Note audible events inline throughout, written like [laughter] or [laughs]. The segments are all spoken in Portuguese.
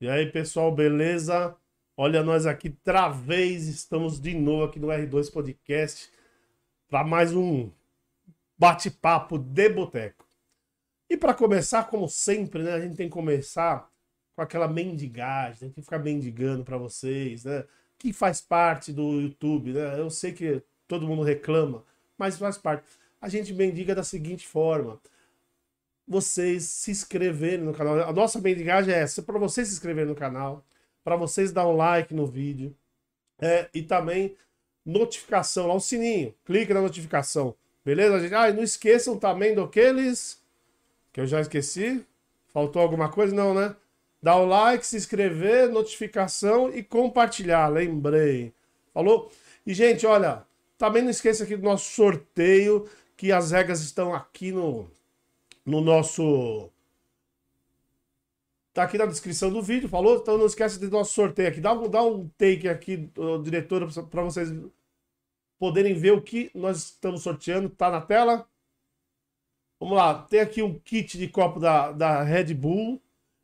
E aí, pessoal, beleza? Olha nós aqui, travês, estamos de novo aqui no R2 Podcast para mais um bate-papo de boteco. E para começar, como sempre, né, a gente tem que começar com aquela mendigagem, tem que ficar mendigando para vocês, né? Que faz parte do YouTube, né? Eu sei que todo mundo reclama, mas faz parte. A gente mendiga da seguinte forma: vocês se inscreverem no canal. A nossa mendigagem é essa, para vocês se inscreverem no canal, para vocês dar um like no vídeo é, e também notificação lá, o sininho. Clique na notificação, beleza? Gente? Ah, e não esqueçam também do que eles que eu já esqueci. Faltou alguma coisa? Não, né? Dá o like, se inscrever, notificação e compartilhar. Lembrei. Falou? E, gente, olha, também não esqueça aqui do nosso sorteio, que as regras estão aqui no, no nosso. Tá aqui na descrição do vídeo, falou? Então não esquece do nosso sorteio aqui. Dá, dá um take aqui, diretora, para vocês poderem ver o que nós estamos sorteando. Tá na tela? Vamos lá. Tem aqui um kit de copo da, da Red Bull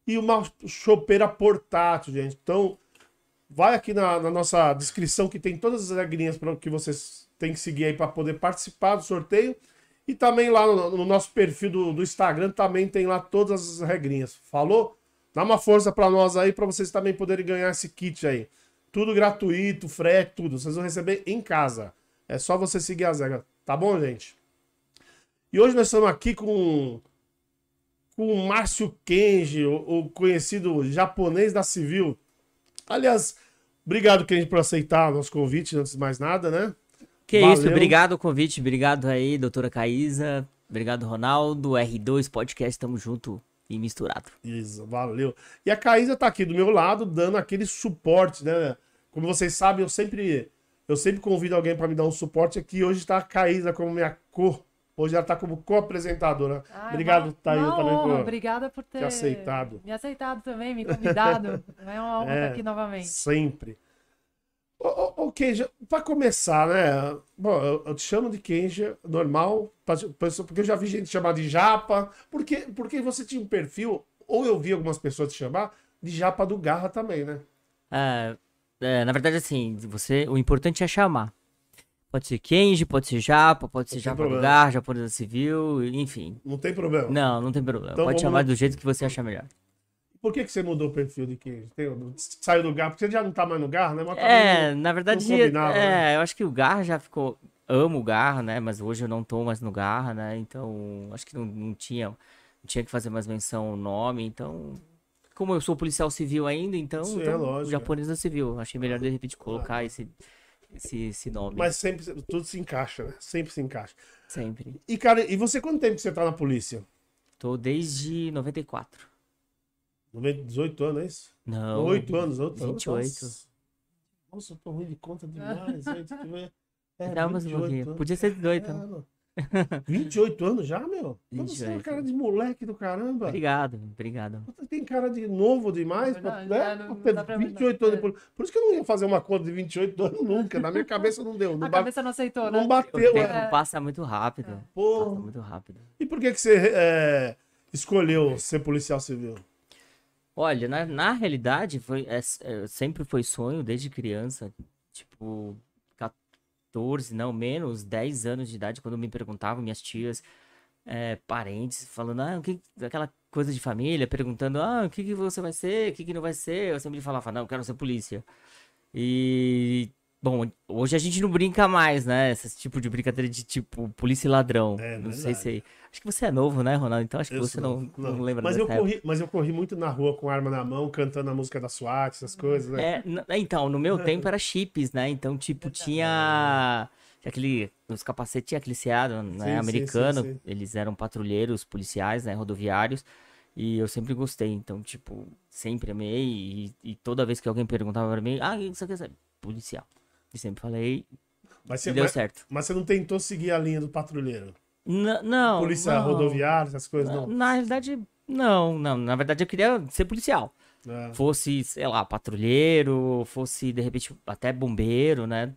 e uma chopeira portátil, gente. Então, vai aqui na, na nossa descrição que tem todas as regrinhas para que vocês têm que seguir aí para poder participar do sorteio. E também lá no, no nosso perfil do, do, Instagram também tem lá todas as regrinhas. Falou? Dá uma força para nós aí para vocês também poderem ganhar esse kit aí. Tudo gratuito, frete, tudo. Vocês vão receber em casa. É só você seguir as regras. Tá bom, gente? E hoje nós estamos aqui com com o Márcio Kenji, o, o conhecido japonês da Civil. Aliás, obrigado, Kenji, por aceitar o nosso convite, antes de mais nada, né? Que Valeu. isso, obrigado o convite, obrigado aí, doutora Caísa, obrigado Ronaldo, R2 Podcast, tamo junto e misturado. Isso, valeu. E a Caísa tá aqui do meu lado, dando aquele suporte, né? Como vocês sabem, eu sempre eu sempre convido alguém para me dar um suporte aqui. Hoje tá a Caísa como minha cor. Hoje ela tá como co-apresentadora. Obrigado, Thaís, também por Obrigada por ter aceitado. Me aceitado também, me convidado. [laughs] é uma honra é, estar aqui novamente. Sempre. Ô, ô, Kenja, pra começar, né? Bom, eu, eu te chamo de Kenja, normal, porque eu já vi gente chamar de Japa, porque, porque você tinha um perfil, ou eu vi algumas pessoas te chamar, de Japa do Garra também, né? É, é, na verdade, assim, você, o importante é chamar. Pode ser Kenji, pode ser Japa, pode ser Japa problema. do Garra, japonesa civil, enfim. Não tem problema? Não, não tem problema. Então, pode chamar do jeito que você achar melhor. Por que, que você mudou o perfil de queijo? saiu do Garra? Porque você já não tá mais no Garra, né? Mas é, na verdade, é, né? eu acho que o Garra já ficou. Amo o Garra, né? Mas hoje eu não tô mais no Garra, né? Então, acho que não, não tinha. Não tinha que fazer mais menção ao nome, então. Como eu sou policial civil ainda, então, Sim, então é lógico, japonês é. civil. Achei melhor de repente colocar ah. esse, esse, esse nome. Mas sempre, tudo se encaixa, né? Sempre se encaixa. Sempre. E, cara, e você quanto tempo que você tá na polícia? Tô desde 94. 18 anos, é isso? Não. 8 anos, 8 28. Nossa, nossa, eu tô ruim de conta demais. [laughs] é, Não, mas Podia ser 18. É, né? 28 anos já, meu? 28. Você é cara de moleque do caramba. Obrigado, obrigado. Você tem cara de novo demais, não, né? Não, não, pra 28 anos. Por, por isso que eu não ia fazer uma conta de 28 anos nunca. Na minha [laughs] cabeça não deu. Não A cabeça não aceitou, né? Não bateu. O tempo é. passa muito rápido. É. Passa muito rápido. E por que, que você é, escolheu ser policial civil? Olha, na, na realidade, foi, é, é, sempre foi sonho desde criança. Tipo, 14, não menos, 10 anos de idade, quando me perguntavam, minhas tias, é, parentes, falando, ah, o que, aquela coisa de família, perguntando, ah, o que, que você vai ser, o que, que não vai ser. Eu sempre falava, não, eu quero ser polícia. E Bom, hoje a gente não brinca mais, né? Esse tipo de brincadeira de tipo polícia e ladrão. É, não sei se. Acho que você é novo, né, Ronaldo? Então acho que eu você não, não, não, lembra mas eu corri Mas eu corri muito na rua com arma na mão, cantando a música da SWAT, essas coisas, né? É, então, no meu tempo era chips, né? Então, tipo, tinha. Aquele. Os capacetes tinha aquele ceado, né? Sim, americano. Sim, sim, Eles eram patrulheiros policiais, né? Rodoviários. E eu sempre gostei. Então, tipo, sempre amei. E, e toda vez que alguém perguntava pra mim, ah, isso aqui é policial. E sempre falei. Mas você, deu mas, certo. Mas você não tentou seguir a linha do patrulheiro? N não. Polícia não. rodoviária, essas coisas, não? Na realidade, não, não. Na verdade, eu queria ser policial. É. Fosse, sei lá, patrulheiro, fosse, de repente, até bombeiro, né?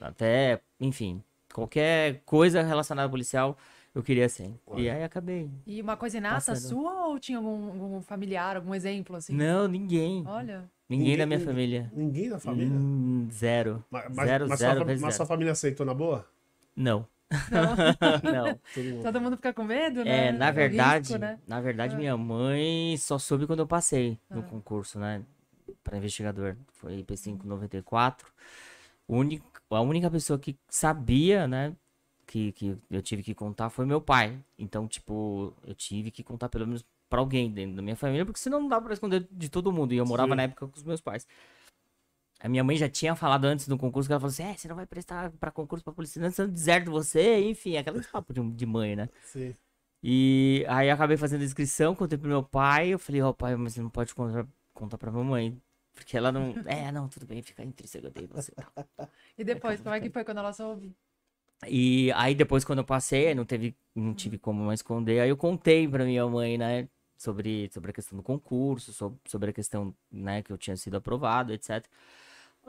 Até, enfim, qualquer coisa relacionada ao policial Eu queria ser. E aí acabei. E uma coisa inata Passando. sua ou tinha algum, algum familiar, algum exemplo assim? Não, ninguém. Olha. Ninguém, Ninguém- da minha ninguém- família. Ninguém da família? Hum, zero. Mas, zero, mas zero, sua, mas zero. sua família aceitou na boa? Não. Não. Não. Todo mundo. Todo mundo fica com medo, né? É, na É o verdade, risco, né? na verdade, Ah. minha mãe só soube quando eu passei no Ah. concurso, né? Pra investigador. Foi IP5 94. O único- a única pessoa que sabia, né? Que, que eu tive que contar foi meu pai. Então, tipo, eu tive que contar pelo menos pra alguém dentro da minha família, porque senão não dava pra esconder de todo mundo. E eu morava Sim. na época com os meus pais. A minha mãe já tinha falado antes do concurso que ela falou assim: é, você não vai prestar pra concurso pra polícia, senão eu deserto você, enfim, aquele papo de, de mãe, né? [laughs] Sim. E aí eu acabei fazendo a inscrição, contei pro meu pai, eu falei, ó pai, mas você não pode contar, contar pra mamãe. Porque ela não. É, não, tudo bem, fica entre segredo aí você. e tal." E depois, como é que foi quando ela soube? E aí depois, quando eu passei, aí não teve, não tive como mais esconder, aí eu contei pra minha mãe, né? Sobre, sobre a questão do concurso, sobre, sobre a questão, né, que eu tinha sido aprovado, etc.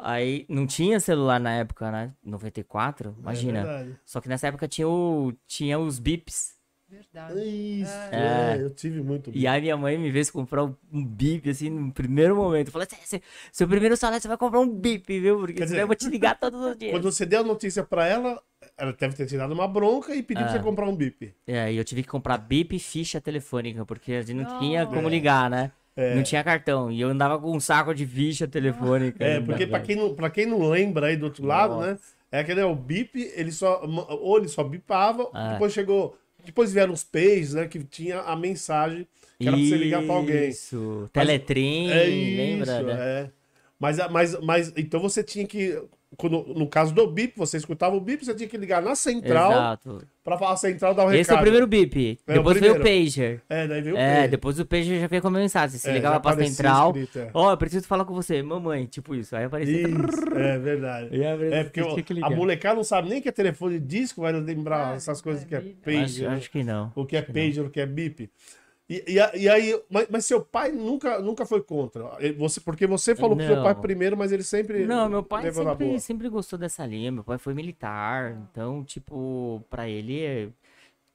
Aí não tinha celular na época, né? 94, É imagina. verdade. Só que nessa época tinha, o, tinha os bips. Verdade. Isso, É. é, eu tive muito. E aí minha mãe me fez comprar um- bip, assim, no primeiro momento. Falou assim, "Cê- seu primeiro salário você vai comprar um bip, viu? Porque Quer senão dizer, eu vou te ligar todos os dias. [laughs] Quando você deu a notícia pra ela, ela deve ter tirado uma bronca e pediu pra Ah. você comprar um bip. É, e eu tive que comprar bip e ficha telefônica, porque a gente não tinha como É. ligar, né? É. Não tinha cartão. E eu andava com um saco de ficha telefônica. É, porque pra quem, não, pra quem não lembra aí do outro lado, Nossa. né? É aquele é o bip, ele só. Ou ele só bipava, É. depois chegou. Depois vieram os pages, né? Que tinha a mensagem que era pra você ligar pra alguém. Isso. Teletrim, É lembra? isso, né? é. Mas, mas, mas então você tinha que. Quando, no caso do bip, você escutava o bip, você tinha que ligar na central Exato. pra falar a central dar o recado. Esse é o primeiro bip. É, depois veio o pager. É, daí veio o É, pager. depois o pager já veio com a mensagem. Você É, ligava pra central. é. Ó, eu preciso falar com você, mamãe. Tipo isso. Aí aparecia. Isso, é verdade. E É, porque a molecada não sabe nem que é telefone disco, vai lembrar essas coisas é, que é pager, Acho, acho que não. o que é acho que não. pager, o que é bip. E, e, e aí, mas, mas seu pai nunca, nunca foi contra. Você, porque você falou que seu Não. pai primeiro, mas ele sempre. Não, meu pai sempre, sempre gostou dessa linha. Meu pai foi militar. Então, tipo, pra ele.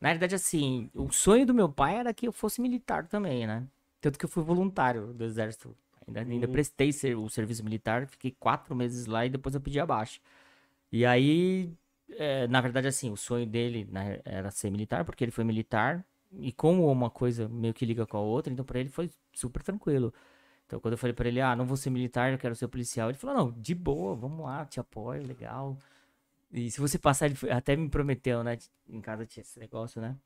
Na verdade, assim, o sonho do meu pai era que eu fosse militar também, né? Tanto que eu fui voluntário do exército. Ainda, ainda Uhum. prestei ser- o serviço militar, fiquei quatro meses lá e depois eu pedi abaixo. E aí, é, na verdade, assim, o sonho dele né, era ser militar, porque ele foi militar. E como uma coisa meio que liga com a outra, então pra ele foi super tranquilo. Então, quando eu falei pra ele, ah, não vou ser militar, eu quero ser policial, ele falou, não, de boa, vamos lá, te apoio, legal. E se você passar, ele até me prometeu, né? Em casa tinha esse negócio, né?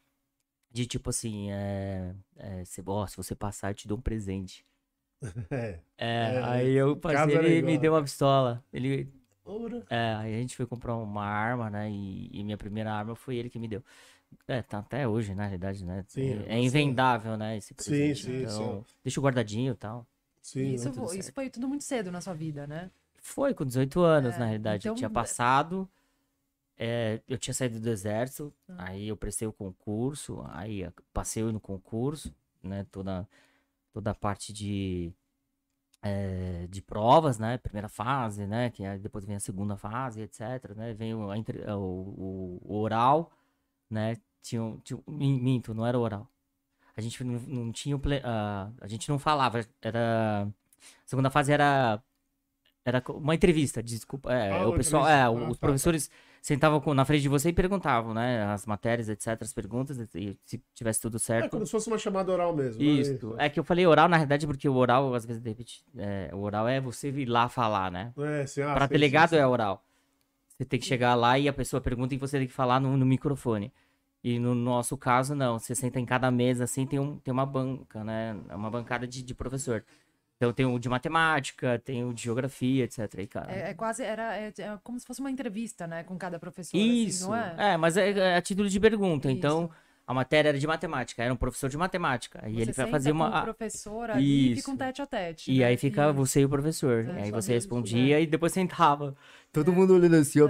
De tipo assim, é. é se, ó, se você passar, eu te dou um presente. [laughs] É. É, É, aí eu passei, ele igual. me deu uma pistola. Ele. Ora. É, aí a gente foi comprar uma arma, né? E, e minha primeira arma foi ele que me deu. É, tá até hoje, na realidade, né? Sim, é, é invendável, né? Esse presente. sim, então, deixa guardadinho e tal. Sim. Isso, tudo isso foi tudo muito cedo na sua vida, né? Foi com 18 anos, É, na realidade. Eu então- tinha passado. é, eu tinha saído do exército, Ah. aí eu prestei o concurso, aí passei no concurso, né? Toda, toda a parte de, é, de provas, né? Primeira fase, né? Que depois vem a segunda fase, etc. Né? Vem o, a o- o oral, né? Tinha, tinha, min- minto, não era oral. A gente não, não tinha o ah, a gente não falava, era a segunda fase era era uma entrevista, desculpa. É, Ah, o pessoal, é, Ah, os tá, tá. professores sentavam com- na frente de você e perguntavam, né? As matérias, etc, as perguntas, e se tivesse tudo É certo. como se fosse uma chamada oral mesmo. né? Isso. É que eu falei oral, na verdade, porque o oral, às vezes, de repente, é, o oral é você ir lá falar, né? É, assim, ah, sim, delegado sim, sim. é oral. Você tem que chegar lá e a pessoa pergunta e você tem que falar no, no microfone. E no nosso caso, não. Você senta em cada mesa, assim, tem, um, tem uma banca, né? É Uma bancada de, de professor. Então tem o de matemática, tem o de geografia, etc. Aí, cara. É, é quase, era é, é como se fosse uma entrevista, né? Com cada professor, assim, Isso. não é? é? mas é, é a título de pergunta. Então, Isso. A matéria era de matemática, era um professor de matemática. E Você ele vai fazer com uma. o professor ali e fica um Isso. tete a tete. E né? aí fica E- você e o professor. É, e aí você respondia e depois sentava. Todo mundo olhando assim, ó.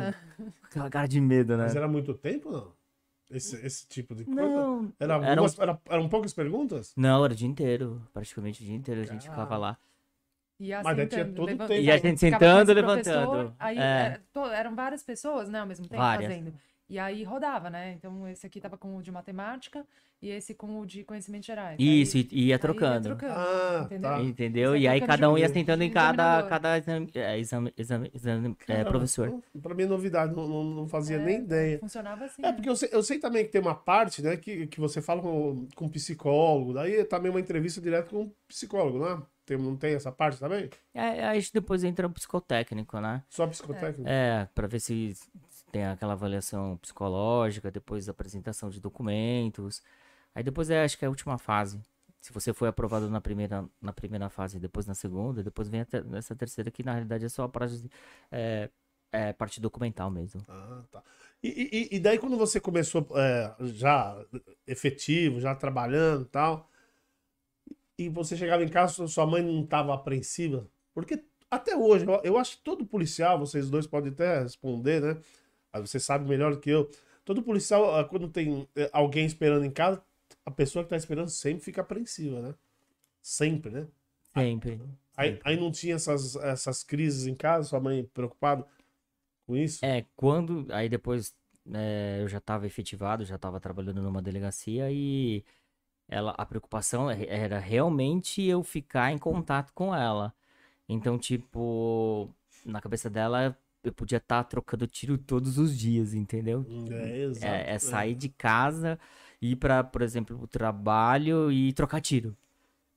Aquela cara de medo, né? Mas era muito tempo, não? Esse, esse tipo de coisa? Não. Era, Era um- algumas- era- eram poucas perguntas? Não, era o dia inteiro. Praticamente o dia inteiro a gente Ah. ficava lá. Ia Mas daí tinha todo tempo. E a gente com sentando e levantando. Aí É. é, to- eram várias pessoas, né, ao mesmo tempo Várias. fazendo. E aí rodava, né? Então esse aqui tava com o de matemática e esse com o de conhecimentos gerais. Isso, aí, e ia aí trocando. Ah, entendeu? tá. Entendeu? E aí troca de cada um ia sentando em cada, cada exame, é, exame, exame, exame é, Caramba, professor. não- Pra mim é novidade, não, não, não fazia É, nem ideia. Funcionava assim. É, né? porque eu sei, eu sei também que tem uma parte, né, que, que você fala com, com psicólogo, daí também uma entrevista direto com um psicólogo, não é? Tem, não tem essa parte também? É, aí depois entra o psicotécnico, né? Só psicotécnico? É, pra ver se tem aquela avaliação psicológica, depois a apresentação de documentos. Aí depois é, acho que é a última fase. Se você foi aprovado na primeira, na primeira fase, depois na segunda, depois vem a ter- essa terceira, que na realidade é só a parte, é, é, parte documental mesmo. Ah, tá. E, e, e daí quando você começou é, já efetivo, já trabalhando e tal, e você chegava em casa, sua mãe não estava apreensiva? Porque até hoje, eu, eu acho que todo policial, vocês dois podem até responder, né? Você sabe melhor do que eu. Todo policial, ah, quando tem eh, alguém esperando em casa, a pessoa que tá esperando sempre fica apreensiva, né? Sempre, né? Sempre. Aí, aí não tinha essas, essas crises em casa, sua mãe preocupada com isso? É, quando. Aí depois é, eu já estava efetivado, já estava trabalhando numa delegacia e ela, a preocupação é- era realmente eu ficar em contato com ela. Então, tipo, na cabeça dela, eu podia estar trocando tiro todos os dias, entendeu? É, exato. É, é sair de casa, ir pra, por exemplo, o trabalho e trocar tiro.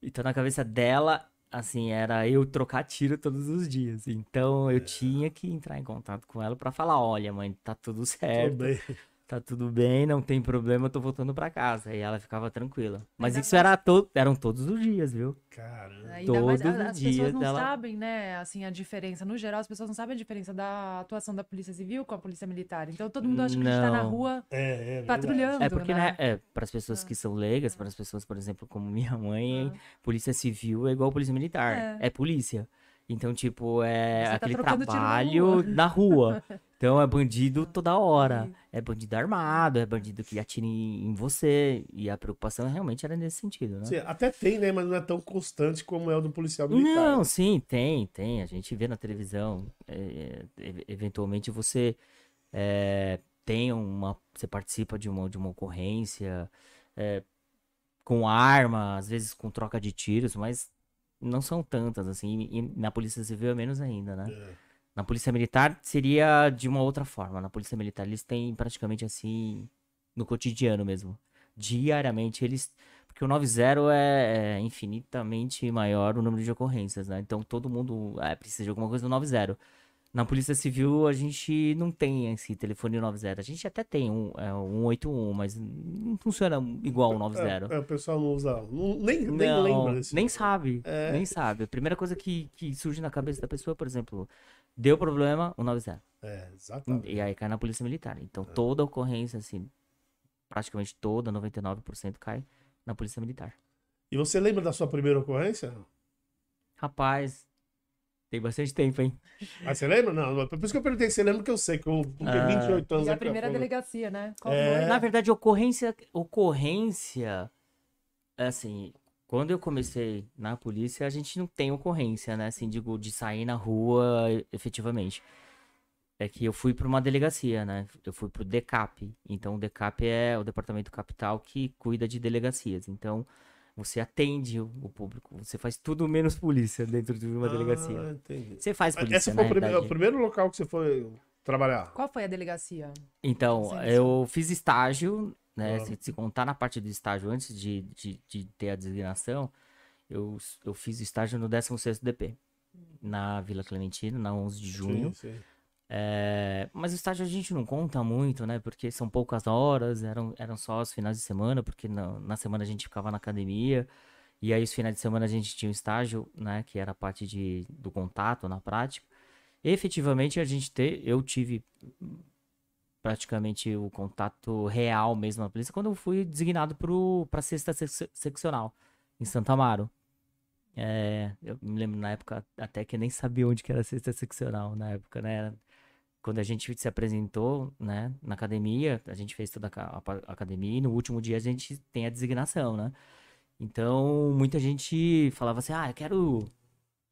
Então, na cabeça dela, assim, era eu trocar tiro todos os dias. Então, É. eu tinha que entrar em contato com ela pra falar: olha, mãe, tá tudo Tudo certo, bem. Tá tudo bem, não tem problema, eu tô voltando pra casa. E ela ficava tranquila. Mas Ainda isso era to eram todos os dias, viu? Caramba. Ainda mais, todos a- os as dias pessoas não dela- sabem, né, assim, a diferença. No geral, as pessoas não sabem a diferença da atuação da Polícia Civil com a Polícia Militar. Então, todo mundo acha que a gente tá na Não. rua É, é patrulhando, É porque, né? né, é, para as pessoas que são leigas, para as pessoas, por exemplo, como minha mãe, Ah. polícia civil é igual polícia militar, É. é, polícia. Então, tipo, é tá aquele trabalho rua. na rua. [laughs] Então, é bandido toda hora. É bandido armado, é bandido que atira em, em você. E a preocupação realmente era nesse sentido, né? Sim, até tem, né? Mas não é tão constante como é o do policial militar. Não, né? sim, tem, tem. A gente vê na televisão. é, é, eventualmente você é, tem uma. Você participa de uma, de uma ocorrência é, com arma, às vezes com troca de tiros, mas não são tantas, assim. E na Polícia Civil é menos ainda, né? É. Na Polícia Militar seria de uma outra forma. Na Polícia Militar eles têm praticamente assim. No cotidiano mesmo. Diariamente eles. Porque o 90 é, é infinitamente maior o número de ocorrências, né? Então todo mundo é, precisa de alguma coisa no 90. Na Polícia Civil a gente não tem esse telefone 90. A gente até tem um, é, um 181, mas não funciona igual o 90. É, é, o pessoal não usa. não- nem nem Não, lembra desse. nem sabe, É. nem sabe. A primeira coisa que, que surge na cabeça da pessoa, por exemplo, deu problema, o 90. É, exatamente. E aí cai na polícia militar. É. Então toda ocorrência, assim, praticamente toda, 99% cai na polícia militar. E você lembra da sua primeira ocorrência? Rapaz, tem bastante tempo, hein? Ah, você lembra? Não, por isso que eu perguntei, você lembra que eu sei, que eu com Ah. 28 anos E a primeira delegacia, né? Qual É. foi? Na verdade, ocorrência, ocorrência, assim, quando eu comecei na polícia, a gente não tem ocorrência, né? Assim, digo, de sair na rua e- efetivamente. É que eu fui para uma delegacia, né? Eu fui pro DECAP. Então, o DECAP é o departamento capital que cuida de delegacias. Então, você atende o público. Você faz tudo menos polícia dentro de uma Ah, delegacia. entendi. Você faz polícia, Esse na foi o primeiro, o primeiro local que você foi trabalhar? Qual foi a delegacia? Então, Sim, eu fiz estágio, né? Ah. Se, se contar na parte do estágio antes de, de, de ter a designação, eu, eu fiz estágio no 16º DP, na Vila Clementina, na 11 de junho. Sim, sim. É, mas o estágio a gente não conta muito, né? Porque são poucas horas, eram, eram só os finais de semana, porque na, na semana a gente ficava na academia. E aí os finais de semana a gente tinha o estágio, né? Que era a parte de, do contato na prática. Efetivamente a gente ter, eu tive praticamente o contato real mesmo na polícia quando eu fui designado para a sexta sec- seccional em Santa Amaro. É, eu me lembro na época até que nem sabia onde que era a sexta seccional na época, né? Quando a gente se apresentou, né, na academia, a gente fez toda a academia e no último dia a gente tem a designação, né? Então, muita gente falava assim: "Ah, eu quero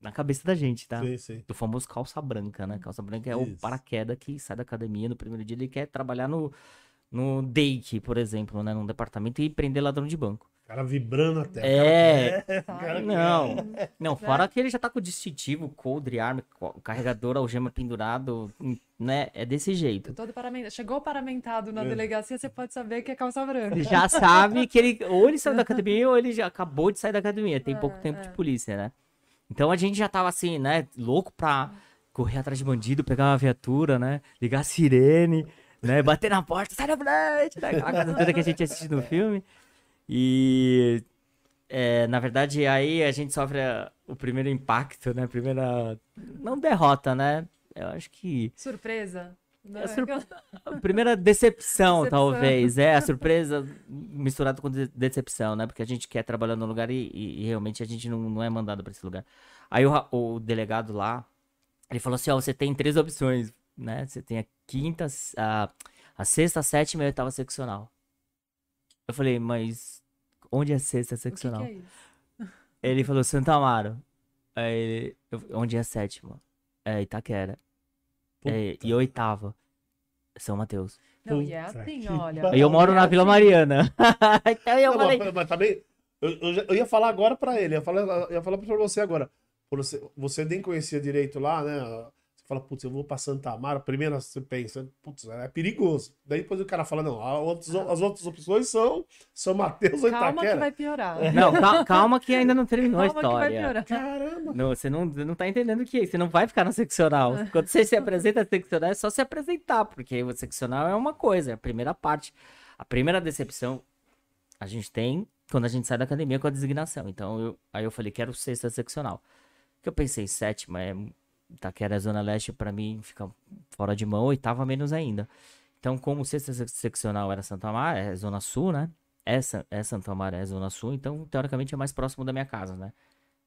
na cabeça da gente, tá? Sim, sim. Do famoso calça branca, né? Calça branca é o Isso. paraquedas que sai da academia no primeiro dia, ele quer trabalhar no, no DAIC, por exemplo, né? Num departamento e prender ladrão de banco. O cara vibrando até. É, Cara, não. Não, fora que ele já tá com o distintivo, coldre, arma, carregador, algema pendurado, né? É desse jeito. Todo paramentado. Chegou paramentado na É. delegacia, você pode saber que é calça branca. Já sabe que ele ou ele saiu da [laughs] academia ou ele já acabou de sair da academia. Tem pouco É, tempo de é. polícia, né? Então a gente já tava assim, né? Louco pra correr atrás de bandido, pegar uma viatura, né? Ligar a sirene, né? Bater na porta, sai da frente, né? Aquela coisa toda que a gente assiste no filme. E é, na verdade, aí a gente sofre o primeiro impacto, né? Primeira. Não derrota, né? Eu acho que. Surpresa. Não, É sur- A primeira decepção, Decepção. talvez. É, a surpresa misturada com de- decepção, né? Porque a gente quer trabalhar no lugar e, e- e realmente a gente não, não é mandado pra esse lugar. Aí o, o delegado lá, ele falou assim, ó, você tem três opções, né? Você tem a quinta, a, a sexta, a sétima e a oitava seccional. Eu falei, mas onde é sexta O que, que seccional? é? [laughs] Ele falou, Santa Amaro. Aí ele, eu- onde é sétima? É Itaquera. É, e oitava? São Mateus. Não, e é Puta assim, que olha. eu moro na Vila Mariana. [laughs] então eu Não, falei. mas, mas também. Eu, eu, já- eu ia falar agora pra ele, eu ia falar, eu ia falar pra você agora. Você, você nem conhecia direito lá, né? Fala, putz, eu vou pra Santa Amaro. Primeiro você pensa, putz, é perigoso. Daí depois o cara fala, não, a outros- as outras opções são São Mateus ou Calma que Itaquera. vai piorar. Não, cal- calma que ainda não terminou a Calma que vai história. piorar. Caramba! Não, você não, não tá entendendo o que é. Você não vai ficar na seccional. Quando você se apresenta na seccional, é só se apresentar, porque o seccional é uma coisa, é a primeira parte. A primeira decepção a gente tem quando a gente sai da academia com a designação. Então, eu, aí eu falei, quero sexta seccional. Que eu pensei, sétima, é, Itaquera é Zona Leste, pra mim fica fora de mão, oitava menos ainda. Então, como sexta sec- seccional era Santa Amaro, é Zona Sul, né? Essa é Santa Amaro, é Zona Sul, então, teoricamente, é mais próximo da minha casa, né?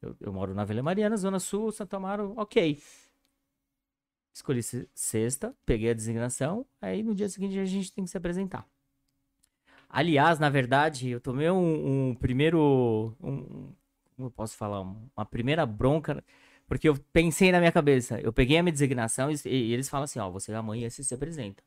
Eu, eu moro na Vila Mariana, Zona Sul, Santo Amaro, ok. Escolhi se- sexta, peguei a designação, aí no dia seguinte a gente tem que se apresentar. Aliás, na verdade, eu tomei um, um primeiro. Um, como eu posso falar? Um- Uma primeira bronca, porque eu pensei na minha cabeça. Eu peguei a minha designação e, e eles falam assim: ó, você amanhã se, se apresenta.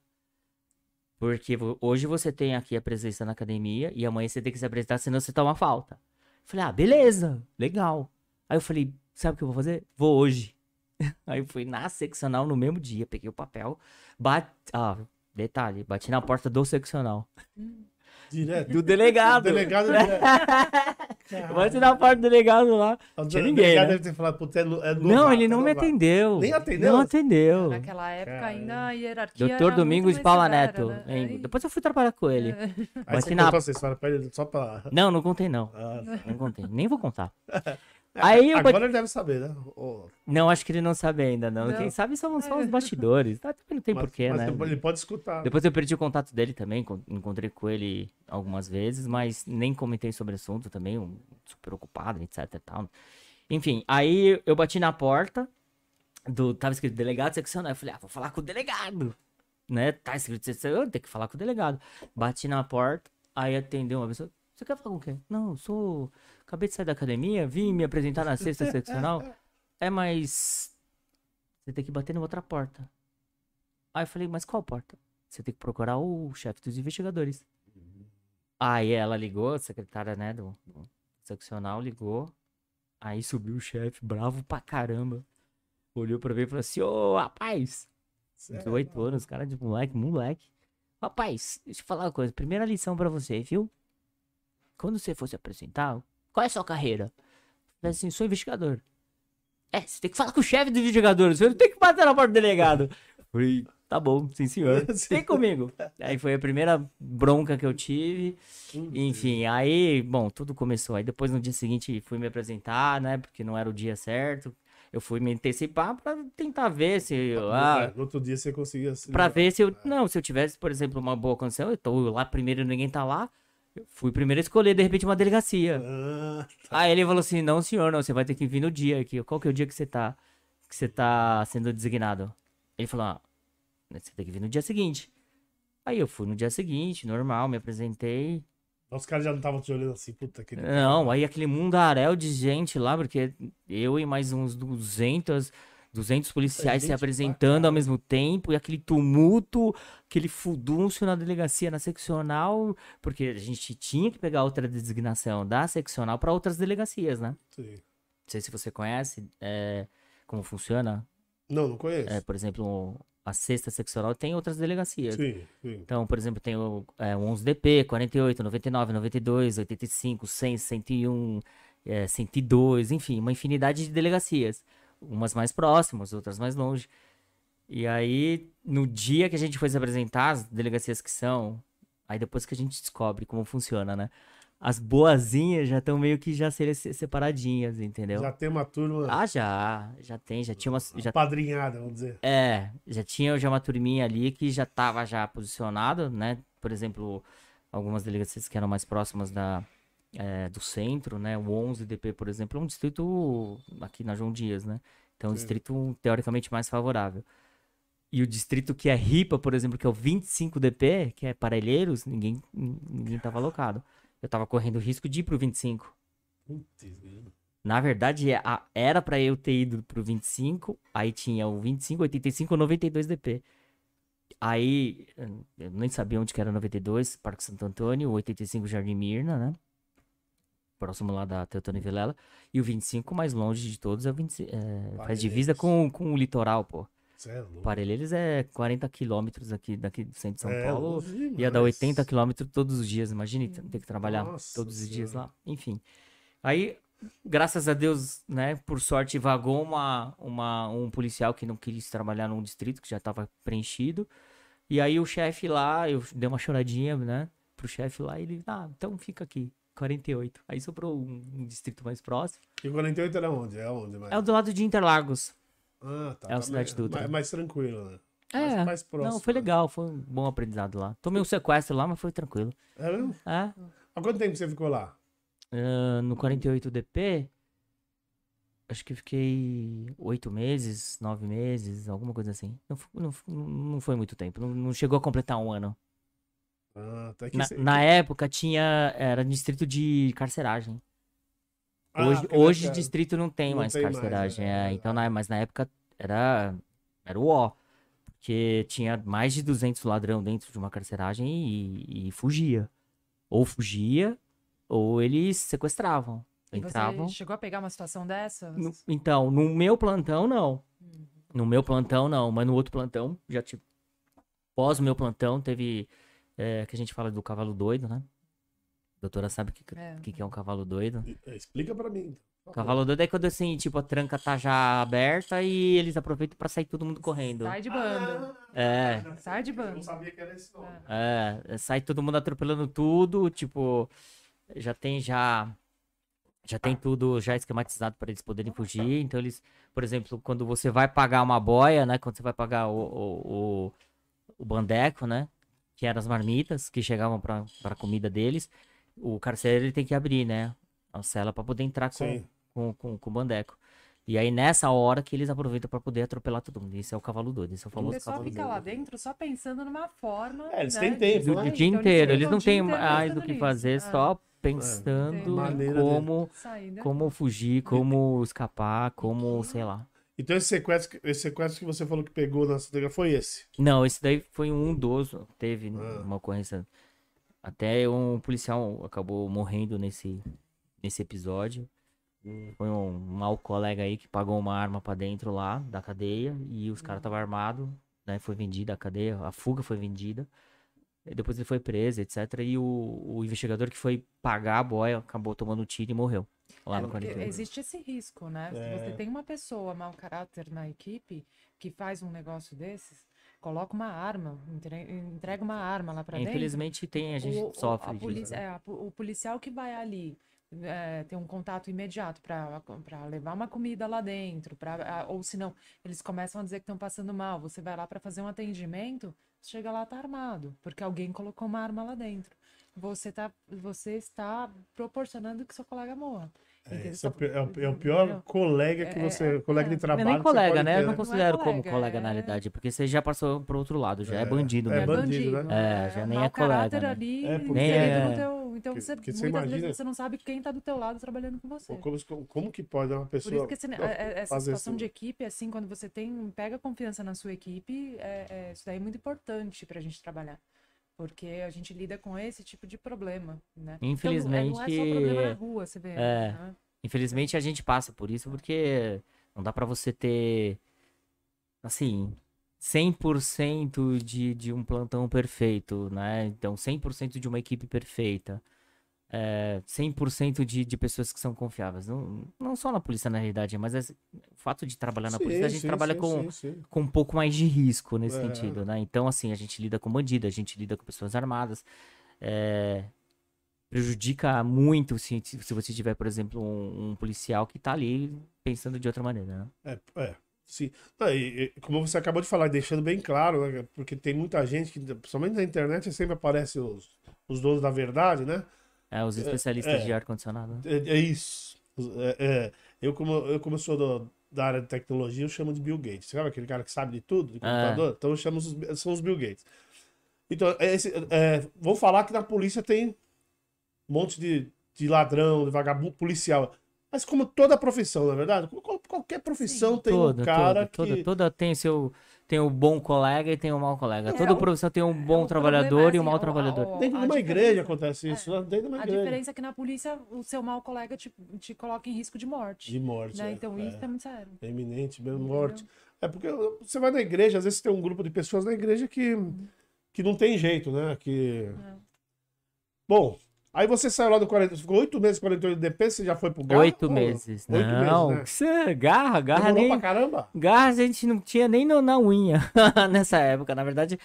Porque hoje você tem aqui a presença na academia e amanhã você tem que se apresentar, senão você toma falta. Falei, ah, beleza, legal. Aí eu falei, sabe o que eu vou fazer? Vou hoje. [laughs] Aí eu fui na seccional no mesmo dia, peguei o papel, bati. Ah, detalhe, bati na porta do seccional. Direto. Do delegado. O delegado. [laughs] Eu bati na porta do delegado lá. O Tinha delegado ninguém, né? deve ter falado, putz, é, no- é Não, ele é não me atendeu. Nem atendeu? Não atendeu. Naquela época Caramba. ainda a hierarquia Doutor era Domingos muito de Paula Neto. né? Aí- Depois eu fui trabalhar com ele. É. Aí Bati você na- contou essa história pra ele só pra. Não, não contei não. Ah, Não contei. Nem vou contar. [laughs] Aí. [laughs] Agora ele deve saber, né? Não, acho que ele não sabe ainda, não. Não. Quem sabe são só os bastidores. Tá, não tem mas- porquê, mas né? Ele pode escutar. Depois eu perdi o contato dele também, con- encontrei com ele algumas vezes, mas nem comentei sobre o assunto também, um, super ocupado, etc e tal. Enfim, aí eu bati na porta, do, tava escrito delegado seccional, eu falei, ah, vou falar com o delegado, né? Tá escrito seccional, tenho que falar com o delegado. Bati na porta, aí atendeu uma pessoa, você quer falar com quem? Não, eu sou, acabei de sair da academia, vim me apresentar na sexta seccional. É, mas você tem que bater na outra porta. Aí eu falei, mas qual porta? Você tem que procurar o chefe dos investigadores. Aí ela ligou, a secretária, né, do, do seccional ligou. Aí subiu o chefe, bravo pra caramba. Olhou pra mim e falou assim, ô, rapaz, 18 anos, cara de moleque, moleque. Rapaz, deixa eu falar uma coisa. Primeira lição pra você, viu? Quando você for se apresentar, qual é a sua carreira? Eu falei assim, sou investigador. É, você tem que falar com o chefe do investigador, você não tem que bater na porta do delegado. Falei, tá bom, sim senhor. [laughs] Vem comigo. Aí foi a primeira bronca que eu tive. Enfim, aí, bom, tudo começou. Aí depois no dia seguinte fui me apresentar, né? Porque não era o dia certo. Eu fui me antecipar pra tentar ver se. Ah, No outro dia você conseguia. livrar. ver se eu. Não, se eu tivesse, por exemplo, uma boa condição, eu tô lá primeiro e ninguém tá lá. Fui primeiro a escolher, de repente, uma delegacia. Ah, Aí ele falou assim: não, senhor, não, você vai ter que vir no dia aqui. Qual que é o dia que você tá. Que você tá sendo designado? Ele falou: ah, você tem que vir no dia seguinte. Aí eu fui no dia seguinte, normal, me apresentei. Os caras já não estavam te olhando assim, puta que. Não, aí aquele mundaréu de gente lá, porque eu e mais uns 200, 200 policiais se apresentando ao mesmo tempo, e aquele tumulto, aquele fudúncio na delegacia, na seccional, porque a gente tinha que pegar outra designação da seccional para outras delegacias, né? Sim. Não sei se você conhece é, como funciona. Não, não conheço. É, por exemplo, a sexta seccional tem outras delegacias. Sim, sim. Então, por exemplo, tem o, é, o 11DP, 48, 99, 92, 85, 100, 101, é, 102, enfim, uma infinidade de delegacias. Umas mais próximas, outras mais longe. E aí, no dia que a gente foi se apresentar, as delegacias que são, aí depois que a gente descobre como funciona, né? As boazinhas já estão meio que já se- separadinhas, entendeu? Já tem uma turma Ah, já, já tem, já tinha uma, já padrinhada, vamos dizer. é, já tinha já uma turminha ali que já tava já posicionado, né? Por exemplo, algumas delegacias que eram mais próximas da, é, do centro, né? O 11DP, por exemplo, é um distrito aqui na João Dias, né? Então, é um distrito teoricamente mais favorável. E o distrito que é RIPA, por exemplo, que é o 25DP, que é Parelheiros, ninguém, ninguém tava alocado. Eu tava correndo o risco de ir pro 25. Putz, grilo. Na verdade, é era pra eu ter ido pro 25, aí tinha o 25, 85 e 92 DP. Aí, eu nem sabia onde que era 92, Parque Santo Antônio, o 85 Jardim Mirna, né? Próximo lá da Teotônio Vilela. E o 25, mais longe de todos, é o 25, é, faz divisa com, com o litoral, pô. Cê é louco. Parelheiros é 40 quilômetros aqui, daqui do centro de São É, Paulo. longe Ia dar 80 quilômetros todos os dias, imagine ter que trabalhar Nossa todos os dias lá. Enfim. Aí, graças a Deus, né, por sorte, vagou uma, uma, um policial que não quis trabalhar num distrito que já estava preenchido. E aí o chefe lá, eu dei uma choradinha, né, pro chefe lá, e ele, ah, então fica aqui, 48. Aí sobrou um, um distrito mais próximo. E 48 era onde? É onde, mais? É o do lado de Interlagos. Ah, tá. é o tá Cidade Dutra. Mais, mais tranquilo, né? É, mais, mais próximo. não, foi né? legal, foi um bom aprendizado lá. Tomei um sequestro lá, mas foi tranquilo. É mesmo? É, Há quanto tempo você ficou lá? Ah, no 48DP, acho que fiquei oito meses, nove meses, alguma coisa assim. Não, não, não foi muito tempo, não, não chegou a completar um ano. Ah, tá aqui. Na, na época tinha, era distrito de carceragem. Ah, Hoje, aquele hoje distrito não tem Não mais tem mais, carceragem, é, é, é então, na, mas na época era, era o ó. Porque tinha mais de 200 ladrão dentro de uma carceragem e, e fugia. Ou fugia, ou eles sequestravam. E Entravam. Você chegou a pegar uma situação dessa? No- então, no meu plantão, não. No meu plantão, não. Mas no outro plantão, já tipo. Pós o meu plantão, teve. É, que a gente fala do cavalo doido, né? A doutora sabe o que, É. que, que é um cavalo doido. É, Explica pra mim. favor. Cavalo doido é quando assim, tipo, a tranca tá já aberta e eles aproveitam pra sair todo mundo correndo. Sai de bando. É, Sai de Eu não bando. sabia que era esse nome. é, sai todo mundo atropelando tudo, tipo, já tem já já tem tudo já esquematizado para eles poderem fugir. Então eles, por exemplo, quando você vai pagar uma boia, né, quando você vai pagar o, o, o, o bandeco, né, que eram as marmitas que chegavam para para comida deles, o carcereiro ele tem que abrir, né, a cela para poder entrar com, com, com, com o bandeco. E aí nessa hora que eles aproveitam para poder atropelar todo mundo. Esse é o cavalo doido, esse é o O famoso pessoal cavalo fica doido. lá dentro só pensando numa forma. É, eles né, têm tempo, Do, né? do dia Então, inteiro, eles o não têm mais o pensando que nisso. fazer, Ah, só pensando Tem maneira de- como, como fugir, como [laughs] escapar, como, sei lá. Então esse sequestro, esse sequestro que você falou que pegou na Santa foi esse. Não, esse daí foi um dos, teve Ah. uma ocorrência. Até um policial acabou morrendo nesse, nesse episódio. Foi um mau colega aí que pagou uma arma pra dentro lá da cadeia e os caras estavam armados, né? Foi vendida a cadeia, a fuga foi vendida. E depois ele foi preso, etc. E o, o investigador que foi pagar a boia acabou tomando tiro e morreu. Lá É, no porque 41. existe esse risco, né? É. Se você tem uma pessoa mau caráter na equipe que faz um negócio desses, coloca uma arma, entre- entrega uma arma lá pra dentro. Infelizmente tem, a gente o, sofre a disso. polícia- né? é, a o policial que vai ali é, ter um contato imediato para levar uma comida lá dentro, pra, ou se não, eles começam a dizer que estão passando mal, você vai lá para fazer um atendimento, chega lá tá armado, porque alguém colocou uma arma lá dentro. Você tá, você está proporcionando que seu colega morra. É, esse é, o pi- é o, é o pior entendeu? colega que É, você. colega de é. Não trabalho. é nem que você colega, né? ter, Eu não né? considero como colega, colega na é- realidade, porque você já passou pro outro lado, já é, É, bandido é mesmo. bandido, né? É, já nem é colega, caráter né? ali É, porque- Nem no é- teu, então Porque- você, porque muitas você imagina- vezes você não sabe quem tá do teu lado trabalhando com você. Como, como, como que pode uma Por pessoa. isso que esse- é- é- essa situação isso? de equipe, assim, quando você tem, pega confiança na sua equipe, é, é- isso daí é muito importante pra gente trabalhar. Porque a gente lida com esse tipo de problema, né? Então, Infelizmente, não é só problema na rua, você vê. é. né? Infelizmente a gente passa por isso porque não dá pra você ter assim 100% de, de um plantão perfeito, né? Então 100% de uma equipe perfeita. É, 100% de, de pessoas que são confiáveis. Não, não só na polícia, na realidade, mas é- o fato de trabalhar na Sim, polícia, a gente sim, trabalha sim, com, com um pouco mais de risco nesse É. sentido, né? Então, assim, a gente lida com bandido, a gente lida com pessoas armadas. é, prejudica muito se, se você tiver, por exemplo, um, um policial que tá ali pensando de outra maneira, né? É, é, sim. Ah, e- e como você acabou de falar, deixando bem claro, né, porque tem muita gente que, principalmente na internet, sempre aparecem os, os donos da verdade, né? É, os especialistas é. de ar-condicionado. né? É, é isso. É, é, eu, como, eu, como sou do- da área de tecnologia, eu chamo de Bill Gates. Sabe aquele cara que sabe de tudo, de computador? Então eu chamo os, são os Bill Gates. Então, é esse, é, vou falar que na polícia tem um monte de, de ladrão, de vagabundo policial. Mas como toda profissão, na é verdade? Qual- Qualquer profissão Sim. tem Toda, um cara toda, que... toda, toda tem seu tem o bom colega e tem o mau colega. É, Toda o- profissão tem um É, bom o trabalhador problema é e um assim, mau o- trabalhador. o- Dentro a de uma diferença- igreja acontece isso, né? dentro de uma A igreja. diferença é que na polícia o seu mau colega te, te coloca em risco de morte. De morte. né? é, Então é. isso é muito sério. É iminente, mesmo Entendeu? morte. É porque você vai na igreja, às vezes tem um grupo de pessoas na igreja que, que não tem jeito, né? Que... Bom, aí você saiu lá do 40, ficou oito meses 48 DP, você já foi pro garra? Oito meses. Oito não, meses, né? você- garra, garra Demorou nem. pra caramba? Garra a gente não tinha nem no- na unha [laughs] nessa época. Na verdade,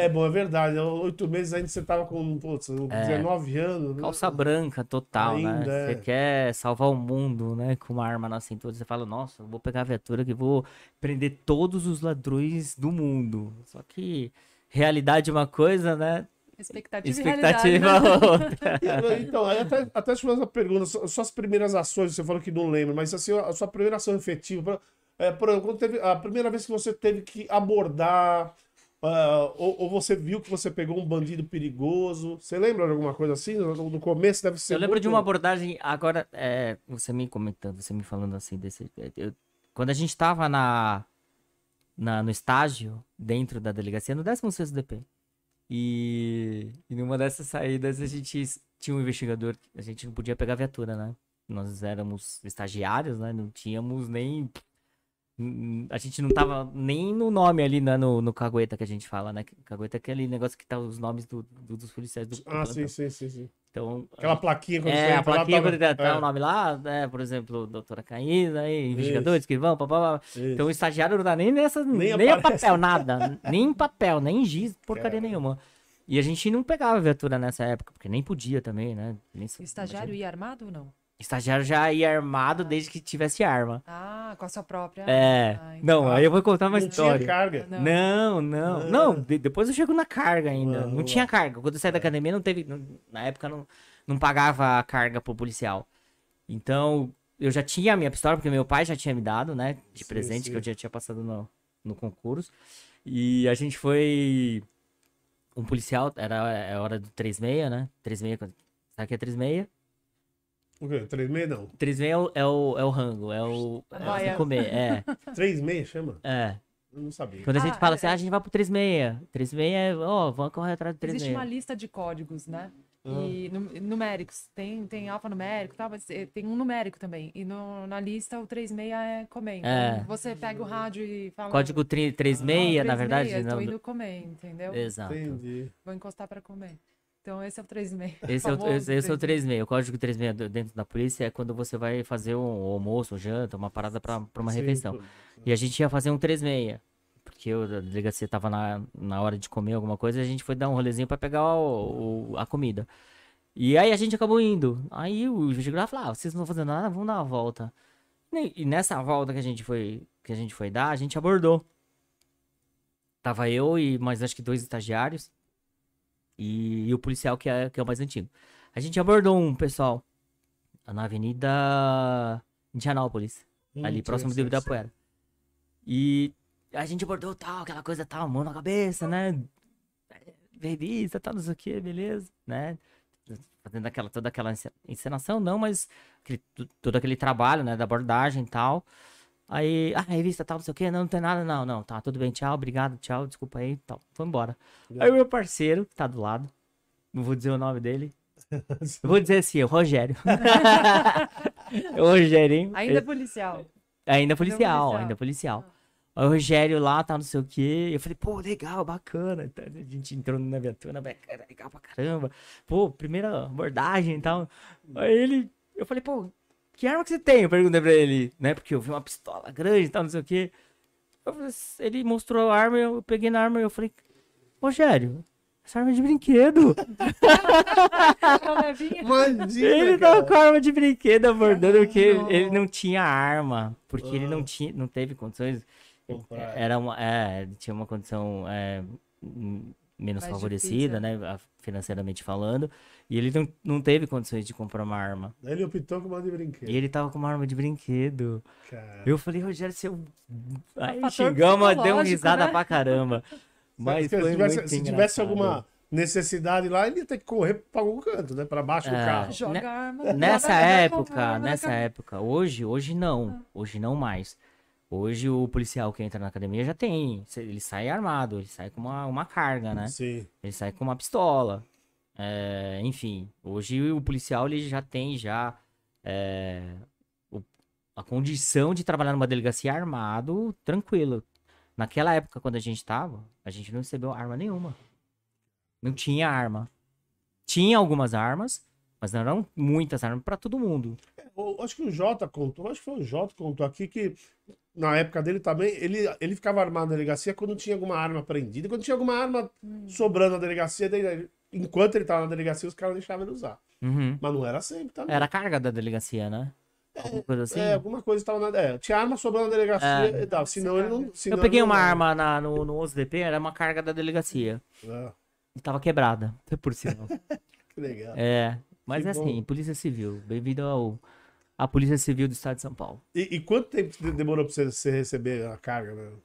É bom, é verdade. Oito meses ainda você tava com putz, 19 anos. né? É. calça branca total, Ainda, né? é. Você quer salvar o mundo, né? Com uma arma na cintura. Você fala, nossa, eu vou pegar a viatura que vou prender todos os ladrões do mundo. Só que realidade é uma coisa, né? Expectativa, Expectativa e realidade. né? [laughs] Então, até, até te fazer uma pergunta, su- suas primeiras ações, você falou que não lembra, mas assim, a sua primeira ação efetiva, por- é, por exemplo, quando teve, a primeira vez que você teve que abordar, ah, ou, ou você viu que você pegou um bandido perigoso, você lembra de alguma coisa assim? No, no começo deve ser Eu lembro muito- de uma abordagem, agora, é, você me comentando, você me falando assim, desse, é, eu- quando a gente tava na, na- no estágio, dentro da delegacia, no 16º DP, e, e numa dessas saídas a gente tinha um investigador, a gente não podia pegar viatura, né? Nós éramos estagiários, né? Não tínhamos nem... A gente não tava nem no nome ali, né? No, no cagueta que a gente fala, né? Cagueta é aquele negócio que tá os nomes do- do- dos policiais do, Ah, sim, sim, sim, sim. Então, Aquela plaquinha quando você é, a plaquinha tava- quando tá é, o nome lá, né, por exemplo, doutora Caína, aí, investigadores Isso. que vão, papapá. Então o estagiário não dá nem nessa, Nem nem, a papel, nada, [laughs] nem em papel, nem em giz, porcaria nenhuma. E a gente não pegava viatura nessa época, porque nem podia também, né? Nem, O estagiário ia armado ou não? Estagiário já ia armado desde que tivesse arma. Ah, com a sua própria. É, Ah, não, aí eu vou contar uma não história. tinha carga. Não. Não, não, Ah. não, de- depois eu chego na carga ainda. Não lá. tinha carga. Quando eu saí da academia, não teve. não- na época não, não pagava a carga pro policial. Então, eu já tinha a minha pistola, porque meu pai já tinha me dado, né? De Sim, presente, sim. que eu já tinha passado no, no concurso. E a gente foi. Um policial, era é a hora do 36, né? 36, quando- sabe que é 36? O quê? Três meia não. 36 é o, é o, é o rango, é o. É o Boia. comer, é. [laughs] Três meia chama? É. Eu não sabia. Quando a gente Ah, fala é- assim, ah, a gente vai pro 36. 36 é, ó, vamos correr atrás do 36. Existe uma lista de códigos, né? E nu- numéricos. Tem, tem alfanumérico e tal, mas eh, tem um numérico também. E no- na lista o 36 é comer. Então É. você pega o rádio e fala. Código tri- 36, na verdade. Eu tô não- indo comer, entendeu? Exato. Entendi. Vou encostar pra comer. Então esse é o 36. [laughs] Esse é, o, esse, esse é o 36. 36. O código 36 do- dentro da polícia é quando você vai fazer um almoço, um janta, uma parada pra, pra uma Sim, refeição. pô. E a gente ia fazer um 36. Porque o da delegacia tava na, na hora de comer alguma coisa e a gente foi dar um rolezinho pra pegar o- o- a comida. E aí a gente acabou indo. Aí o investigador falou: ah, vocês não estão fazendo nada, vamos dar uma volta. E e nessa volta que a gente foi, que a gente foi dar, a gente abordou. Tava eu e mais acho que dois estagiários. E, e o policial que é, que é o mais antigo. A gente abordou um pessoal na Avenida Indianópolis ali Hum, próximo sim, do Ibirapuera. E a gente abordou tal, aquela coisa tal, mão na cabeça, né? Revista, tal, não sei o que, beleza, né? fazendo aquela, toda aquela ence- encenação, não, mas aquele- todo aquele trabalho, né, da abordagem e tal. Aí, ah, revista tal, não sei o quê, não, não tem nada, não, não, tá, tudo bem, tchau, obrigado, tchau, desculpa aí, tal, foi embora. Aí o meu parceiro, que tá do lado, não vou dizer o nome dele, eu [laughs] vou dizer assim, o Rogério. [laughs] o Rogerinho. Ainda é policial. Ainda policial, policial. ainda policial. Aí o Rogério lá, tá, não sei o quê. Eu falei, pô, legal, bacana. Tá, A gente entrou na viatura, bacana, legal pra caramba. Pô, primeira abordagem e tal. Aí ele, eu falei, pô, que arma que você tem? Eu perguntei pra ele, né? Porque eu vi uma pistola grande e tal, não sei o quê. Eu ele mostrou a arma, eu peguei na arma e eu falei, Rogério, essa arma é de brinquedo. [laughs] Ele tava com a arma de brinquedo abordando porque Não. ele não tinha arma. Porque ele não Ah. tinha, não teve condições. Comprar. Era uma, é, ele tinha uma condição é, menos Mais favorecida, né? Financeiramente falando. E ele não, não teve condições de comprar uma arma. Daí Ele optou com uma de brinquedo. E ele tava com uma arma de brinquedo. Cara. Eu falei, Rogério, seu. Aí fator xingamos, deu uma risada né? pra caramba. [laughs] Mas se, tivesse, muito se tivesse alguma necessidade lá, ele ia ter que correr pra algum canto, né? Pra baixo do É. carro. Joga a arma. Nessa época, arma nessa época, hoje, hoje não, hoje não mais. Hoje o policial que entra na academia já tem, ele sai armado, ele sai com uma, uma carga, né? Sim. Ele sai com uma pistola. É, enfim, hoje o policial ele já tem já é, o- a condição de trabalhar numa delegacia armado, tranquilo. Naquela época, quando a gente tava, a gente não recebeu arma nenhuma. Não tinha arma. Tinha algumas armas, mas não eram muitas armas pra todo mundo. Acho que o Jota contou, acho que foi o Jota que contou aqui que na época dele também, ele, ele ficava armado na delegacia quando tinha alguma arma prendida. Quando tinha alguma arma sobrando na delegacia, enquanto ele tava na delegacia, os caras deixavam ele usar. Uhum. Mas não era sempre também. Era a carga da delegacia, né? Alguma coisa assim. É, alguma coisa estava na. É, tinha arma sobrando na delegacia e tal. Senão ele não. senão Eu peguei uma dava. arma na- no, no 11DP, era uma carga da delegacia. Ah, E tava quebrada, [laughs] por sinal. [laughs] que legal. É, mas Que é assim, bom. Polícia Civil. Bem-vindo ao à Polícia Civil do Estado de São Paulo. E, e quanto tempo de- demorou pra você, você receber a carga, né?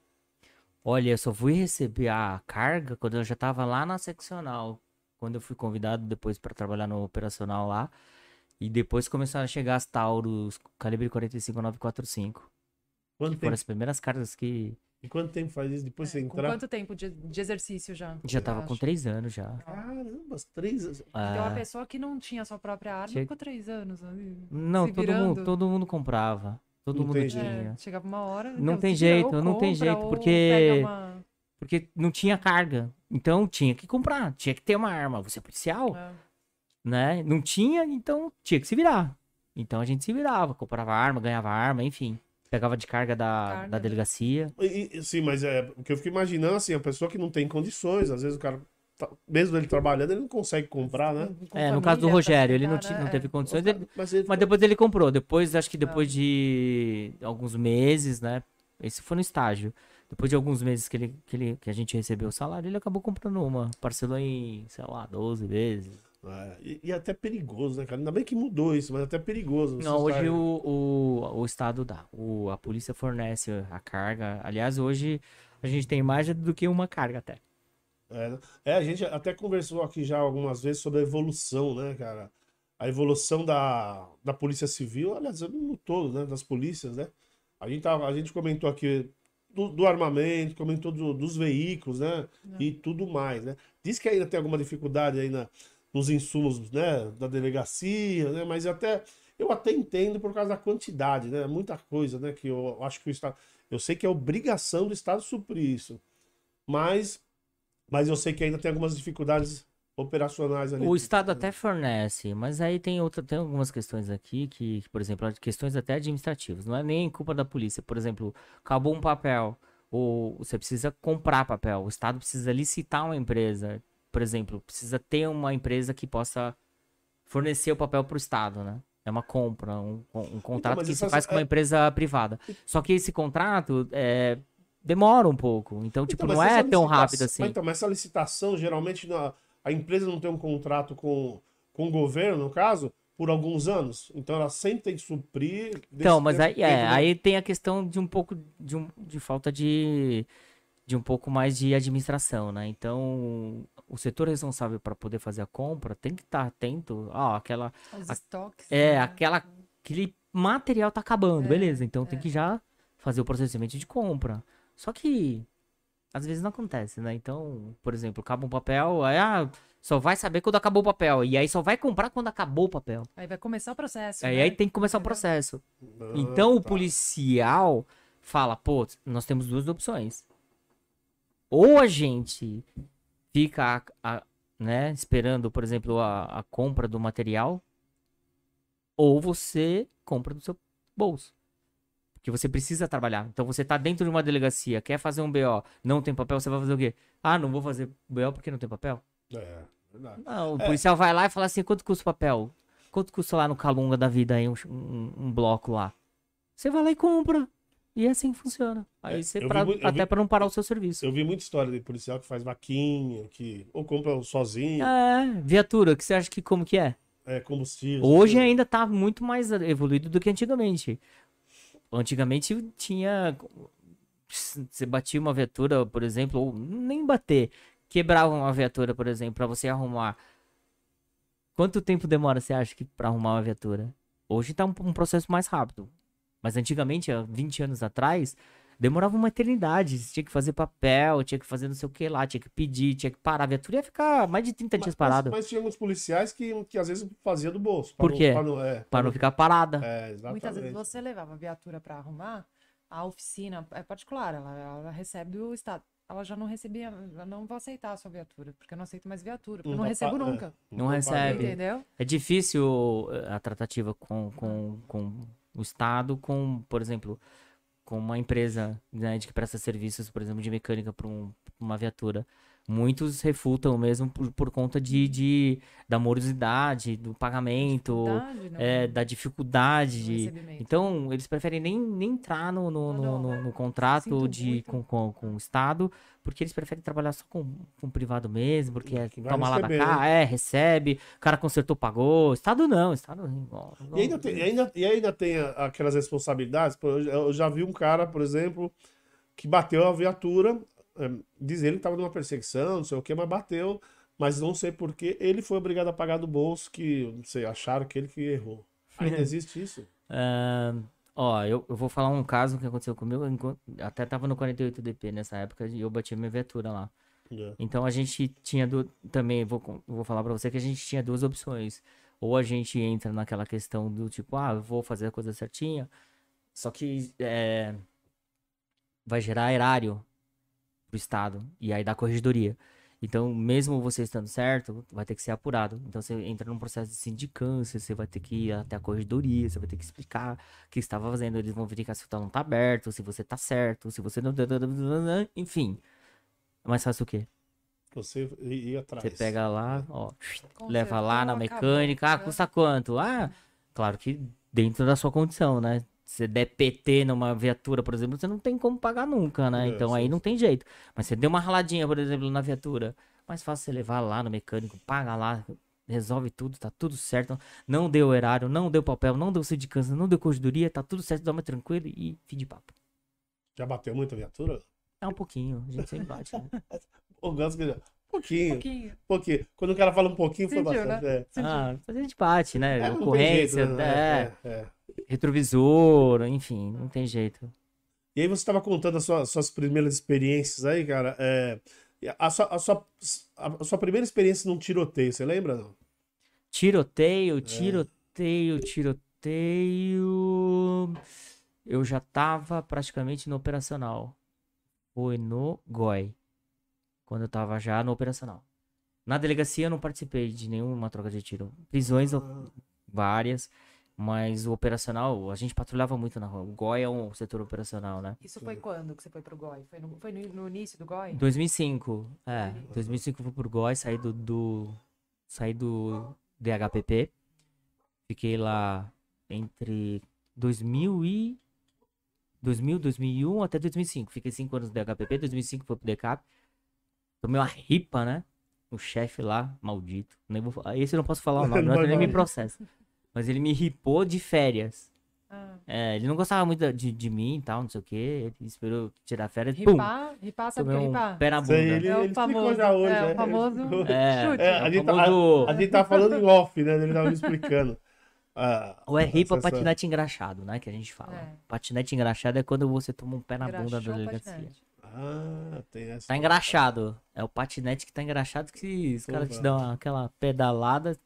Olha, eu só fui receber a carga quando eu já tava lá na seccional. Quando eu fui convidado depois para trabalhar no operacional lá. E depois começaram a chegar as Taurus calibre 45945. Quanto Foram tempo, as primeiras cargas que e quanto tempo faz isso? Depois você É, com entrar? quanto tempo de, de exercício já? já você tava com acha? três anos já. Caramba, três. Então a pessoa que não tinha sua própria arma Chega- ficou três anos. ali, Não, se todo mundo, todo mundo comprava. Todo Não mundo tem tinha. É, chegava uma hora. Não tem tira, jeito, não tem jeito, porque- uma- Porque não tinha carga. Então tinha que comprar, tinha que ter uma arma. Você é policial, é. né? Não tinha, então tinha que se virar. Então a gente se virava, comprava arma, ganhava arma, enfim. Pegava de carga da, Carga, da delegacia. E- e- sim, mas é o que eu fico imaginando assim, a pessoa que não tem condições, às vezes o cara, tá- mesmo ele trabalhando, ele não consegue comprar, né? Com É, no caso do família, Rogério, ele não, né? não teve É. condições. ele- Mas, ele mas depois ele comprou. Depois, acho que Ah. depois de alguns meses, né? Esse foi no estágio. Depois de alguns meses que, ele, que, ele, que a gente recebeu o salário, ele acabou comprando uma. Parcelou em, sei lá, 12 vezes. É, e, e até perigoso, né, cara? Ainda bem que mudou isso, mas até perigoso. Não, hoje o, o, o Estado dá. O, a polícia fornece a carga. Aliás, hoje a gente tem mais do que uma carga até. É, né? É, a gente até conversou aqui já algumas vezes sobre a evolução, né, cara? A evolução da, da Polícia Civil, aliás, no todo, né? Das polícias, né? A gente, tava, a gente comentou aqui do, do armamento, comentou do- dos veículos, né? E tudo mais, né? Diz que ainda tem alguma dificuldade aí na, nos insumos, né? Da delegacia, né? Mas até, eu até entendo por causa da quantidade, né? Muita coisa, né? Que eu acho que o Estado... Eu sei que é obrigação do Estado suprir isso. Mas mas eu sei que ainda tem algumas dificuldades operacionais ali. O Estado até fornece, mas aí tem, outra, tem algumas questões aqui que, que, por exemplo, questões até administrativas. Não é nem culpa da polícia. Por exemplo, acabou um papel, ou você precisa comprar papel. O Estado precisa licitar uma empresa. Por exemplo, precisa ter uma empresa que possa fornecer o papel para o Estado, né? É uma compra, um, um contrato mas que se essas- faz com uma é- empresa privada. Só que esse contrato é, demora um pouco. Então, tipo, Então, não mas é tão rápido assim. Mas, então, mas essa licitação, geralmente, na- a empresa não tem um contrato com, com o governo, no caso, por alguns anos. Então ela sempre tem que suprir. Então, mas aí, tempo, é, né? aí tem a questão de um pouco de, um, de falta de, de um pouco mais de administração, né? Então, o setor responsável para poder fazer a compra tem que estar atento, ó, aquela Os A- estoques. é, né? aquela aquele material tá acabando, É, beleza? Então tem é. que já fazer o processamento de compra. Só que às vezes não acontece, né? Então, por exemplo, acaba um papel, aí ah, só vai saber quando acabou o papel e aí só vai comprar quando acabou o papel. Aí vai começar o processo. Aí, né? aí tem que começar o Entendeu? processo. Ah, Então o tá. policial fala, pô, nós temos duas opções. Ou a gente fica a- a- né, esperando, por exemplo, a, a compra do material, ou você compra do seu bolso. Porque você precisa trabalhar. Então você tá dentro de uma delegacia, quer fazer um BO, não tem papel, você vai fazer o quê? Ah, não vou fazer BO porque não tem papel? É, verdade. Não, o É. policial vai lá e fala assim, quanto custa o papel? Quanto custa lá no Calunga da vida aí um, um, um bloco lá? Você vai lá e compra. E é assim que funciona. Aí É, você, vi pra- eu até vi- pra não parar o seu serviço. Eu vi muita história de policial que faz vaquinha, que ou compra sozinho, É, viatura, que você acha que como que é? é, combustível. Hoje ainda tá muito mais evoluído do que antigamente. Antigamente tinha. Você batia uma viatura, por exemplo, ou nem bater. Quebrava uma viatura, por exemplo, pra você arrumar. Quanto tempo demora, você acha, que pra arrumar uma viatura? Hoje tá um, um processo mais rápido. Mas antigamente, há 20 anos atrás, demorava uma eternidade. Você tinha que fazer papel, tinha que fazer não sei o que lá, tinha que pedir, tinha que parar. A viatura ia ficar mais de 30 dias Mas- parada. Mas, mas tinha alguns policiais que, que às vezes fazia do bolso. Por não- quê? pra não- é, Pra não ficar parada. É, exatamente. Muitas vezes você levava a viatura para arrumar, a oficina é particular, ela, ela recebe do Estado. Ela já não recebia, eu não vou aceitar a sua viatura, porque eu não aceito mais viatura, porque eu não tá recebo pa- é, nunca. Não tá recebe. Entendeu? É difícil eh, a tratativa com, com, com o Estado, com, por exemplo, com uma empresa né, de que presta serviços, por exemplo, de mecânica para uma viatura. Muitos refutam mesmo por, por conta de, de, da morosidade, do pagamento, Dificuldade no- é, da dificuldade. de-. Então, eles preferem nem, nem entrar no, no, Não, no, não. no- no contrato de, com, com, com o Estado, porque eles preferem trabalhar só com, com o privado mesmo, porque é, toma lá da cá, né? é, recebe, o cara consertou, pagou. Estado não, Estado igual, E ainda, tem, e, ainda, e ainda tem aquelas responsabilidades. Eu já vi um cara, por exemplo, que bateu a viatura. É, diz ele que estava numa perseguição, não sei o que, mas bateu. Mas não sei porquê. Ele foi obrigado a pagar do bolso, que, não sei, acharam que ele que errou. Ainda [laughs] existe isso? Ah, ó, eu, eu vou falar um caso que aconteceu comigo, até tava no 48DP nessa época e eu bati minha viatura lá. É. Então a gente tinha du... também vou, vou falar pra você que a gente tinha duas opções. Ou a gente entra naquela questão do tipo, ah, eu vou fazer a coisa certinha, só que é, vai gerar erário pro Estado e aí dá corregedoria. Então, mesmo você estando certo, vai ter que ser apurado. Então, você entra num processo de sindicância, você vai ter que ir até a corregedoria, você vai ter que explicar o que você estava fazendo. Eles vão verificar se o talão tá aberto, se você tá certo, se você não. Enfim. É mais fácil o quê? Você ia atrás. Você pega lá, ó, Consertou, leva lá na acabou. mecânica. Ah, É. custa quanto? Ah, claro que dentro da sua condição, né? Se der PT numa viatura, por exemplo, você não tem como pagar nunca, né? É, Então aí sim, não tem jeito. Mas você deu uma raladinha, por exemplo, na viatura. Mais fácil você levar lá no mecânico, paga lá, resolve tudo, tá tudo certo. Não deu horário, não deu papel, não deu sindicância, não deu corredoria, tá tudo certo, dorme tranquilo e fim de papo. Já bateu muita viatura? É um pouquinho, a gente sempre bate, né? [laughs] O Ganso que já- pouquinho, um pouquinho. pouquinho. Quando o cara fala um pouquinho, foi Sentiu, bastante. né? É. Ah, a gente bate, né? É, Ocorrência, jeito, né? é, É, é. retrovisor, enfim, não tem jeito. E aí você estava contando as suas, suas primeiras experiências aí, cara. É, a, sua, a, sua, a sua primeira experiência num tiroteio, você lembra? Não? Tiroteio, tiroteio, tiroteio. Eu já tava praticamente no operacional. Foi no GOI. Quando eu tava já no operacional. Na delegacia eu não participei de nenhuma troca de tiro. Prisões, eu- várias. Mas o operacional, a gente patrulhava muito na rua. O GOI é um setor operacional, né? Isso foi quando que você foi pro GOI? Foi no, foi no, no início do GOI? 2005. É, 2005 eu fui pro GOI, saí do, do saí do DHPP. Fiquei lá entre 2000 e 2000, 2001 até 2005. Fiquei 5 anos no DHPP, 2005 foi pro DECAP. Tomei uma ripa, né? O chefe lá, maldito. Nem vou, esse eu não posso falar o [laughs] nome, Não ele me falar. processa. Mas ele me ripou de férias. Ah. É, ele não gostava muito de, de mim e tal, não sei o quê. Ele esperou tirar férias e pum! Ripar, ripar, sabe o que é um ripar? pé na bunda. ele, É o ele famoso- já hoje. é, o né? famoso-. É, Chute. É, a, gente tá, famoso- a, a gente tá falando em off, né? Ele tava me explicando. [laughs] Ah, Ou é ripa patinete engraxado, né? Que a gente fala. É. Patinete engraxado é quando você toma um pé na bunda da Engraxou delegacia. patinete. Ah, tem essa. Tá engraxado. É o patinete que tá engraxado que os caras te dão uma- aquela pedalada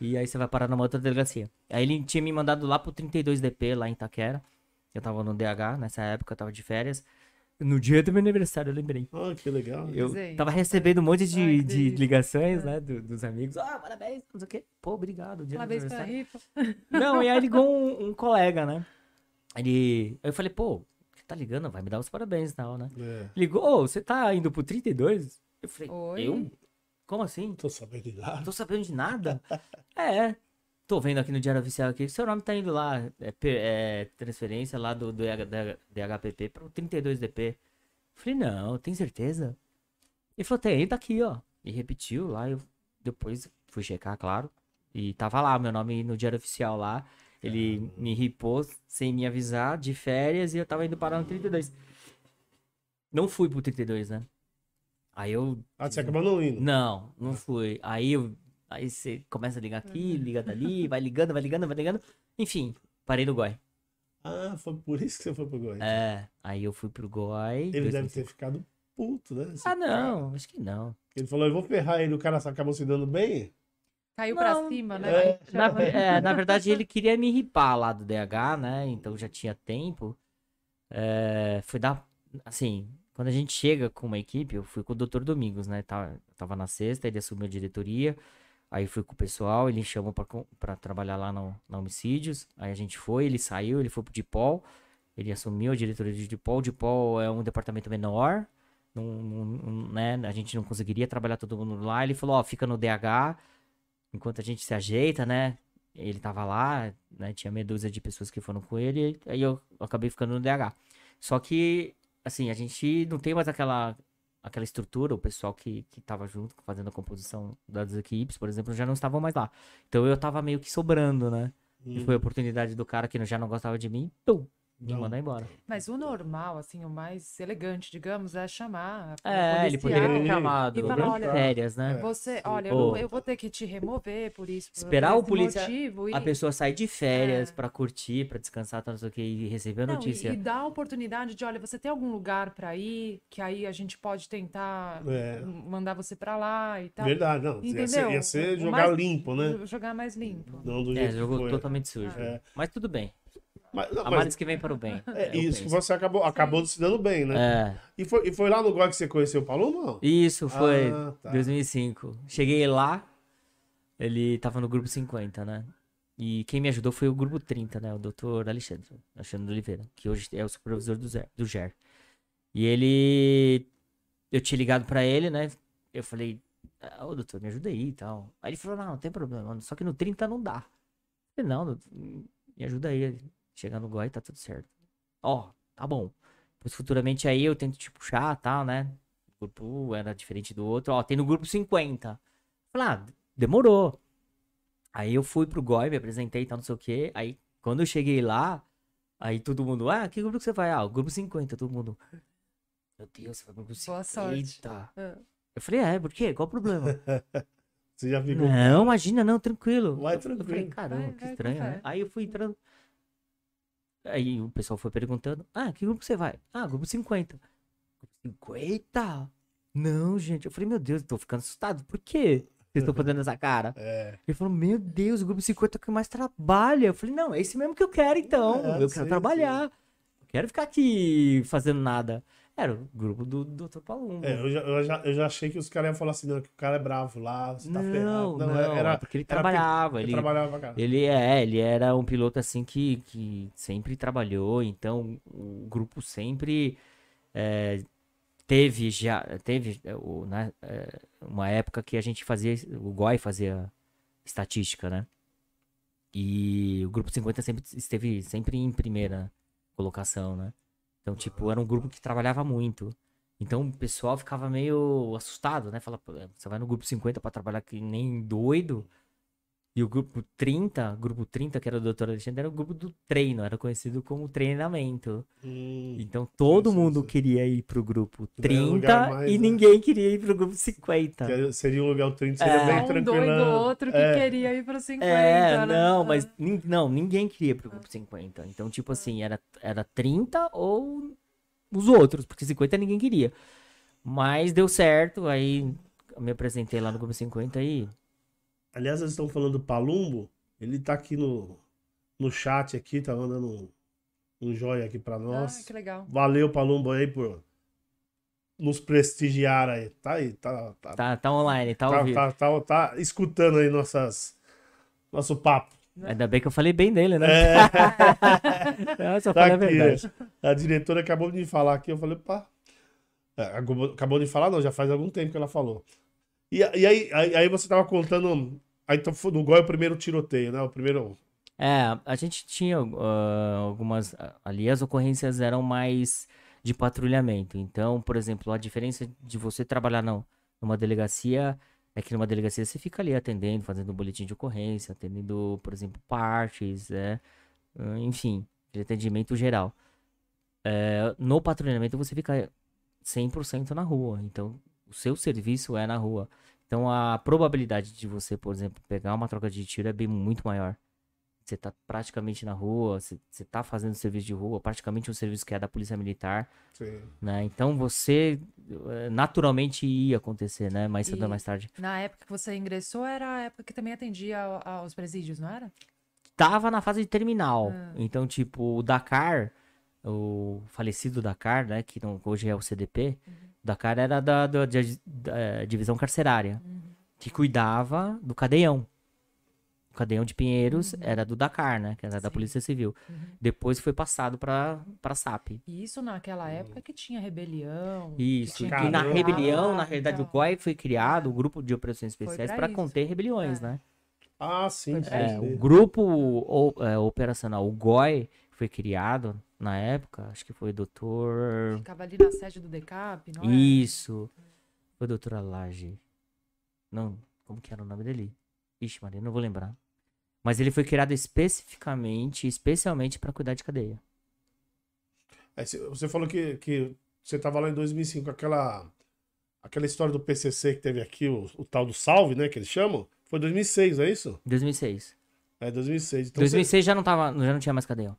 e aí você vai parar numa outra delegacia. Aí ele tinha me mandado lá pro 32DP, lá em Itaquera. Eu tava no DH nessa época, eu tava de férias. No dia do meu aniversário, eu lembrei. Ah, que legal. Eu Desenho. tava recebendo um monte de, Ai, de ligações, né, do- dos amigos. Ah, parabéns, não sei o quê. Pô, obrigado. Dia do Parabéns pra aniversário. ripa. Não, e aí ligou um, um colega, né? Ele. Aí eu falei, pô, tá ligando? Vai me dar os parabéns e tal, né? É, Ligou, ô, você tá indo pro 32? Eu falei, Oi? eu? Como assim? tô sabendo de nada. Não tô sabendo de nada? [laughs] é. Tô vendo aqui no Diário Oficial aqui, seu nome tá indo lá, é, é, transferência lá do, do DHPP pro 32DP. Falei, não, tem certeza? Ele falou, tem, tá aqui, ó. E repetiu lá, eu depois fui checar, claro. E tava lá, meu nome no Diário Oficial lá. Ele me ripou sem me avisar, de férias, e eu tava indo parar no 32. Não fui pro 32, né? Aí eu Ah, você acabou não indo. não, não fui. Aí eu, aí você começa a ligar aqui, liga dali, vai ligando, vai ligando, vai ligando. Enfim, parei no Goi. Ah, foi por isso que você foi pro Goiás. É, aí eu fui pro Goi. Ele deve 2005. ter ficado puto, né? Esse Ah, cara. não, acho que não. Ele falou, eu vou ferrar ele, o cara acabou se dando bem. Caiu Não, pra cima, né? é. [laughs] Na, é, na verdade, ele queria me ripar lá do DH, né? Então já tinha tempo. É, foi dar. Assim, quando a gente chega com uma equipe, eu fui com o Dr. Domingos, né? Tava, tava na sexta, ele assumiu a diretoria. Aí fui com o pessoal, ele chamou pra trabalhar lá no, na Homicídios. Aí a gente foi, ele saiu, ele foi pro Dipol. Ele assumiu a diretoria de Dipol. O Dipol é um departamento menor. Não, não- não- né? A gente não conseguiria trabalhar todo mundo lá. Ele falou, ó, fica no DH enquanto a gente se ajeita, né? Ele tava lá, né? Tinha meia dúzia de pessoas que foram com ele, aí eu acabei ficando no DH. Só que, assim, a gente não tem mais aquela, aquela estrutura, o pessoal que, que tava junto, fazendo a composição das equipes, por exemplo, já não estavam mais lá. Então eu tava meio que sobrando, né? E Hum. foi a oportunidade do cara que já não gostava de mim, pum, me mandar embora. Mas o normal, assim, o mais elegante, digamos, é chamar. É, ele policial. poderia ter chamado E falar, de olha, férias, né? Você, olha, eu, Ô. eu vou ter que te remover por isso. por Esperar o esse polícia- motivo, e- A pessoa sair de férias É. pra curtir, pra descansar, tal, não sei o que, e receber a Não, e- notícia. E, dá a oportunidade de, olha, você tem algum lugar pra ir, que aí a gente pode tentar É. m- mandar você pra lá e tal. Verdade, não. Ia ser, Entendeu? ia ser O jogar mais- limpo, né? Jogar mais limpo. Não do É, jeito que jogou foi. totalmente sujo. É. Mas tudo bem. Mas, não, mas que vem para o bem. é eu isso que penso. você acabou, acabou se dando bem, né? É, E, foi, e foi lá no Goi que você conheceu o Paulo não? isso foi Ah, tá. 2005. Cheguei lá, ele tava no grupo 50, né? E quem me ajudou foi o grupo 30, né? O doutor Alexandre, Alexandre Oliveira, que hoje é o supervisor do, Zer, do GER. E ele. Eu tinha ligado pra ele, né? Eu falei, ah, ô doutor, me ajuda aí e tal. Aí ele falou, não, não tem problema, só que no 30 não dá. Eu falei, não, doutor, me ajuda aí. Chegar no GOI tá tudo certo. Ó, tá bom. Pois futuramente aí eu tento te puxar tal, né? O grupo era diferente do outro. Ó, tem no grupo 50. Falei, ah, demorou. Aí eu fui pro GOI, me apresentei e tal, não sei o quê. Aí, quando eu cheguei lá, aí todo mundo, ah, que grupo que você vai? Ah, o grupo 50, todo mundo. Meu Deus, você vai pro grupo 50. Boa sorte. Eita. É. Eu falei, é, por quê? Qual o problema? [laughs] Você já ficou. Não, imagina, não, tranquilo. Vai Eu falei, tranquilo. caramba, Vai, que estranho, né? Aí eu fui entrando. Aí o pessoal foi perguntando, ah, que grupo você vai? Ah, grupo 50. Grupo 50? Não, gente. Eu falei, meu Deus, eu tô ficando assustado. Por quê? Vocês estão fazendo essa cara? [laughs] É. Ele falou, meu Deus, o grupo 50 é o que mais trabalha. Eu falei, não, é esse mesmo que eu quero, então. É, eu sim, quero trabalhar. Não quero ficar aqui fazendo nada. Era o grupo do Dr. Palumbo. É, eu, já, eu, já, eu já achei que os caras iam falar assim, não, que o cara é bravo lá, você tá não, ferrado. não, era, é porque ele era trabalhava. ele Ele, trabalhava cá. ele é, ele era um piloto assim que, que sempre trabalhou, então o grupo sempre é, teve já, teve é, né, é, uma época que a gente fazia, o GOI fazia estatística, né? E o grupo 50 sempre esteve sempre em primeira colocação, né? Então, tipo, era um grupo que trabalhava muito. Então o pessoal ficava meio assustado, né? Fala, "Pô, você vai no grupo 50 pra trabalhar que nem doido. E o grupo 30, grupo 30, que era o Dr. Alexandre, era o grupo do treino, era conhecido como treinamento. Hum, Então todo sim, mundo sim. queria ir pro grupo É um 30 lugar mais, e né? ninguém queria ir pro grupo 50. que seria um lugar o 30, seria É. bem um tranquilo. doido outro que É. queria ir pro 50. É, né? não, mas não, ninguém queria ir pro grupo 50. Então, tipo assim, era, era 30 ou os outros, porque 50 ninguém queria. Mas deu certo, aí eu me apresentei lá no grupo 50 e Aliás, eles estão falando do Palumbo. Ele tá aqui no, no chat aqui, tá mandando um, um joia aqui pra Ah, nós. que legal. Valeu, Palumbo, aí, por nos prestigiar aí. Tá aí, tá, tá, tá, tá online, tá tá, ouvindo. tá, tá, tá escutando aí nossas, nosso papo. Ainda bem que eu falei bem dele, né? É, [laughs] Eu só tá falei a aqui. verdade. A diretora acabou de me falar aqui, eu falei, pá. É, acabou de falar, não, já faz algum tempo que ela falou. E, e aí, aí, aí você tava contando. Aí então, no Goi o primeiro tiroteio, né? O primeiro. É, a gente tinha ah, algumas. Ali as ocorrências eram mais de patrulhamento. Então, por exemplo, a diferença de você trabalhar não, numa delegacia é que numa delegacia você fica ali atendendo, fazendo boletim de ocorrência, atendendo, por exemplo, partes, é, enfim, de atendimento geral. É, no patrulhamento você fica 100% na rua. Então, o seu serviço é na rua. Então, a probabilidade de você, por exemplo, pegar uma troca de tiro é bem muito maior. Você tá praticamente na rua, você, você tá fazendo serviço de rua, praticamente um serviço que é da Polícia Militar, Sim. né? Então você eh, naturalmente ia acontecer, né? Mais cedo ou mais tarde. Na época que você ingressou, era a época que também atendia ao- aos presídios, não era? Tava na fase de terminal. Ah. Então, tipo, o Dakar, o falecido Dakar, né? Que não, hoje é o CDP, Uhum. O Dakar era da, da- da- da divisão carcerária, que cuidava do cadeião. O cadeião de Pinheiros era do Dakar, né? Que era da Uhum. Sim. Polícia Civil. Uhum. Depois foi passado pra, pra SAP. E isso naquela época que tinha rebelião. que Isso. tinha. E na rebelião, na realidade, o então. GOI foi criado, o Grupo de Operações Especiais, pra para conter rebeliões, É. né? Ah, sim. Sim, É, sim. o grupo o- é, operacional, o GOI, foi criado na época, acho que foi o doutor... Ficava ali na sede do DECAP, não é? Isso. Foi o doutor Alage. Não, como que era o nome dele? Ixi, Maria, não vou lembrar. Mas ele foi criado especificamente, especialmente para cuidar de cadeia. Aí você- você falou que, que você tava lá em 2005, aquela, aquela história do PCC que teve aqui, o, o tal do Salve, né? Que eles chamam. Foi 2006, é isso? 2006. É 2006. Então 2006 já não tava, já não tinha mais cadeia.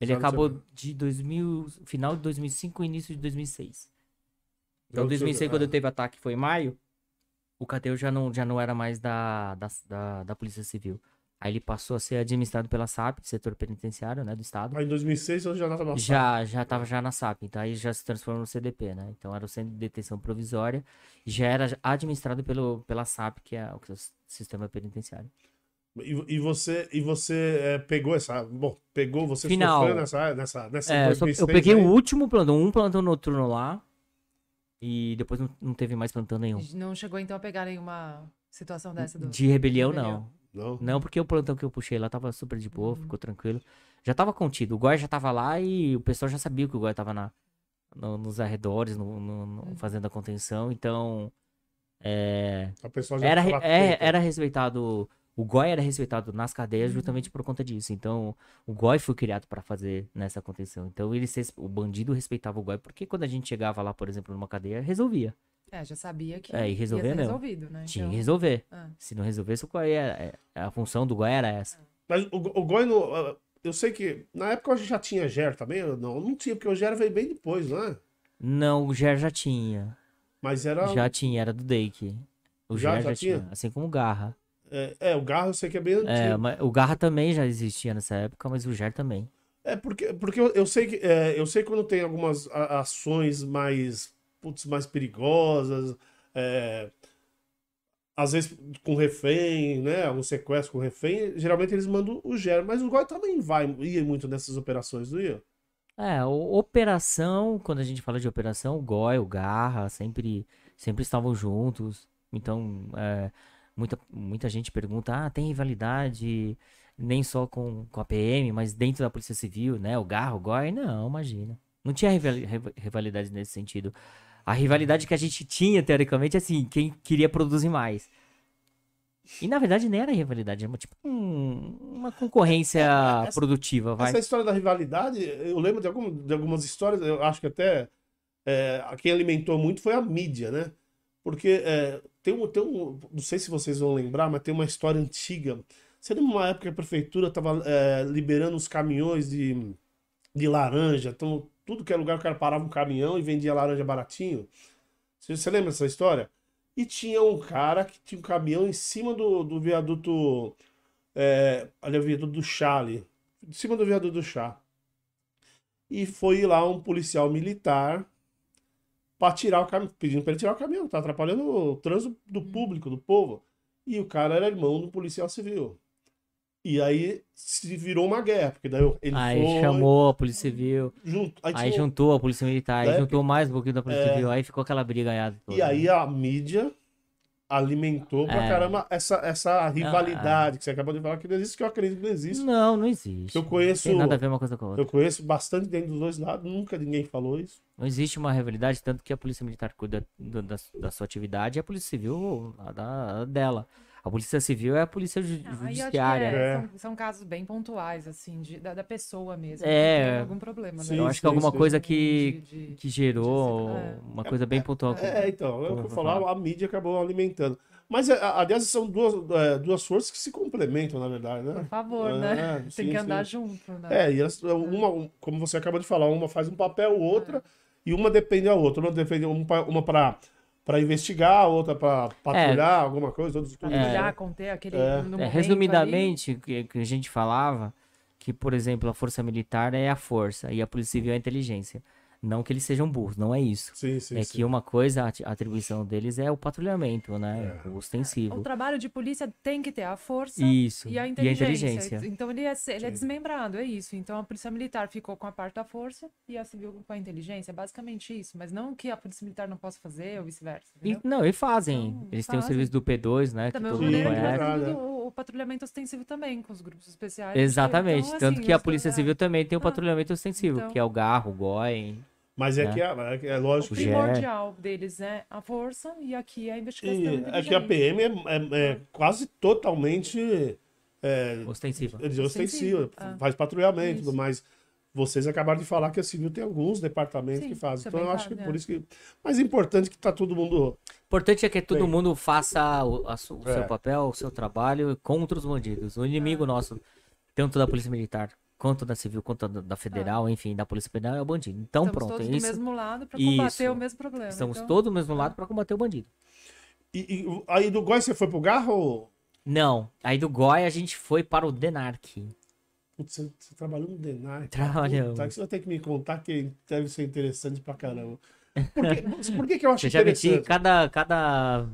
Ele não acabou de 2000, final de 2005 início de 2006. Então, Já 2006, tinha- quando é. teve ataque, foi em maio. O Cadeu já não, já não era mais da, da, da, da Polícia Civil. Aí ele passou a ser administrado pela SAP, setor penitenciário, né, do estado. Aí em 2006 eu já tava Já, já tava já na SAP, então aí já se transformou no CDP, né? Então era o Centro de Detenção Provisória, já era administrado pelo, pela SAP, que é o Sistema Penitenciário. E, e você, e você é, pegou essa. Bom, pegou, você Final. sofreu nessa, nessa, nessa É, eu, só- 2006 eu peguei aí? o último plantão, um plantão noturno lá, e depois não, não teve mais plantão nenhum. Não chegou então a pegar nenhuma situação dessa do. De rebelião, rebelião. não. Não. Não, porque o plantão que eu puxei lá tava super de Uhum. boa, ficou tranquilo. Já tava contido. O Gói já tava lá e o pessoal já sabia que o Gói tava na, no- nos arredores, no, no- no- Uhum. fazendo a contenção. Então, é, A pessoa já era, é, era respeitado. O Gói era respeitado nas cadeias Uhum. justamente por conta disso. Então, o Gói foi criado para fazer nessa contenção. Então, ele se- o bandido respeitava o Gói, porque quando a gente chegava lá, por exemplo, numa cadeia, resolvia. É, já sabia que É, e ia resolver ser não. resolvido, né? Tinha Então, que resolver. ah. Se não resolvesse, o Gói era, é- a função do Gói era essa. Mas o, o Goi, no, ah, eu sei que na época eu já tinha GER também, não, não tinha, porque o GER veio bem depois, não é? Não, o Ger já tinha. Mas era. Já tinha, era do Dake. O Já- Ger já já, tinha? tinha? assim como o Garra. É, é, o Garra eu sei que é bem antigo. É, mas o Garra também já existia nessa época, mas o Ger também. É porque, porque eu, eu sei que é, eu sei quando tem algumas ações mais putz, mais perigosas, é, às vezes com refém, né, um sequestro com refém, geralmente eles mandam o GER, mas o GOI também vai ia muito nessas operações, não ia? É, o- operação, quando a gente fala de operação, o Goi, o Garra, sempre, sempre estavam juntos. Então, é, muita, muita gente pergunta, ah, tem rivalidade nem só com, com a PM, mas dentro da Polícia Civil, né? O Garra, o Goi? Não, imagina. Não tinha rivali- riva- rivalidade nesse sentido. A rivalidade que a gente tinha, teoricamente, é assim, quem queria produzir mais. E na verdade nem era rivalidade, era tipo um- uma concorrência essa- produtiva, vai. Essa história da rivalidade, eu lembro de, algum- de algumas histórias, eu acho que até é, quem alimentou muito foi a mídia, né? Porque é, tem, um, tem um. Não sei se vocês vão lembrar, mas tem uma história antiga. Você lembra uma época que a prefeitura estava liberando os caminhões de, de laranja? Então, tudo que é lugar, o cara parava um caminhão e vendia laranja baratinho. Você, você lembra dessa história? E tinha um cara que tinha um caminhão em cima do, do viaduto. É, ali é o viaduto do chá ali. Em cima do viaduto do chá. E foi lá um policial militar para tirar o caminhão, pedindo para ele tirar o caminhão, tá atrapalhando o trânsito do público, do povo. E o cara era irmão do policial civil. E aí se virou uma guerra, porque daí ele Aí foi chamou a Polícia Civil, aí aí juntou a Polícia Militar, aí É, juntou mais um pouquinho da Polícia é. Civil, aí ficou aquela briga toda. E aí a mídia alimentou pra É. caramba essa, essa rivalidade que você acabou de falar que não existe, que eu acredito que não existe. Não, não existe. Eu conheço- Não tem nada a ver uma coisa com a outra. Eu conheço bastante dentro dos dois lados, nunca ninguém falou isso. Não existe uma rivalidade, tanto que a Polícia Militar cuida do- da, da sua atividade e a Polícia Civil da, dela. A Polícia Civil é a Polícia ju- que Judiciária. é, É. São, são casos bem pontuais, assim, de- da, da pessoa mesmo. É. que tem algum problema, Sim, né? Eu acho que sim, alguma sim. coisa que, De- de- que gerou de- é. uma coisa bem pontual. É, então, é o que eu falar? a mídia acabou alimentando. Mas, é, aliás, são duas, é, duas forças que se complementam, na verdade, Por né? favor, É, né? Tem sim, que andar sim. junto, né? É, e elas, uma, um- como você acabou de falar, uma faz um papel, outra, e uma depende da outra. Uma depende um uma para para investigar, outra para patrulhar, alguma coisa, outros tudo. Patrulhar, conter aquele. É. É, ali. resumidamente, o que, que a gente falava que, por exemplo, a Força Militar é a força e a Polícia Civil é a inteligência. Não que eles sejam burros, não é isso. Sim, sim, é sim. que uma coisa, a atribuição deles é o patrulhamento, né? É. O O ostensivo. trabalho de polícia tem que ter a força Isso. e a E a inteligência. inteligência. Então ele é, ele é desmembrado, é isso. Então a polícia militar ficou com a parte da força e a civil com a inteligência. É basicamente isso. Mas não que a polícia militar não possa fazer ou vice-versa. Não, e fazem. Então, Eles têm o fazem. serviço do P2, né? Que Da mesma todo mundo que conhece. tudo o, patrulhamento ostensivo também, com os grupos especiais. Exatamente. Então, Tanto assim, que a Polícia é, Civil também tem o Ah, patrulhamento ostensivo, então. que é o garro, o GOI. Mas é né? que é, é lógico O primordial deles é a força e aqui é a investigação. E, é que a. PM é, é- é quase totalmente é, Ostensiva. é ostensiva, Ostensiva, ah. faz patrulhamento e tudo mais. Vocês acabaram de falar que a civil tem alguns departamentos Sim, que fazem. é Então eu acho que claro, por é. isso que. Mas é importante que tá todo mundo. O importante é que todo Bem. mundo faça o, o É. seu papel, o seu trabalho contra os bandidos. O inimigo nosso, tanto da Polícia Militar, quanto da Civil, quanto da, da Federal, enfim, da Polícia Penal, é o bandido. Então Estamos pronto, todos é do isso. mesmo lado para combater Isso. o mesmo problema. Estamos então, todos do mesmo lado para combater o bandido. E, e aí do Góis você foi pro garro? ou- Não, aí do GOI a gente foi para o Denark. Putz, você, você trabalhou no Denar. Trabalhamos. Puta, Você vai ter que me contar que deve ser interessante pra caramba. Por que, [laughs] por que, que eu acho Eu já meti interessante? cada, cada,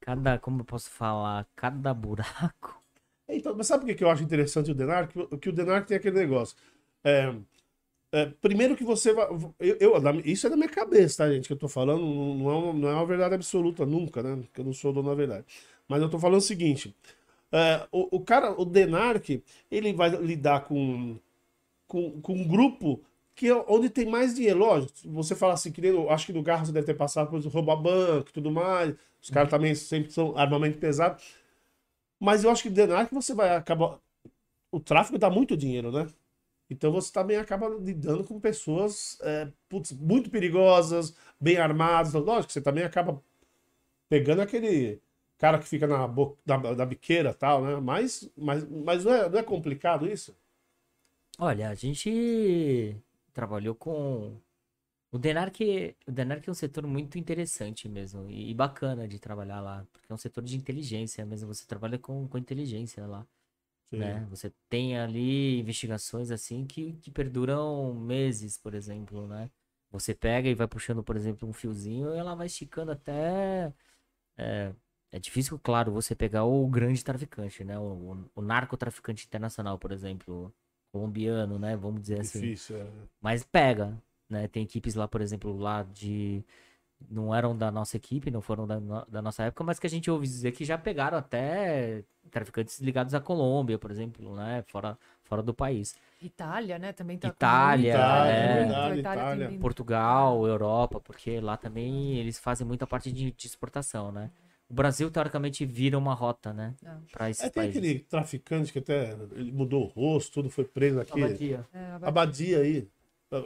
cada, como eu posso falar, cada buraco. Então, mas sabe por que que eu acho interessante o Denar? Que, o- que o Denar tem aquele negócio. É, é, primeiro que você vai. Eu, eu- isso é da minha cabeça, tá, gente? Que eu tô falando, não, não é uma, não é uma verdade absoluta, nunca, né? Porque eu não sou dono da verdade. Mas eu tô falando o seguinte: é, o, o cara, o Denark, ele vai lidar com, com, com um grupo que é onde tem mais dinheiro. Lógico, você fala assim, que nem, acho que no Garra você deve ter passado por roubar banco e tudo mais. Os caras também sempre são armamento pesado. Mas eu acho que Denark você vai acabar. O tráfico dá muito dinheiro, né? Então você também acaba lidando com pessoas é, putz, muito perigosas, bem armadas. Lógico que você também acaba pegando aquele cara que fica na, bo- na, na biqueira e tal, né? Mas, mas, mas não, é, não é complicado isso? Olha, a gente trabalhou com. O Denark, o Denark é um setor muito interessante mesmo e bacana de trabalhar lá, porque é um setor de inteligência mesmo. Você trabalha com, com inteligência lá, né? Você tem ali investigações assim que, que perduram meses, por exemplo, né? Você pega e vai puxando, por exemplo, um fiozinho e ela vai esticando até. É, é difícil, claro, você pegar o grande traficante, né? O, o, o narcotraficante internacional, por exemplo, colombiano, né? Vamos dizer assim. Difícil. é. Mas pega, né? Tem equipes lá, por exemplo, lá de. Não eram da nossa equipe, não foram da, da nossa época, mas que a gente ouve dizer que já pegaram até traficantes ligados à Colômbia, por exemplo, né? Fora, fora do país. Itália, né? Também tá Itália, muito, é. Itália Itália. Portugal, Europa, porque lá também eles fazem muita parte de, de exportação, né? O Brasil, teoricamente, vira uma rota, né? Pra esses É, tem países. aquele traficante que até ele mudou o rosto, tudo foi preso aqui. Abadia. É, a Abadia aí.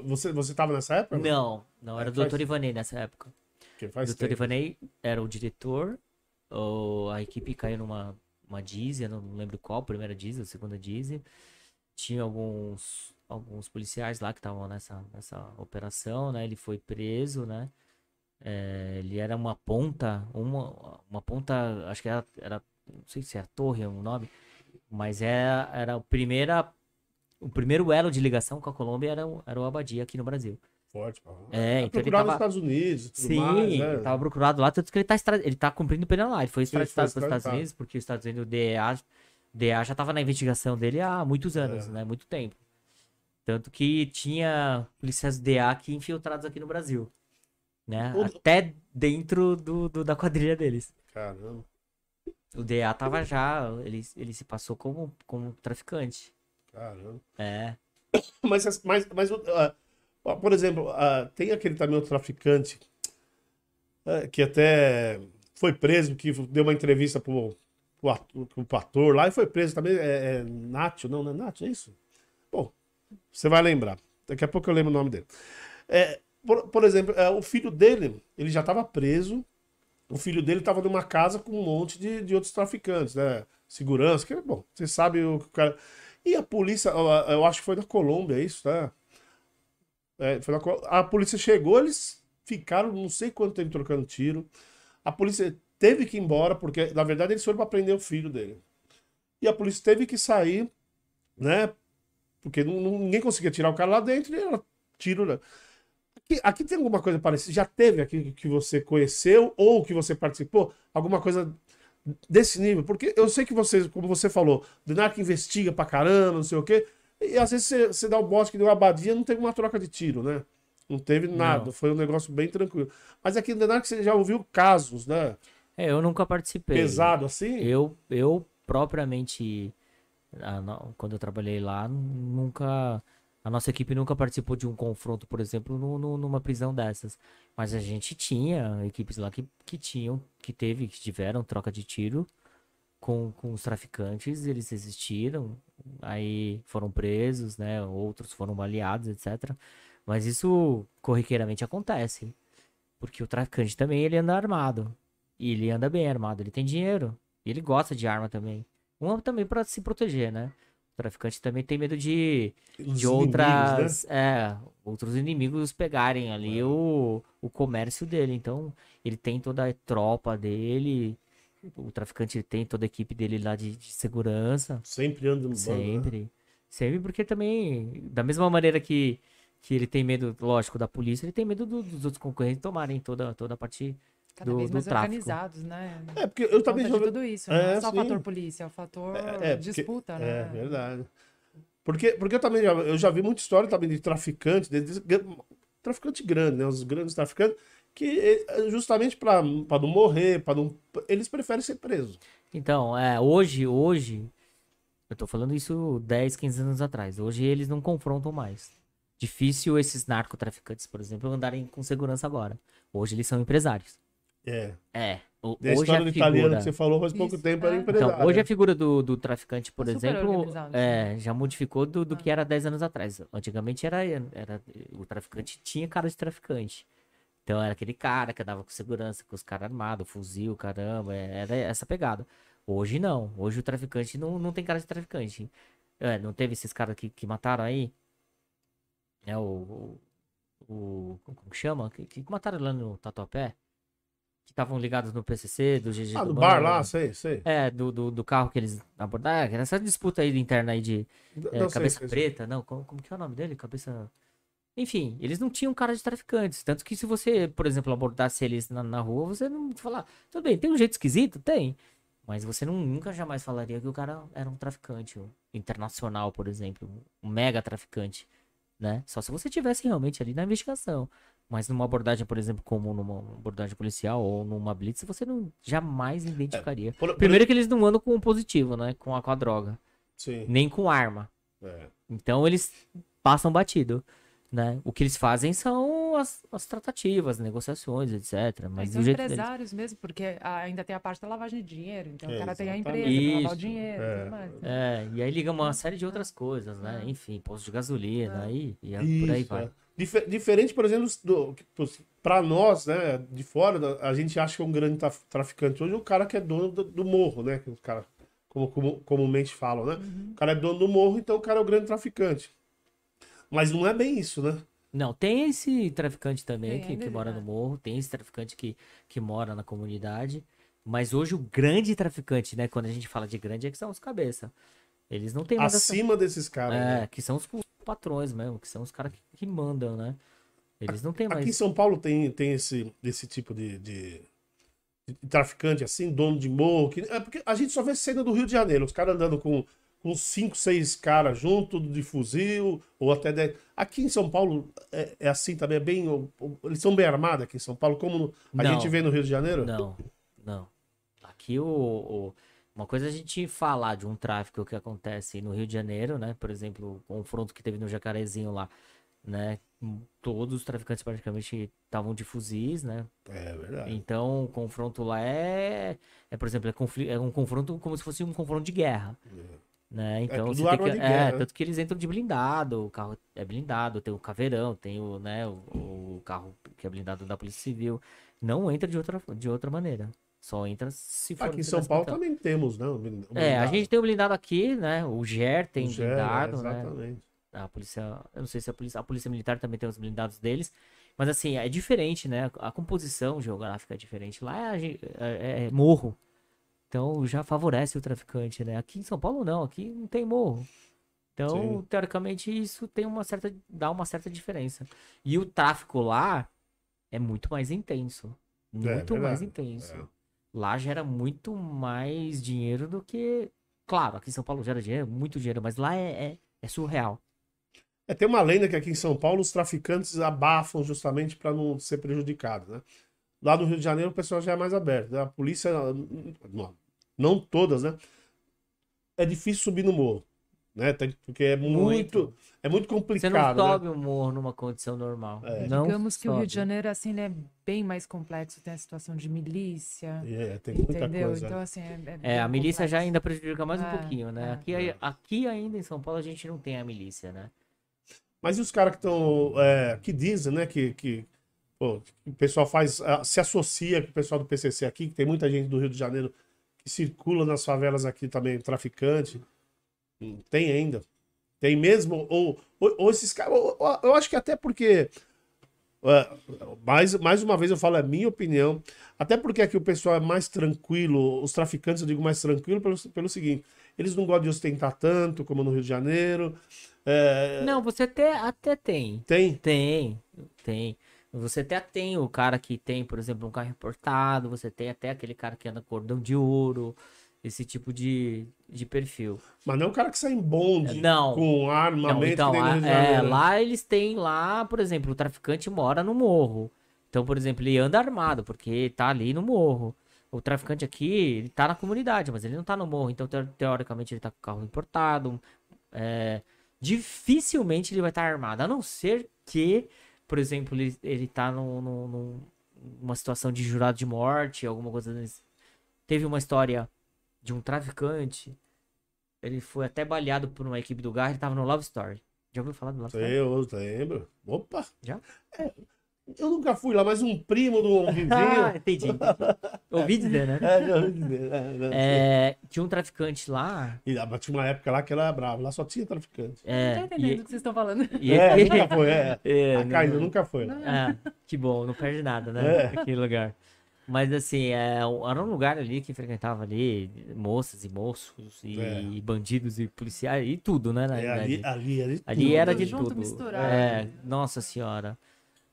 Você, você tava nessa época? Não, não, era É, o faz- Dr. Ivanei nessa época. Que O faz Dr. tempo. Ivanei era o diretor, o- a equipe caiu numa uma diesel, não lembro qual, primeira diesel, segunda diesel. Tinha alguns, alguns policiais lá que estavam nessa, nessa operação, né? Ele foi preso, né? É, ele era uma ponta, uma, uma ponta, acho que era, era, não sei se é a torre é o nome, mas era, era a primeira, o primeiro elo de ligação com a Colômbia era, o- era o Abadia aqui no Brasil. Forte. pô. É, então ele procurado tava... nos Estados Unidos tudo Sim, mais, né? ele tava procurado lá, tanto que ele tá, extra... ele tá cumprindo pena lá. Ele foi extraditado para os Estados. Unidos, porque os Estados Unidos, o DEA, DEA já tava na investigação dele há muitos anos, É. né? Muito tempo. Tanto que tinha policiais DEA aqui infiltrados aqui no Brasil. Né? O- Até dentro do, do- da quadrilha deles. Caramba. O DEA tava já, ele, ele se passou como, como traficante. Caramba. É. [coughs] Mas, mas, mas ah, por exemplo, ah, tem aquele também outro traficante ah, que até foi preso, que deu uma entrevista pro, pro, ator, pro ator lá e foi preso também. É, é Nacho, não, não é Nacho, é isso? Bom, você vai lembrar. Daqui a pouco eu lembro o nome dele. É, por, por exemplo, é, o filho dele, ele já estava preso. O filho dele estava numa casa com um monte de, de outros traficantes, né? Segurança, que, bom, você sabe o que o cara. E a polícia, eu acho que foi na Colômbia, é isso, né? É, foi na a polícia chegou, eles ficaram não sei quanto tempo trocando tiro. A polícia teve que ir embora, porque na verdade eles foram para prender o filho dele. E a polícia teve que sair, né? Porque ninguém conseguia tirar o cara lá dentro e era tiro. Né? Aqui, aqui tem alguma coisa parecida? Já teve aqui que você conheceu ou que você participou? Alguma coisa desse nível? Porque eu sei que você, como você falou, o Denac investiga pra caramba, não sei o quê. E às vezes você, você dá o bote que deu a abadia, não teve uma troca de tiro, né? Não teve nada, Não. foi um negócio bem tranquilo. Mas aqui no Denac você já ouviu casos, né? É, eu nunca participei. Pesado assim? Eu, eu propriamente, ah, quando eu trabalhei lá, nunca. A nossa equipe nunca participou de um confronto, por exemplo, no- no- numa prisão dessas. Mas a gente tinha equipes lá que, que tinham, que teve, que tiveram troca de tiro com, com os traficantes, eles existiram, aí foram presos, né? Outros foram baleados, etc. Mas isso corriqueiramente acontece. Porque o traficante também ele anda armado. E ele anda bem armado, ele tem dinheiro. E ele gosta de arma também. Um também pra se proteger, né? O traficante também tem medo de, Os de inimigos, outras. né? É, outros inimigos pegarem ali É. o, o comércio dele. Então, ele tem toda a tropa dele. O traficante tem toda a equipe dele lá de, de segurança. Sempre anda no bando, né? Sempre. Sempre, porque também, da mesma maneira que, que ele tem medo, lógico, da polícia, ele tem medo do- dos outros concorrentes tomarem toda, toda a parte. Cada do- vez mais organizados, né? É, porque eu também já tudo isso. É, não é só o sim. fator polícia, é o fator É, porque- disputa, É né? verdade. Porque, porque eu também já, eu já vi muita história também de traficante, de, de- traficante grande, né? Os grandes traficantes, que eh, justamente para não morrer, para não. Eles preferem ser presos. Então, é, hoje, hoje, eu tô falando isso 10, 15 anos atrás. Hoje eles não confrontam mais. Difícil esses narcotraficantes, por exemplo, andarem com segurança agora. Hoje eles são empresários. É. É. o- Tem a hoje história a do italiano figura... que você falou faz pouco Isso, tempo, era é. empresário. Então, hoje a figura do, do traficante, por Tá super exemplo, é, já modificou do, do que era 10 anos atrás. Antigamente era, era o traficante tinha cara de traficante. Então era aquele cara que andava com segurança, com os caras armados, fuzil, caramba, é, era essa pegada. Hoje não. Hoje o traficante não, não tem cara de traficante. É, não teve esses caras que, que mataram aí? É o, o, o- Como que chama? Que, que mataram lá no Tatuapé? Que estavam ligados no PCC, do GG Ah, do no bar Mano. lá, sei, sei. É, do, do, do carro que eles abordaram. Essa disputa aí interna aí de é, Não sei, cabeça sei, sei. preta. Não, como, como que é o nome dele? Cabeça. Enfim, eles não tinham cara de traficantes. Tanto que se você, por exemplo, abordasse eles na, na rua, você não falar. Tudo bem, tem um jeito esquisito? Tem. Mas você não, nunca jamais falaria que o cara era um traficante um internacional, por exemplo. Um mega traficante. Né? Só se você tivesse realmente ali na investigação. Mas numa abordagem, por exemplo, como numa abordagem policial ou numa blitz, você não jamais identificaria. Por- por- Primeiro que eles não andam com o positivo, né? Com a, com a droga. Sim. Nem com arma. É. Então eles passam batido. Né? O que eles fazem são as, as tratativas, negociações, etc. Mas são jeito deles. empresários mesmo, porque ainda tem a parte da lavagem de dinheiro. Então É, o cara tem a exatamente. empresa pra lavar o Isso. dinheiro e É. tudo mais. É, e aí liga uma série de outras coisas, né? Enfim, posto de gasolina, e, e por aí Isso, vai. É. Dife- diferente, por exemplo, do, para nós, né, de fora, a gente acha que é um grande traf- traficante hoje o cara que é dono do, do morro, né? Que os caras, como, como comumente falam, né? Uhum. O cara é dono do morro, então o cara é o grande traficante. Mas não é bem isso, né? Não, tem esse traficante também Tem, que, ainda que mora é. no morro, tem esse traficante que, que mora na comunidade, mas hoje o grande traficante, né? Quando a gente fala de grande, é que são os cabeça. Eles não têm mais essa... Acima desses caras. É, né? que são os patrões mesmo, que são os caras que, que mandam, né? Eles não têm Aqui em mais. São Paulo tem, tem esse, esse tipo de, de- de traficante assim, dono de morro. Que, é porque a gente só vê cena do Rio de Janeiro, os caras andando com, com cinco, seis caras junto de fuzil, ou até dez. Aqui em São Paulo é, é assim também, é bem. Eles são bem armados aqui em São Paulo, como a Não. gente vê no Rio de Janeiro? Não, não. Aqui o, o- Uma coisa é a gente falar de um tráfico que acontece no Rio de Janeiro, né? Por exemplo, o confronto que teve no Jacarezinho lá, né? Todos os traficantes praticamente estavam de fuzis, né? É verdade. Então, o confronto lá é, é por exemplo, é, confli- é um confronto como se fosse um confronto de guerra. Né? Então, É tudo você tem arma que, é, guerra, né? tanto que eles entram de blindado, o carro é blindado, tem o caveirão, tem o, né, o, o carro que é blindado da Polícia Civil. Não entra de outra, de outra maneira. Só entra se for. Aqui em São Paulo também temos, né? É, a gente tem o blindado aqui, né? O GER tem O GER, é, blindado, né? Exatamente. a polícia, eu não sei se a polícia, a polícia militar também tem os blindados deles, mas assim, é diferente, né? A composição geográfica é diferente. Lá é, gen- é- é morro. Então já favorece o traficante, né? Aqui em São Paulo não, aqui não tem morro. Então, Sim. teoricamente, isso tem uma certa. dá uma certa diferença. E o tráfico lá é muito mais intenso. Muito mais verdade, intenso. Lá gera muito mais dinheiro do que. Claro, aqui em São Paulo gera dinheiro, muito dinheiro, mas lá é, é, é surreal. É, tem uma lenda que aqui em São Paulo os traficantes abafam justamente para não ser prejudicado, né? Lá no Rio de Janeiro o pessoal já é mais aberto. né? A polícia, não, não todas, né? É difícil subir no morro, né? Tem- porque é muito, Muito. é muito Você não complicado, né? sobe o morro numa condição normal. É. Não Digamos que o Rio de sobe. Janeiro, assim, ele é bem mais complexo. Tem a situação de milícia, É, tem muita entendeu? coisa. Então, assim, é, É, bem a milícia já complexo. ainda prejudica mais um É, pouquinho, né? é. Aqui, É. aqui ainda em São Paulo a gente não tem a milícia, né? Mas e os caras que estão. que dizem, né? Que, que, pô, que o pessoal faz. se associa com o pessoal do PCC aqui, que tem muita gente do Rio de Janeiro que circula nas favelas aqui também, traficante. Tem ainda. Tem mesmo? Ou, ou, ou esses caras. Eu acho que até porque. é, mais, mais uma vez eu falo, é minha opinião. Até porque aqui o pessoal é mais tranquilo, os traficantes eu digo mais tranquilo pelo, pelo seguinte: eles não gostam de ostentar tanto como no Rio de Janeiro. É, Não, você até, até tem. tem. Tem, tem. Você até tem o cara que tem, por exemplo, um carro importado, você tem até aquele cara que anda cordão de ouro, esse tipo de, de perfil. Mas não é o cara que sai em bonde Não. com Não, armamento então, tem no a- de é, Janeiro. lá eles têm lá, por exemplo, o traficante mora no morro. Então, por exemplo, ele anda armado, porque tá ali no morro. O traficante aqui, ele tá na comunidade, mas ele não tá no morro. Então, teo- teoricamente, ele tá com carro importado. É, dificilmente ele vai estar armado. A não ser que, por exemplo, ele, ele tá num, num- num- numa situação de jurado de morte, alguma coisa. Teve uma história de um traficante. Ele foi até baleado por uma equipe do Garra, ele tava no Love Story. Já ouviu falar do Love Story? Eu lembro. Opa! Já? É, eu nunca fui lá, mas um primo de um [laughs] Ah, vizinho. entendi. Ouvi dizer, né? É, ouvi dizer, é, não, É, tinha um traficante lá. E, ah, mas tinha uma época lá que era bravo, lá só tinha traficante. É, Não tô entendendo o que vocês estão falando. e É, nunca foi, é. [laughs] É, A não- Caína nunca foi. lá. Ah, que bom, não perde nada, né? É. Aquele lugar. Mas assim, é, era um lugar ali que frequentava ali moças e moços e É. bandidos e policiais e tudo, né? Na É, ali, ali, ali, Ali tudo, era de junto, tudo. misturado. É, nossa senhora.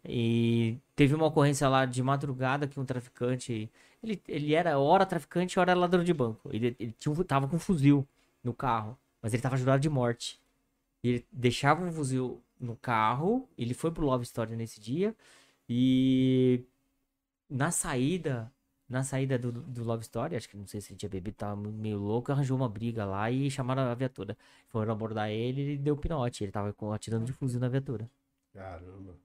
E teve uma ocorrência lá de madrugada que um traficante. Ele, ele era hora traficante, hora ladrão de banco. Ele, ele tinha, tava com um fuzil no carro, mas ele tava jurado de morte. E ele deixava um fuzil no carro, ele foi pro Love Story nesse dia, e na saída. Na saída do, do Love Story, acho que não sei se ele tinha bebido, tava meio louco, arranjou uma briga lá e chamaram a viatura. Foram abordar ele e deu pinote. Ele tava atirando de fuzil na viatura. Caramba.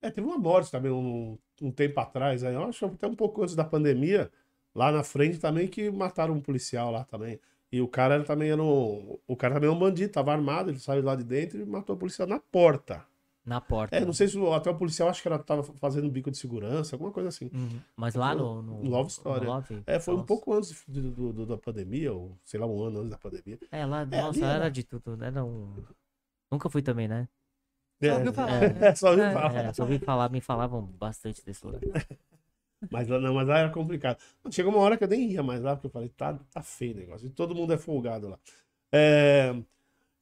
É, teve uma morte também um, um tempo atrás, aí, eu acho até um pouco antes da pandemia, lá na frente também, que mataram um policial lá também. E o cara era, também era um. O cara também é um bandido, tava armado, ele saiu lá de dentro e matou o policial na porta. Na porta. É, não sei se o- até o policial acho que ela tava fazendo bico de segurança, alguma coisa assim. Uhum. Mas lá no, no, No Love Story. no Love, É, foi um nossa. pouco antes do- do- do- da pandemia, ou sei lá, um ano antes da pandemia. É, lá, É, nossa, era era- de tudo. Era um. Nunca fui também, né? Só ouviu falar, é. né? É, só ouviu É. falar. É, só ouvi falar, me falavam bastante desse lugar. [laughs] Mas lá não, mas lá era complicado. Chegou uma hora que eu nem ia mais lá, porque eu falei, tá, tá feio o negócio. E todo mundo é folgado lá. É,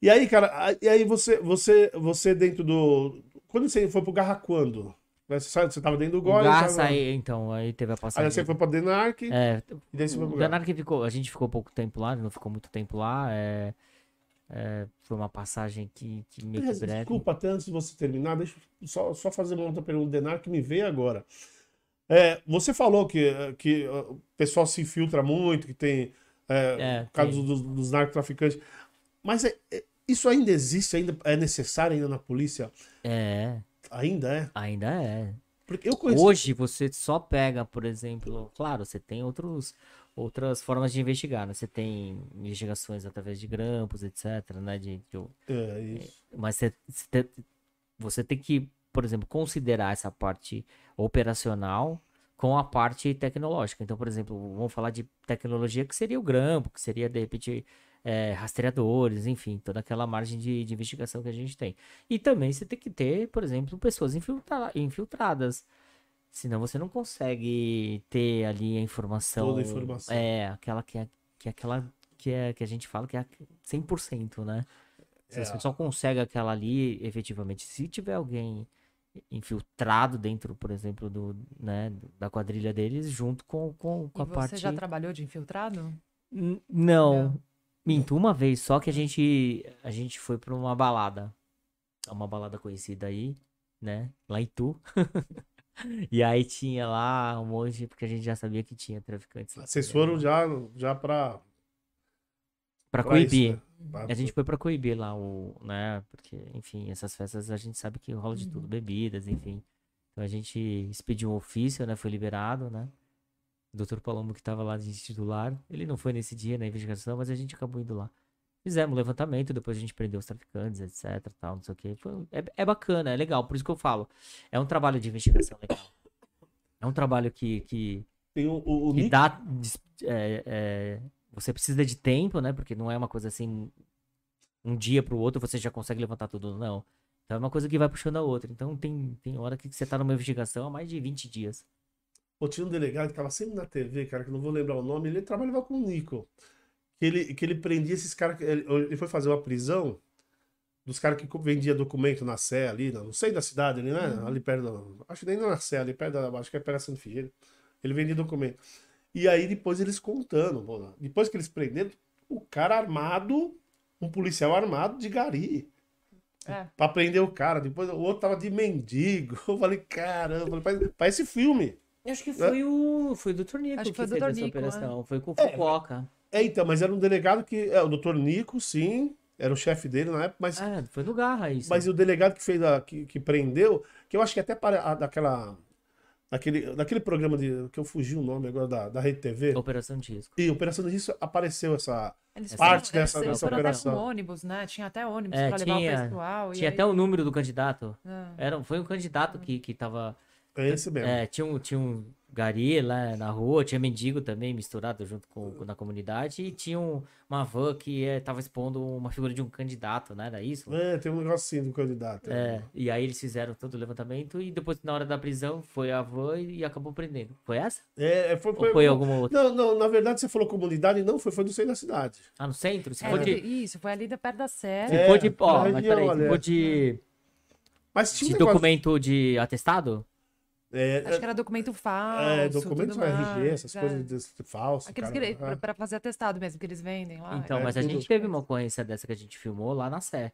E aí, cara, e aí você, você, você dentro do. Quando você foi pro Garra quando? Você, saiu- você tava dentro do O Gole, Garça tava... aí, então, aí teve a aí passagem. você foi pra Denark, É, e daí você foi o pro Garra. Denark ficou, a gente ficou pouco tempo lá, não ficou muito tempo lá. É, é, foi uma passagem que, que meio que breve. Desculpa, até antes de você terminar, deixa eu só, só fazer uma outra pergunta do Denar que me veio agora. É, você falou que, que uh, o pessoal se infiltra muito, que tem. É, É, por causa tem. dos, dos narcotraficantes. Mas é- é- isso ainda existe, ainda é necessário ainda na polícia? É, Ainda é? ainda é. Porque eu conheço. Hoje você só pega, por exemplo, claro, você tem outros, outras formas de investigar, né? Você tem investigações através de grampos, etc, né? De, de- É, isso. mas você, você tem- você tem que, por exemplo, considerar essa parte operacional com a parte tecnológica. Então, por exemplo, vamos falar de tecnologia que seria o grampo, que seria, de repente, é, rastreadores, enfim, toda aquela margem de, de investigação que a gente tem. E também você tem que ter, por exemplo, pessoas infiltra- infiltradas. Senão você não consegue ter ali a informação. Toda a informação. É, aquela que é, que é aquela que, é, que a gente fala que é 100%, né? Você É. só consegue aquela ali, efetivamente, se tiver alguém infiltrado dentro, por exemplo, do, né, da quadrilha deles, junto com, com, com E a você parte... já trabalhou de infiltrado? N- Não. Não. Minto, uma vez só que a gente a gente foi pra uma balada. É Uma balada conhecida aí, né? Lá em Tu. [laughs] e aí tinha lá um monte, porque a gente já sabia que tinha traficantes lá. Vocês também, foram né? já, já pra. pra pra isso, coibir. né? Pra- A gente foi pra coibir lá o, né? Porque, enfim, essas festas a gente sabe que rola de tudo, Uhum. bebidas, enfim. Então a gente expediu um ofício, né? Foi liberado, né? Doutor Palomo que tava lá de titular, ele não foi nesse dia na investigação, mas a gente acabou indo lá. Fizemos um levantamento, depois a gente prendeu os traficantes, etc, tal, não sei o que. é, é bacana, é legal, por isso que eu falo. É um trabalho de investigação legal. É um trabalho que, que, Tem o, o, que Nick- dá. é, é, você precisa de tempo, né? Porque não é uma coisa assim. Um dia pro outro você já consegue levantar tudo, não. Então é uma coisa que vai puxando a outra. Então tem, tem hora que você tá numa investigação há mais de 20 dias. Pô, tinha um delegado que tava sempre na TV, cara, que não vou lembrar o nome, ele trabalhava com o Nico. Que ele, que ele prendia esses caras. Ele, ele foi fazer uma prisão dos caras que vendia documento na Sé ali, não sei da cidade ali, né? Ali perto. da- Acho que nem na Sé, ali perto da. Acho que é perto da Santo Figueiredo. Ele vendia documento. E aí depois eles contando, pô, depois que eles prenderam, o cara armado, um policial armado de gari. É. Pra prender o cara. Depois o outro tava de mendigo. [laughs] Eu falei, caramba, parece filme. Acho que foi o. Foi o Dr. Nico Acho que o fez Dr. essa operação. Foi com o Fukuoka. É, então, mas era um delegado que. É, o doutor Nico, sim, era o chefe dele na época, mas, É, foi no Garra isso. mas o delegado que fez a. que, que prendeu, que eu acho que até para a- daquela. Daquele, daquele programa de. que eu fugi o nome agora da, da Rede TV. Operação de risco. E Operação de Risco apareceu essa. Eles Parte foram, dessa- eles dessa foram até operação. com ônibus, né? Tinha até ônibus É, pra levar o pessoal. e Tinha aí- até o número do candidato. Ah. Era, foi um candidato que, que tava. É esse mesmo. É, tinha um, tinha um gari lá na rua, tinha mendigo também misturado junto com, com- na comunidade e tinha um- uma van que é, tava expondo uma figura de um candidato, né? Era isso? É, tem um negócio assim do candidato. É, e aí eles fizeram todo o levantamento e depois, na hora da prisão, foi a van e, e acabou prendendo. Foi essa? É, foi, Ou foi alguma outra? Não, não, na verdade você falou comunidade, não, foi, foi do centro da cidade. Ah, no centro? Se É, for de. Isso, foi ali da perto da Sé. Se É, for de. Ó, mas peraí, se for de, Mas tinha de um negócio- documento de atestado? É, Acho que era documento falso. é, documentos tudo RG, mais, essas é. coisas falsas. Aqueles cara. que Ah. pra, fazer atestado mesmo, que eles vendem lá. Então, é mas a tudo- gente teve uma ocorrência dessa que a gente filmou lá na Sé.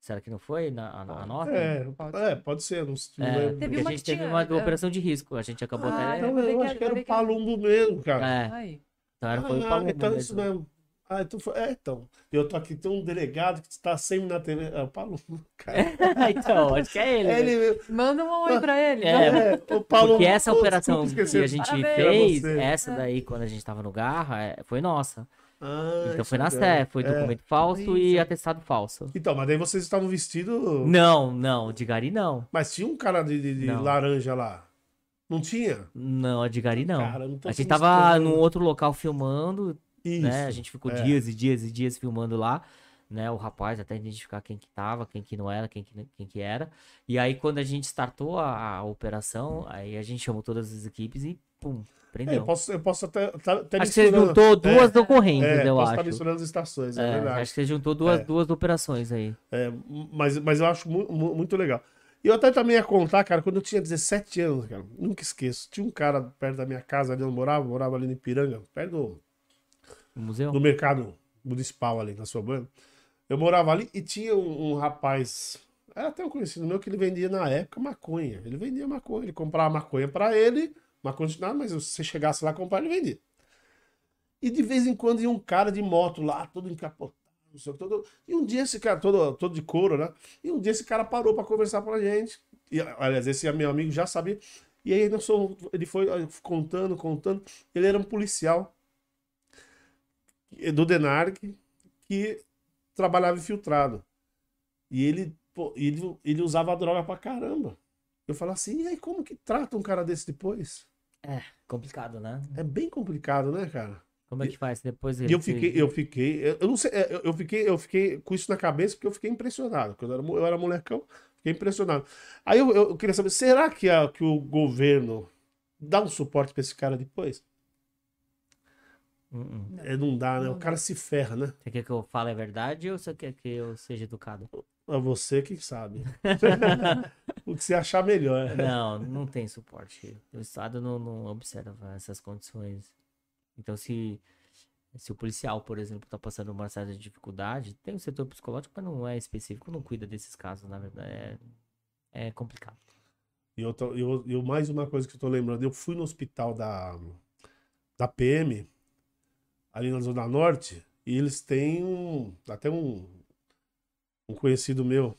Será que não foi? Na, a, a nossa? É, Pode é, pode ser. Não, não É, lembro. Teve uma a gente que teve tinha, uma é. operação de risco. A gente acabou Ah, até. Então, eu que acho que era o Palumbo mesmo, cara. É, Aí. então era, foi o Ah, Paulo então é mesmo. isso mesmo. Ah, então foi. É, então. Eu tô aqui, tem um delegado que está sempre na TV. É o Paulo. [laughs] Cara, [laughs] então, acho que é ele. é né? ele mesmo. Manda um oi pra ele. É, É, o Paulo. Porque essa Pô, operação que a gente Parabéns. fez, essa daí, quando a gente tava no Garra, é, foi nossa. Ah, Então foi na é. Sé, foi É. documento falso e atestado falso. Então, mas daí vocês estavam vestidos. Não, não, de Gari não. Mas tinha um cara de, de- de Não. laranja lá. Não tinha? Não, a de Gari não. Cara, então a gente você tava num outro local filmando, Isso. né? A gente ficou é. dias e dias e dias filmando lá, né? O rapaz até identificar quem que tava, quem que não era, quem que, quem que era. E aí quando a gente startou a, a operação, aí a gente chamou todas as equipes e pum, É, eu prendeu. posso, eu posso até. Tá, até acho que você juntou duas é, ocorrências, É, eu posso acho. estar misturando as estações, é, verdade. acho que você juntou duas, duas operações aí. É, mas, mas eu acho mu- mu- muito legal. E eu até também ia contar, cara, quando eu tinha 17 anos, cara, nunca esqueço. Tinha um cara perto da minha casa, ali onde eu morava, eu morava ali no Ipiranga, perto do, No museu? do mercado municipal ali, na sua banha. Eu morava ali e tinha um, um rapaz, era até um conhecido meu, que ele vendia na época maconha. Ele vendia maconha, ele comprava maconha pra ele, maconha de nada, mas se você chegasse lá comprar, ele vendia. E de vez em quando ia um cara de moto lá, todo encapotado, todo... E um dia esse cara, todo, todo de couro, né? E um dia esse cara parou pra conversar com a gente. E, aliás, esse meu amigo já sabia. E aí nós fomos- ele foi eh, contando, contando. Ele era um policial do Denarc que trabalhava infiltrado. E ele, pô, ele, ele usava droga pra caramba. Eu falo assim, e aí como que trata um cara desse depois? Complicado, né? É bem complicado, né, cara? Como é que faz depois? E eu fiquei, eu fiquei, eu não sei, eu eu fiquei, eu fiquei com isso na cabeça porque eu fiquei impressionado. Quando eu era, eu era molecão, fiquei impressionado. Aí eu, eu queria saber, será que, a, que o governo dá um suporte pra esse cara depois? Hum. É, não dá, né? Não o dá. cara se ferra, né? Você quer que eu fale a verdade ou você quer que eu seja educado? É você que sabe. [laughs] o que você achar melhor. Não, não tem suporte. O Estado não, não observa essas condições. Então, se, se o policial, por exemplo, está passando uma certa dificuldade, tem o setor psicológico, mas não é específico, não cuida desses casos, na verdade. É, é complicado. E eu, tô- eu, eu- mais uma coisa que eu tô lembrando, eu fui no hospital da, da PM, ali na Zona Norte, e eles têm um, até um, um conhecido meu,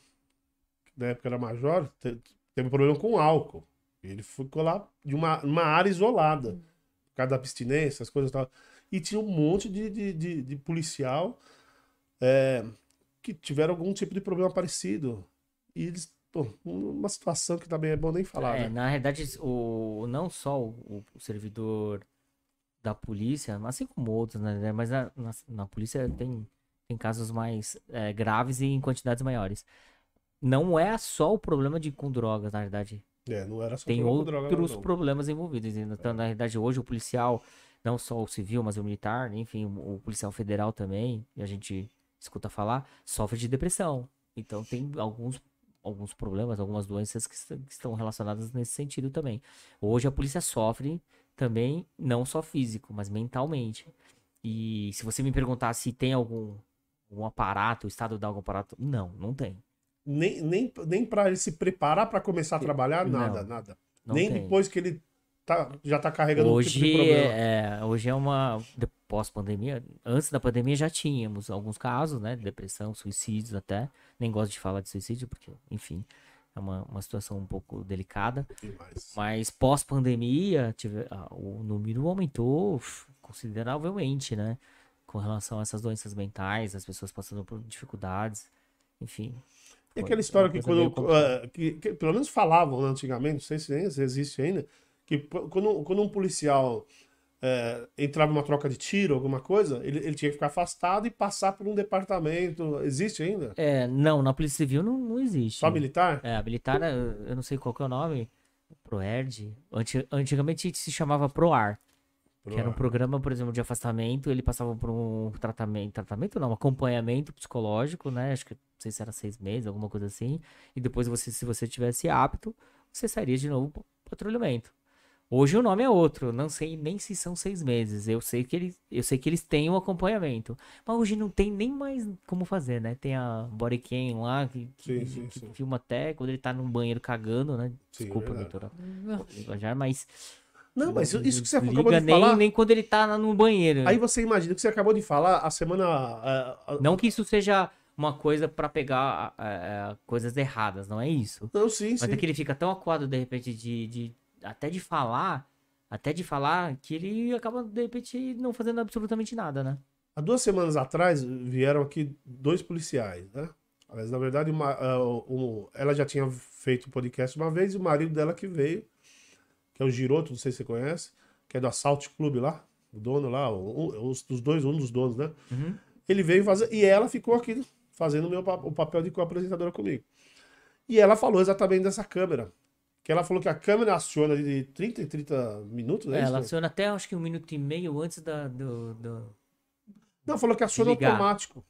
que na época era major, te- teve um problema com álcool. Ele ficou lá de uma, uma área isolada, por causa da abstinência, as coisas e tal. E tinha um monte de, de, de, de policial é, que tiveram algum tipo de problema parecido. E eles, pô, uma situação que também é bom nem falar, É, né? na realidade, o, não só o, o servidor da polícia, assim como outros, né? Mas na, na, na polícia tem, tem casos mais é, graves e em quantidades maiores. Não é só o problema de com drogas, na verdade. É, não era só Tem problema com droga, outros não. problemas envolvidos. Então, na realidade, hoje o policial, não só o civil, mas o militar, enfim, o policial federal também, e a gente escuta falar, sofre de depressão. Então, tem alguns, alguns problemas, algumas doenças que estão relacionadas nesse sentido também. Hoje a polícia sofre também, não só físico, mas mentalmente. E se você me perguntar se tem algum, algum aparato, o Estado dá algum aparato, não, não tem. Nem, nem, nem pra ele se preparar pra começar a trabalhar, Não, nada, nada. Não nem tem. depois que ele tá, já tá carregando um tipo de Hoje problema. é, hoje é uma de- pós-pandemia. Antes da pandemia já tínhamos alguns casos, né? de Depressão, suicídios até. Nem gosto de falar de suicídio, porque, enfim, é uma, uma situação um pouco delicada. Demais. Mas pós-pandemia, ah, o número aumentou consideravelmente, né? Com relação a essas doenças mentais, as pessoas passando por dificuldades, enfim. E aquela história que quando. eh, que, que pelo menos falavam né, antigamente, não sei se existe ainda, que quando, quando um policial eh, entrava numa troca de tiro, alguma coisa, ele, ele tinha que ficar afastado e passar por um departamento. Existe ainda? É, não, na Polícia Civil não, não existe. Só militar? É, militar, eu não sei qual que é o nome. Proerd. Anti- Antigamente se chamava Proar. Que era um programa, por exemplo, de afastamento. Ele passava por um tratamento. Tratamento não, um acompanhamento psicológico, né? Acho que não sei se era seis meses, alguma coisa assim. E depois você, se você tivesse apto, você sairia de novo pro patrulhamento. Hoje o nome é outro, não sei nem se são seis meses. Eu sei que eles, eu sei que eles têm um acompanhamento, mas hoje não tem nem mais como fazer, né? Tem a bodycam lá que, que, Sim, sim, que sim. filma até quando ele tá num banheiro cagando, né? Sim, é Desculpa, verdade. doutora, linguajar, mas Não, mas isso que você Liga acabou de nem, falar. nem quando ele tá no banheiro. Aí você imagina que você acabou de falar a semana. a- a- Não que isso seja uma coisa pra pegar é, é, coisas erradas, não é isso. Não, sim, Mas sim. é que ele fica tão acuado, de repente, de, de até de falar, até de falar, que ele acaba, de repente, não fazendo absolutamente nada, né? Há duas semanas atrás vieram aqui dois policiais, né? Mas, na verdade, uma- ah, o- ela já tinha feito o podcast uma vez e o marido dela que veio, que é o Giroto, não sei se você conhece, que é do Assault Club lá, o dono lá, um- os dos dois, um dos donos, né? Uhum. Ele veio fazer, e ela ficou aqui fazendo o meu, o papel de co-apresentadora comigo. E ela falou exatamente dessa câmera. Que ela falou que a câmera aciona de 30 em 30 minutos, né? É, ela aciona até, acho que um minuto e meio antes da, do, do- Não, falou que aciona Ligar. automático.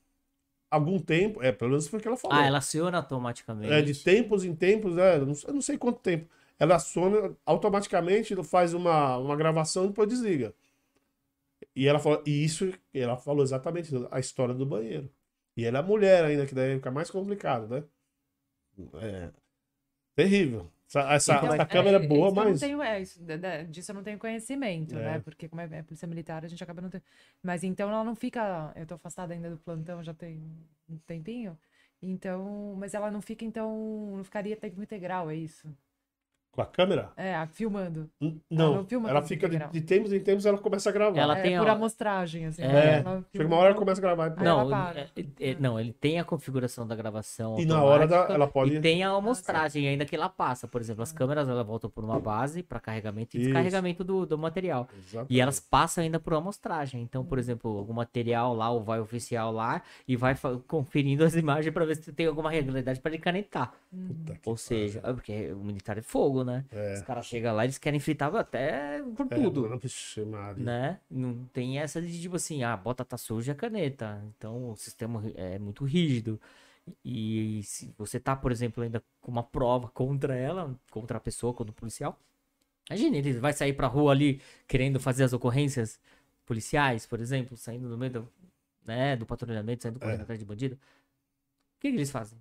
Algum tempo, é, pelo menos foi o que ela falou. Ah, ela aciona automaticamente. É, de tempos em tempos, né? Eu não, eu não sei quanto tempo. Ela aciona automaticamente, faz uma, uma gravação e depois desliga. E ela falou, e isso, ela falou exatamente isso, a história do banheiro. E ela é mulher ainda, que daí fica mais complicado, né? É. Terrível. Essa, essa, Então, essa câmera é boa, eu não mas. tenho- é, isso, da- da- disso eu não tenho conhecimento, É. né? Porque como é, é polícia militar, a gente acaba não tendo. Mas então ela não fica. Eu tô afastada ainda do plantão, já tem um tempinho. Então, mas ela não fica, então, não ficaria tempo integral, é isso? Com a câmera? É, a- filmando. N- não Não, filma ela fica de, integral. de tempos em tempos, ela começa a gravar. Ela é tem, por ó, amostragem, assim. É. né? Ela Chega uma hora ela começa a gravar. Não, ela para. é- é- não, ele tem a configuração da gravação E na hora da, automática ela pode. E tem a amostragem ainda que ela passa. Por exemplo, as câmeras ela voltam por uma base para carregamento e Isso. descarregamento do, do material. Exatamente. E elas passam ainda por amostragem. Então, por exemplo, algum material lá, ou vai oficial lá, e vai fa- conferindo as [laughs] imagens para ver se tem alguma regularidade para ele canetar. Puta que Ou seja, é porque o militar é fogo, né? É. Os caras chegam lá, eles querem fritar até por É, tudo. vixe, Maria. né? Não tem essa de tipo assim, ah, bota tá suja a caneta. Então o sistema é muito rígido. E se você tá, por exemplo, ainda com uma prova contra ela, contra a pessoa, contra o policial, imagina, ele vai sair pra rua ali querendo fazer as ocorrências policiais, por exemplo, saindo no meio do, né, do patrulhamento, saindo correndo É. atrás de bandido. O que, que eles fazem?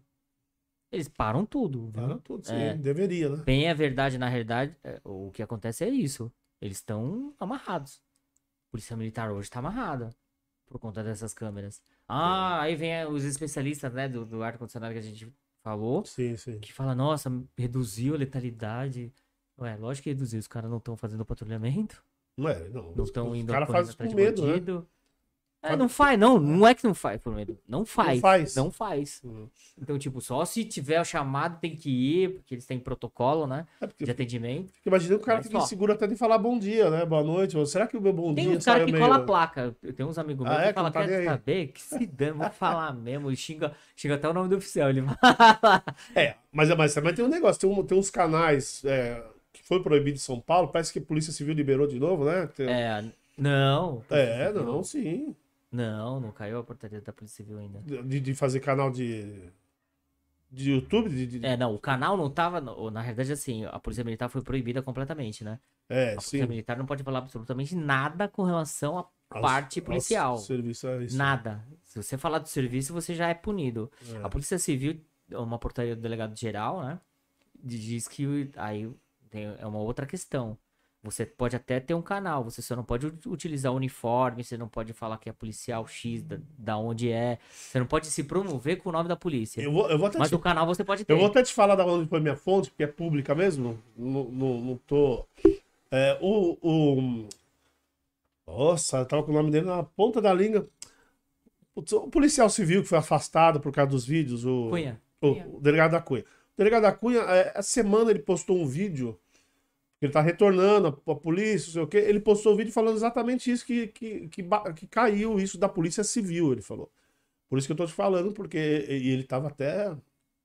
Eles param tudo. viu? Para tudo, sim, É. deveria, né? Bem, a verdade, na realidade, é, o que acontece é isso. Eles estão amarrados. A Polícia Militar hoje está amarrada por conta dessas câmeras. Ah, aí vem os especialistas, né, do, do ar-condicionado que a gente falou, Sim, sim. que fala, nossa, reduziu a letalidade. Ué, lógico que reduziu, os caras não estão fazendo patrulhamento, Não é, não. não os- estão os indo cara correndo faz atrás com medo, né? É, não faz, não, não é que não faz por medo. Não faz. faz. Não faz. Uhum. Então, tipo, só se tiver o chamado tem que ir, porque eles têm protocolo, né? É porque De atendimento. imagina o cara Mas que só. inseguro até de falar bom dia, né? Boa noite. Ou será que o meu bom Tem dia uns caras saiu que meio... cola a placa. Tem uns amigos meus Ah, é? que falam, Que não tá quer nem aí." saber? Que se [laughs] dane, vou falar mesmo. Xinga, xinga até o nome do oficial. Ele [laughs] fala. É, mas, mas também tem um negócio. Tem, um- tem uns canais é, que foi proibido em São Paulo. Parece que a Polícia Civil liberou de novo, né? Tem- É, não. É, não, sim. Não, não caiu a portaria da Polícia Civil ainda. De, de fazer canal de... De YouTube? De, de- É, não, o canal não tava. Na realidade, assim, a Polícia Militar foi proibida completamente, né? É, A Polícia sim. Militar não pode falar absolutamente nada com relação à Aos- parte aos policial. Serviço, é isso. Nada. Se você falar do serviço, você já é punido. É. A Polícia Civil, uma portaria do delegado geral, né? Diz que aí tem, é uma outra questão. Você pode até ter um canal, você só não pode ut- utilizar uniforme, você não pode falar que é policial X, da, da onde é. Você não pode se promover com o nome da polícia. Eu vou, eu vou até Mas te o canal você pode ter. Eu vou até te falar da onde foi minha fonte, porque é pública mesmo. Não, não, não tô. É, o, o. Nossa, eu tava com o nome dele na ponta da língua. Putz, O policial civil que foi afastado por causa dos vídeos, o, Cunha. o, Cunha. o delegado da Cunha. O delegado da Cunha, é, essa semana ele postou um vídeo. Ele tá retornando a, a polícia, não sei o quê. Ele postou um vídeo falando exatamente isso, que, que, que, que caiu isso da polícia civil, ele falou. Por isso que eu tô te falando, porque e ele tava até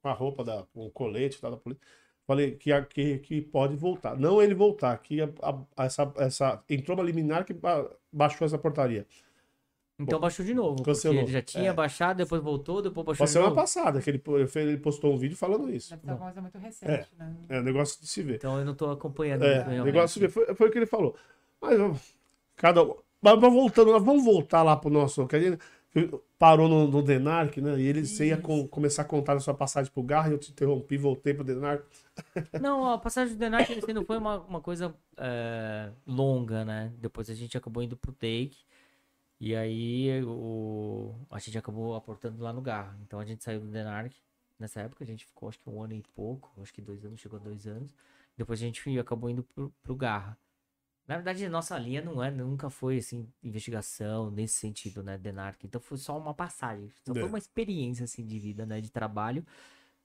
com a roupa da, com o colete tal da polícia. Falei que, que, que pode voltar. Não ele voltar, que a- a- essa, essa, entrou uma liminar que ba- baixou essa portaria. Então baixou de novo. Porque Cancelou. ele já tinha É. baixado, depois voltou, depois baixou Foi de semana passada que ele, ele postou um vídeo falando isso. Deve ser uma coisa muito recente, né? É negócio de se ver. Então eu não tô acompanhando. É, realmente. negócio de se ver. Foi, foi o que ele falou. Mas vamos- cada. Mas mas voltando, vamos voltar lá pro nosso. que a gente- parou no, no Denark, né? E ele, você ia com- começar a contar a sua passagem pro Garra e eu te interrompi, voltei pro Denark. [laughs] Não, a passagem do Denark assim, não foi uma, uma coisa é, longa, né? Depois a gente acabou indo pro Take. E aí o, a gente acabou aportando lá no Garra. Então a gente saiu do Denark. Nessa época a gente ficou acho que um ano e pouco, acho que dois anos, chegou a dois anos. Depois a gente acabou indo pro, pro Garra. Na verdade, a nossa linha não é, nunca foi assim, investigação nesse sentido, né, Denark. Então foi só uma passagem, só É. foi uma experiência assim de vida, né, de trabalho,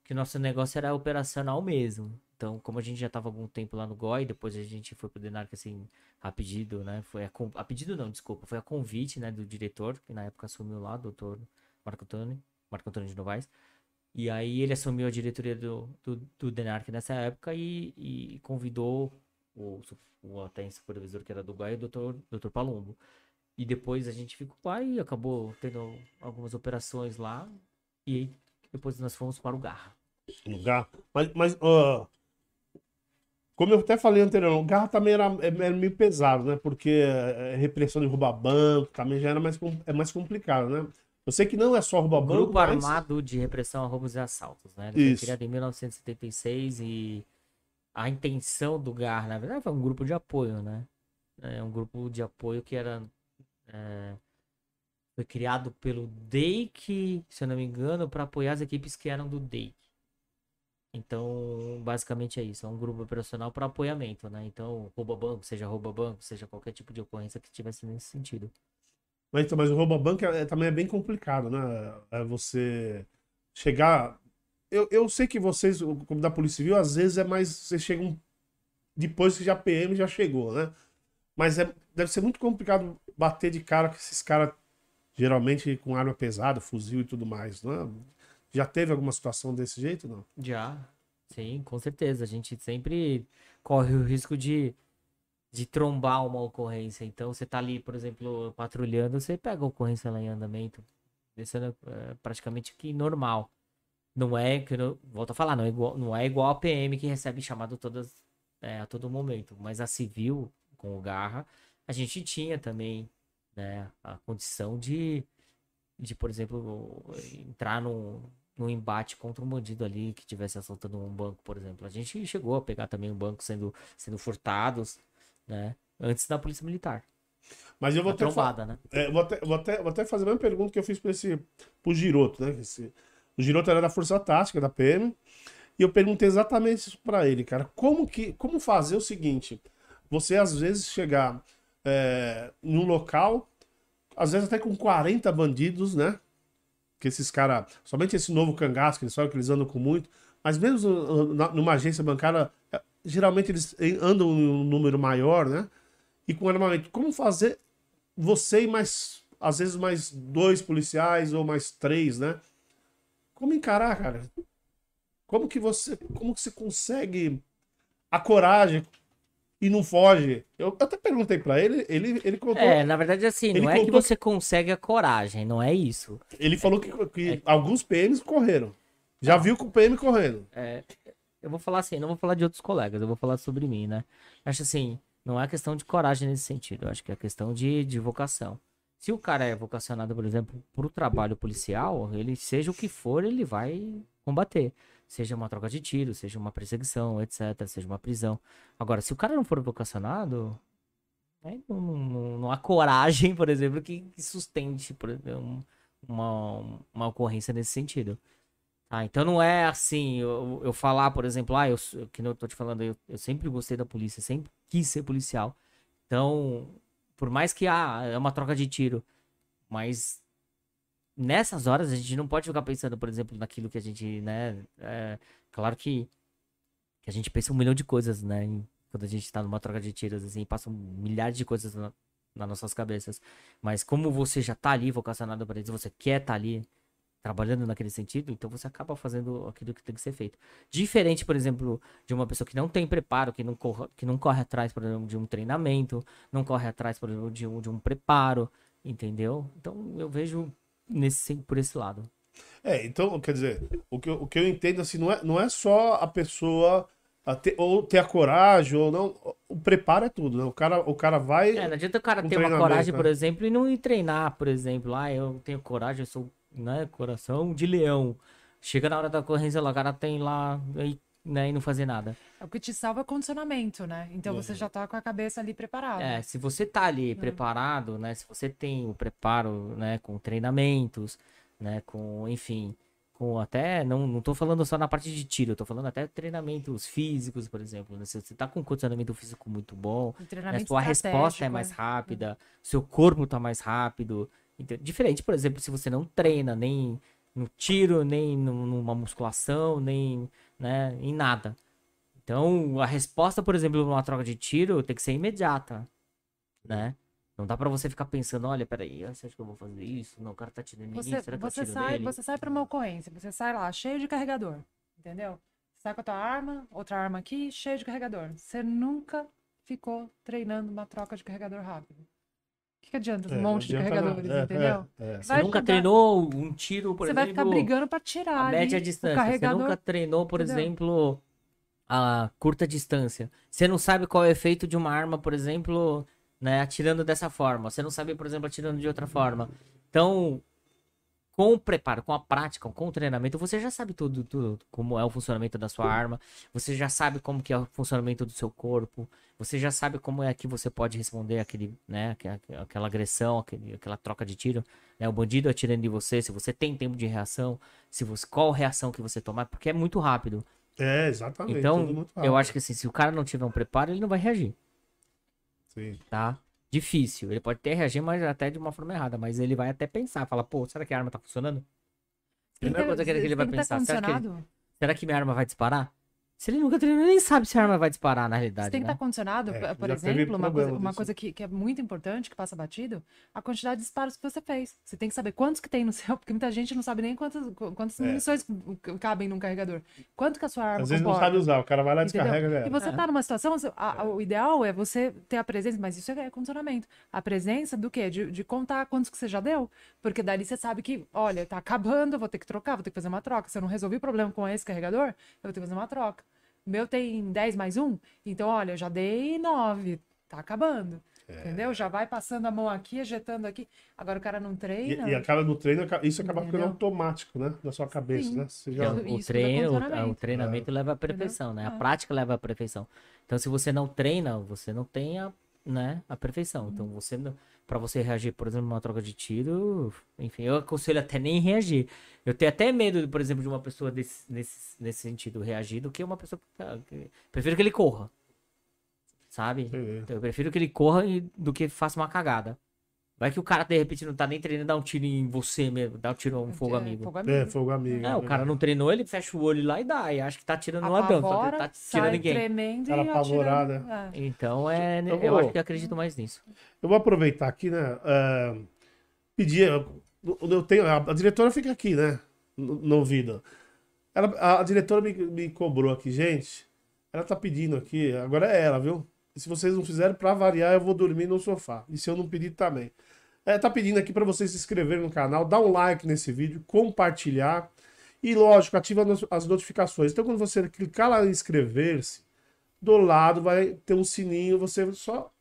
que o nosso negócio era operacional mesmo. Então, como a gente já estava algum tempo lá no GOI, depois a gente foi pro Denark assim, a pedido, né? Foi a, a pedido não, desculpa, foi a convite, né, do diretor, que na época assumiu lá, doutor Marco Antônio, Marco Antônio de Novaes. E aí ele assumiu a diretoria do, do, do nessa época e, e convidou o, o até supervisor que era do GOI, o doutor, doutor Palumbo. E depois a gente ficou lá e acabou tendo algumas operações lá. E aí depois nós fomos para o Garra. Garra. Mas, mas ó, como eu até falei anteriormente, o Garra também era, era meio pesado, né? Porque é, repressão de roubar banco também já era mais, é mais complicado, né? Eu sei que não é só roubar banco, Grupo mas... Armado de Repressão a Roubos e Assaltos, né? Ele Isso. foi criado em 1976 e a intenção do GAR, na verdade, foi um grupo de apoio, né? É um grupo de apoio que era. é, foi criado pelo DEIC, se eu não me engano, para apoiar as equipes que eram do DEIC. Então, basicamente é isso. É um grupo operacional para apoiamento, né? Então, rouba banco, seja rouba banco, seja qualquer tipo de ocorrência que tivesse nesse sentido. Mas, então, mas o rouba banco é- é- também é bem complicado, né? É você chegar. Eu, eu sei que vocês, como da Polícia Civil, às vezes é mais. Vocês chegam depois que já PM já chegou, né? Mas é, deve ser muito complicado bater de cara com esses caras, geralmente com arma pesada, fuzil e tudo mais, né? Já teve alguma situação desse jeito, não? Já, sim, com certeza. A gente sempre corre o risco de, de trombar uma ocorrência. Então, você tá ali, por exemplo, patrulhando, você pega a ocorrência lá em andamento. Isso é é, praticamente que normal. Não é, que eu volto a falar, não é igual, não é igual a PM que recebe chamado todas, é, a todo momento. Mas a civil, com o Garra, a gente tinha também né, a condição de, de, por exemplo, entrar num, num embate contra um bandido ali que estivesse assaltando um banco, por exemplo. A gente chegou a pegar também um banco sendo, sendo furtados, né? Antes da polícia militar. Mas eu vou até, trombada, né? É, vou, até, vou, até, vou até fazer a mesma pergunta que eu fiz para esse pro Giroto, né? Esse, o Giroto era da Força Tática, da PM, e eu perguntei exatamente isso para ele, cara. Como que como fazer o seguinte? Você às vezes chegar é, num local, às vezes até com 40 bandidos, né? Que esses caras, somente esse novo cangaço, que eles falam que eles andam com muito, mas mesmo uh, na- numa agência bancária, eh, geralmente eles andam em um número maior, né? E com armamento. Como fazer você e mais, às vezes, mais dois policiais ou mais três, né? Como encarar, cara? Como que você, como que você consegue a coragem e não foge? Eu até perguntei pra ele, ele, ele contou, É, na verdade, assim, não é que você consegue a coragem, não é isso. ele falou que, que alguns PMs correram. Já viu com o PM correndo. Eu vou falar assim, não vou falar de outros colegas, eu vou falar sobre mim, né? Acho assim, não é questão de coragem nesse sentido, acho que é questão de, de vocação. Se o cara é vocacionado, por exemplo, pro trabalho policial, ele, seja o que for, ele vai combater. Seja uma troca de tiro, seja uma perseguição, etc., seja uma prisão. Agora, se o cara não for vocacionado, aí não, não- não há coragem, por exemplo, que, que sustente exemplo, um- uma, uma ocorrência nesse sentido. Ah, então não é assim, eu, eu falar, por exemplo, ah, eu, que eu tô te falando, eu, eu sempre gostei da polícia, sempre quis ser policial. Então, por mais que, ah, é uma troca de tiro, mas nessas horas a gente não pode ficar pensando, por exemplo, naquilo que a gente, né, é, claro que, que a gente pensa um milhão de coisas, né, em- quando a gente tá numa troca de tiros, assim, passam milhares de coisas na, nas nossas cabeças. Mas como você já tá ali vocacionado para isso, você quer estar ali trabalhando naquele sentido, então você acaba fazendo aquilo que tem que ser feito. Diferente, por exemplo, de uma pessoa que não tem preparo, que não corre, que não corre atrás, por exemplo, de um treinamento, não corre atrás, por exemplo, de um, de um preparo, entendeu? Então eu vejo nesse, por esse lado. É, então, quer dizer, o que eu, o que eu entendo assim, não é, não é só a pessoa a ter- ou ter a coragem, ou não. O preparo é tudo, né? O cara, o cara vai. É, não adianta o cara Um ter uma coragem, né? por exemplo, e não ir treinar, por exemplo. Ah, eu tenho coragem, eu sou, né, coração de leão. Chega na hora da corrência lá, o cara tem lá, e, né, e não fazer nada. É o que te salva é condicionamento, né? Então você já tá com a cabeça ali preparada. É, se você tá ali preparado, né, se você tem o preparo, né, com treinamentos, né, com, enfim, com até, não, não tô falando só na parte de tiro, eu tô falando até treinamentos físicos, por exemplo, né? Se você tá com um condicionamento físico muito bom, né, sua resposta é mais é. rápida, seu corpo tá mais rápido. Ente- Diferente, por exemplo, se você não treina nem no tiro, nem nu- numa musculação, nem né, em nada. Então, a resposta, por exemplo, numa troca de tiro tem que ser imediata, né? Não dá pra você ficar pensando, olha, peraí, você acha que eu vou fazer isso? Não, o cara tá tirando em mim, Você, será que você eu sai, nele? você sai pra uma ocorrência, você sai lá cheio de carregador, entendeu? Sai com a tua arma, outra arma aqui, cheio de carregador. Você nunca ficou treinando uma troca de carregador rápido. O que, que adianta É, um não monte de carregadores, nada. É, entendeu? é, é. Você vai nunca ajudar. treinou um tiro, por você vai exemplo... ficar brigando pra tirar a ali média o distância. carregador. Você nunca treinou, por entendeu? exemplo, a curta distância. Você não sabe qual é o efeito de uma arma, por exemplo, né, atirando dessa forma. Você não sabe, por exemplo, atirando de outra forma. Então, com o preparo, com a prática, com o treinamento, você já sabe tudo, tudo, como é o funcionamento da sua arma. Você já sabe como que é o funcionamento do seu corpo. Você já sabe como é que você pode responder aquele, né, aquela, agressão, aquele, aquela troca de tiro, né, o bandido atirando em você, se você tem tempo de reação, se você qual reação que você tomar, porque é muito rápido. É, exatamente. Então, eu acho que assim, se o cara não tiver um preparo, ele não vai reagir, Sim. tá? Difícil. Ele pode até reagir, mas até de uma forma errada. Mas ele vai até pensar, fala, pô, será que a arma tá funcionando? Primeira coisa que ele vai estar pensar, será que, será que minha arma vai disparar? Se ele nunca treinou, ele nem sabe se a arma vai disparar, na Você realidade, tem que né? estar condicionado, É, por exemplo, uma coisa, uma coisa que, que é muito importante, que passa batido, a quantidade de disparos que você fez. Você tem que saber quantos que tem no [laughs] seu, porque muita gente não sabe nem quantas, qu- quantas É. munições cabem num carregador. Quanto que a sua arma Às vezes não comporta. sabe usar, o cara vai lá e descarrega, E você É. tá numa situação, a- a- o ideal é você ter a presença, mas isso é condicionamento. A presença do quê? De, de contar quantos que você já deu. Porque dali você sabe que, olha, tá acabando, eu vou ter que trocar, vou ter que fazer uma troca. Se eu não resolvi o problema com esse carregador, eu vou ter que fazer uma troca. O meu tem 10 mais 1, então, olha, eu já dei 9, tá acabando. É. Entendeu? Já vai passando a mão aqui, ejetando aqui. Agora o cara não treina. E, e acaba no treino, isso acaba ficando Entendeu? automático, né? Na sua cabeça, Sim. né? Você Então, já... Isso- o, é treino, o- condicionamento. o treinamento leva à perfeição, né? A É. prática leva à perfeição. Então, se você não treina, você não tem a, né, a perfeição. Então, você não, para você reagir, por exemplo, numa troca de tiro, enfim, eu aconselho até nem reagir. Eu tenho até medo, por exemplo, de uma pessoa desse, nesse, nesse sentido reagir do que uma pessoa que- prefiro que ele corra. Sabe? Então, eu prefiro que ele corra do que faça uma cagada. Vai que o cara, de repente, não tá nem treinando, dá um tiro em você mesmo, dá um tiro um fogo É, amigo. fogo É, amigo. fogo amigo. É, o cara não treinou, ele fecha o olho lá e dá. E acha que tá tirando um ladrão, ele Apavora, tá tirando ninguém. tremendo Cara e apavorado, atirando. É. Então é. Eu Eu, vou- acho que eu acredito mais nisso. Eu vou aproveitar aqui, né? é, pedir. Eu, eu tenho, a, a diretora fica aqui, né? No, no ouvido. Ela, a, a diretora me, me cobrou aqui, gente. Ela tá pedindo aqui, agora é ela, viu? E se vocês não fizerem, pra variar, eu vou dormir no sofá. E se eu não pedir também. É, tá pedindo aqui pra vocês se inscreverem no canal, dar um like nesse vídeo, compartilhar. E lógico, ativa as notificações. Então, quando você clicar lá em inscrever-se, do lado vai ter um sininho, você só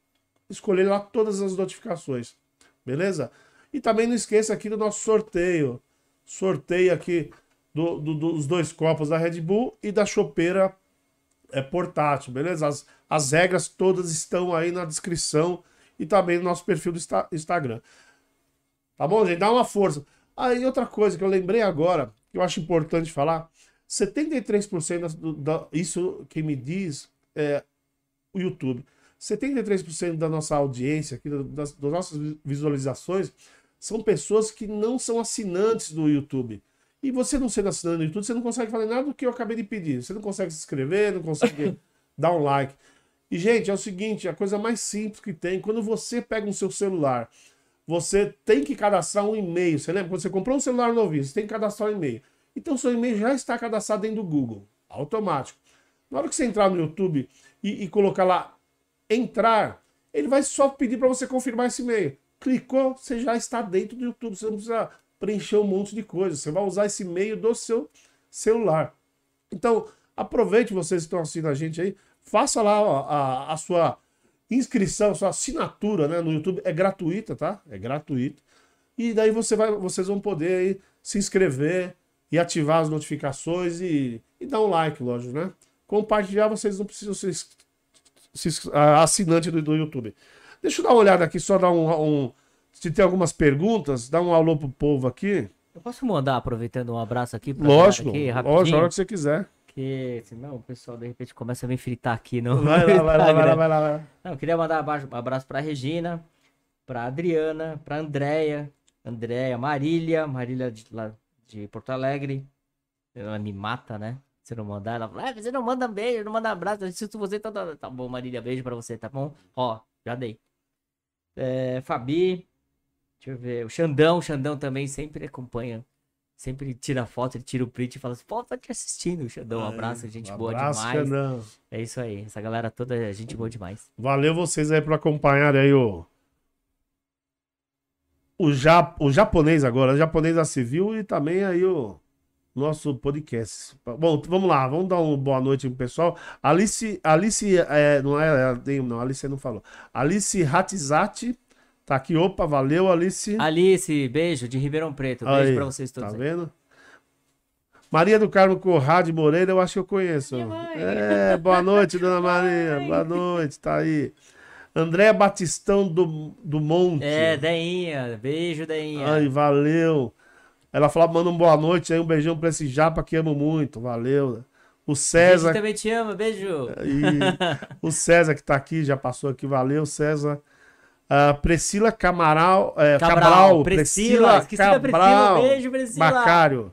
escolher lá todas as notificações. Beleza? E também não esqueça aqui do nosso sorteio. Sorteio aqui do- do- dos dois copos da Red Bull e da chopeira é, portátil, beleza? As, as regras todas estão aí na descrição e também no nosso perfil do Insta- Instagram. Tá bom, gente? Dá uma força. Aí outra coisa que eu lembrei agora, que eu acho importante falar, 73% das- do- da, isso quem me diz é o YouTube. 73% da nossa audiência, aqui, das, das nossas vi- visualizações, são pessoas que não são assinantes do YouTube. E você não sendo assinante do YouTube, você não consegue fazer nada do que eu acabei de pedir. Você não consegue se inscrever, não consegue [laughs] dar um like. E, gente, é o seguinte, a coisa mais simples que tem, quando você pega um seu celular, você tem que cadastrar um e-mail. Você lembra? Quando você comprou um celular novinho, você tem que cadastrar um e-mail. Então, seu e-mail já está cadastrado dentro do Google. Automático. Na hora que você entrar no YouTube e, e colocar lá entrar, ele vai só pedir para você confirmar esse e-mail. Clicou, você já está dentro do YouTube. Você não precisa preencher um monte de coisa. Você vai usar esse e-mail do seu celular. Então, Aproveite vocês que estão assistindo a gente aí, faça lá ó, a, a sua inscrição, sua assinatura né, no YouTube. É gratuita, tá? É gratuita. E daí você vai, vocês vão poder aí se inscrever e ativar as notificações e, e dar um like, lógico, né? Compartilhar, vocês não precisam ser, ser assinante do, do, YouTube. Deixa eu dar uma olhada aqui, só dar um, um. Se tem algumas perguntas, dá um alô pro povo aqui. Eu posso mandar, aproveitando um abraço aqui pra Lógico, aqui, lógico, a hora que você quiser. Porque senão o pessoal de repente começa a me fritar aqui no. Vai lá, vai lá, vai lá, vai lá, vai lá. Não, eu queria mandar um abraço pra Regina, pra Adriana, pra Andréia, Andréia, Marília, Marília de, lá de Porto Alegre. Ela me mata, né? Se não mandar, ela fala, ah, você não manda beijo, não manda abraço, eu assisto você, tá, tá, tá bom, Marília, beijo pra você, tá bom? Ó, já dei. É, Fabi, deixa eu ver, o Xandão, o Xandão também sempre acompanha, sempre tira foto, ele tira o print e fala assim, pô, tá te assistindo, o Xandão, um abraço, gente um boa abraço, demais. Xandão. É isso aí, essa galera toda é gente boa demais. Valeu vocês aí por acompanhar aí o. O, ja... o japonês agora, o japonês da civil e também aí o nosso podcast. Bom, vamos lá, vamos dar uma boa noite pro pessoal. Alice, Alice, é, não é, é, não, Alice não falou. Alice Hatizati tá aqui, opa, valeu Alice. Alice, beijo de Ribeirão Preto, beijo Aí, pra vocês todos. Tá aí. vendo? Maria do Carmo Corrade Moreira, eu acho que eu conheço. É, boa noite, [laughs] dona Maria. Boa noite, tá aí. André Batistão do, do Monte. É, Deinha, beijo, Deinha. Ai, valeu. Ela falou, manda um boa noite aí, um beijão pra esse japa que amo muito. Valeu. O Beijo, César. também te amo, beijo. E [laughs] o César que tá aqui, já passou aqui, valeu, César. A Priscila Camaral, é, Cabral, Cabral, Priscila, Priscila, Cabral, beijo, Priscila. Macário.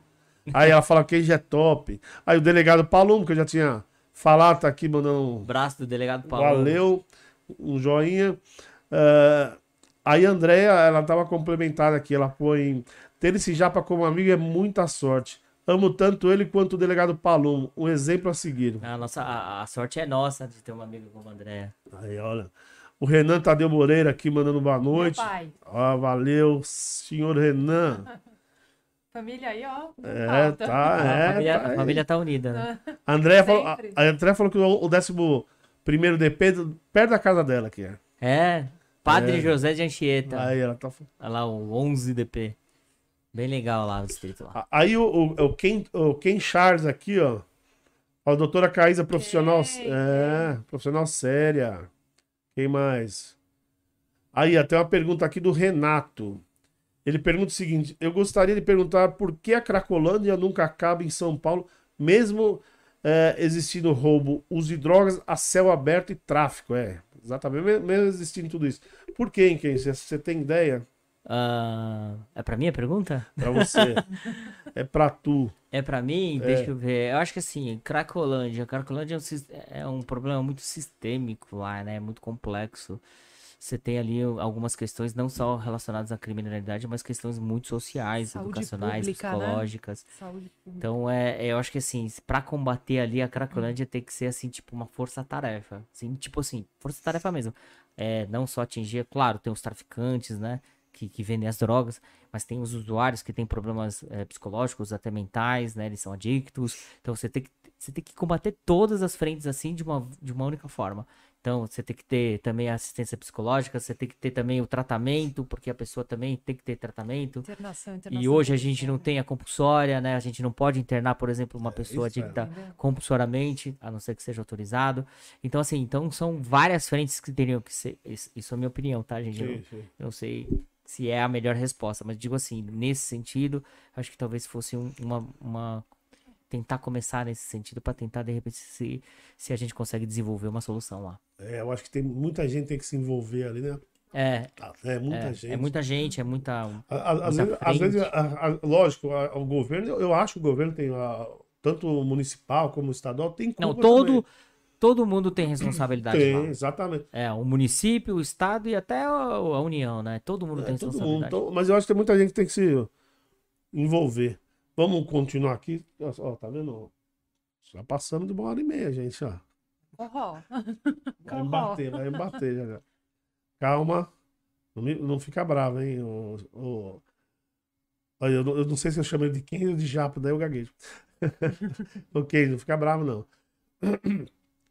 Aí ela fala que já é top. Aí o delegado Palum, que eu já tinha falado, tá aqui mandando um Braço do delegado Paulo. valeu, um joinha. Ah, aí a Andrea, ela tava complementada aqui, ela põe ter esse japa como amigo é muita sorte. Amo tanto ele quanto o delegado Palum, um exemplo a seguir. A, nossa, a, a sorte é nossa de ter um amigo como o André. Aí, olha. O Renan Tadeu Moreira aqui mandando boa noite. Meu pai. Ó, valeu, senhor Renan. [laughs] Família aí, ó. É, falta. tá, a, é. família, tá a aí. família tá unida, né? [laughs] A Andréia falou, a, a Andréia falou que o, o décimo primeiro DP perto da casa dela aqui é. É, Padre É. José de Anchieta. Aí ela tá. Olha lá, o 11 DP. Bem legal lá no distrito lá. Aí o, o, o, Ken, o Ken Charles aqui, ó. A doutora Caísa, profissional. Ken, É, profissional séria. Quem mais? Aí, até uma pergunta aqui do Renato. Ele pergunta o seguinte: eu gostaria de perguntar por que a Cracolândia nunca acaba em São Paulo, mesmo é, existindo roubo, uso de drogas a céu aberto e tráfico. É, exatamente, me- mesmo existindo tudo isso. Por quê, hein, Ken? Você- tem ideia? Ah, é pra mim a pergunta? Pra você. [laughs] é pra tu. É pra mim? É. Deixa eu ver. Eu acho que assim, Cracolândia. Cracolândia é um, é um problema muito sistêmico lá, né? Muito complexo. Você tem ali algumas questões não só relacionadas à criminalidade, mas questões muito sociais, Saúde educacionais, pública, né? psicológicas. Saúde pública. Então, é, é, eu acho que assim, pra combater ali a Cracolândia tem que ser assim, tipo, uma força-tarefa. Assim, tipo assim, força-tarefa mesmo. É, não só atingir, claro, tem os traficantes, né? Que, que vendem as drogas, mas tem os usuários que têm problemas é, psicológicos, até mentais, né? Eles são adictos. Então você tem que, você tem que combater todas as frentes assim de uma, de uma única forma. Então você tem que ter também a assistência psicológica, você tem que ter também o tratamento, porque a pessoa também tem que ter tratamento. Internação, E internação. hoje a gente não tem a compulsória, né? A gente não pode internar, por exemplo, uma pessoa isso é. adicta Entendeu? compulsoriamente, a não ser que seja autorizado. Então, assim, então são várias frentes que teriam que ser. Isso, é a minha opinião, tá, gente? Eu, Sim, eu não sei se é a melhor resposta, mas digo assim, nesse sentido, acho que talvez fosse um- uma, uma- tentar começar nesse sentido para tentar de repente se, se a gente consegue desenvolver uma solução lá. É, eu acho que tem muita gente que tem que se envolver ali, né? É, É muita é, gente. é muita gente, é muita Às muita vezes, às vezes, a- a- lógico, a- o governo, eu- acho que o governo tem, tanto o municipal como o estadual, tem culpa Não, todo também. Todo mundo tem responsabilidade Tem, lá. exatamente. É, o município, o estado e até a, União, né? Todo mundo É, tem todo mundo. responsabilidade. Então, mas eu acho que tem muita gente que tem que se envolver. Vamos continuar aqui. Ó, tá vendo? Já passamos de uma hora e meia, gente. Ó. Forró. Vai Forró. bater, vai bater já, já. Calma. Não, me- não fica bravo, hein? O, o- Olha, eu, não- eu não sei se eu chamo ele de Kenji ou de Japa, daí eu gaguejo. [laughs] ok, não fica bravo, não.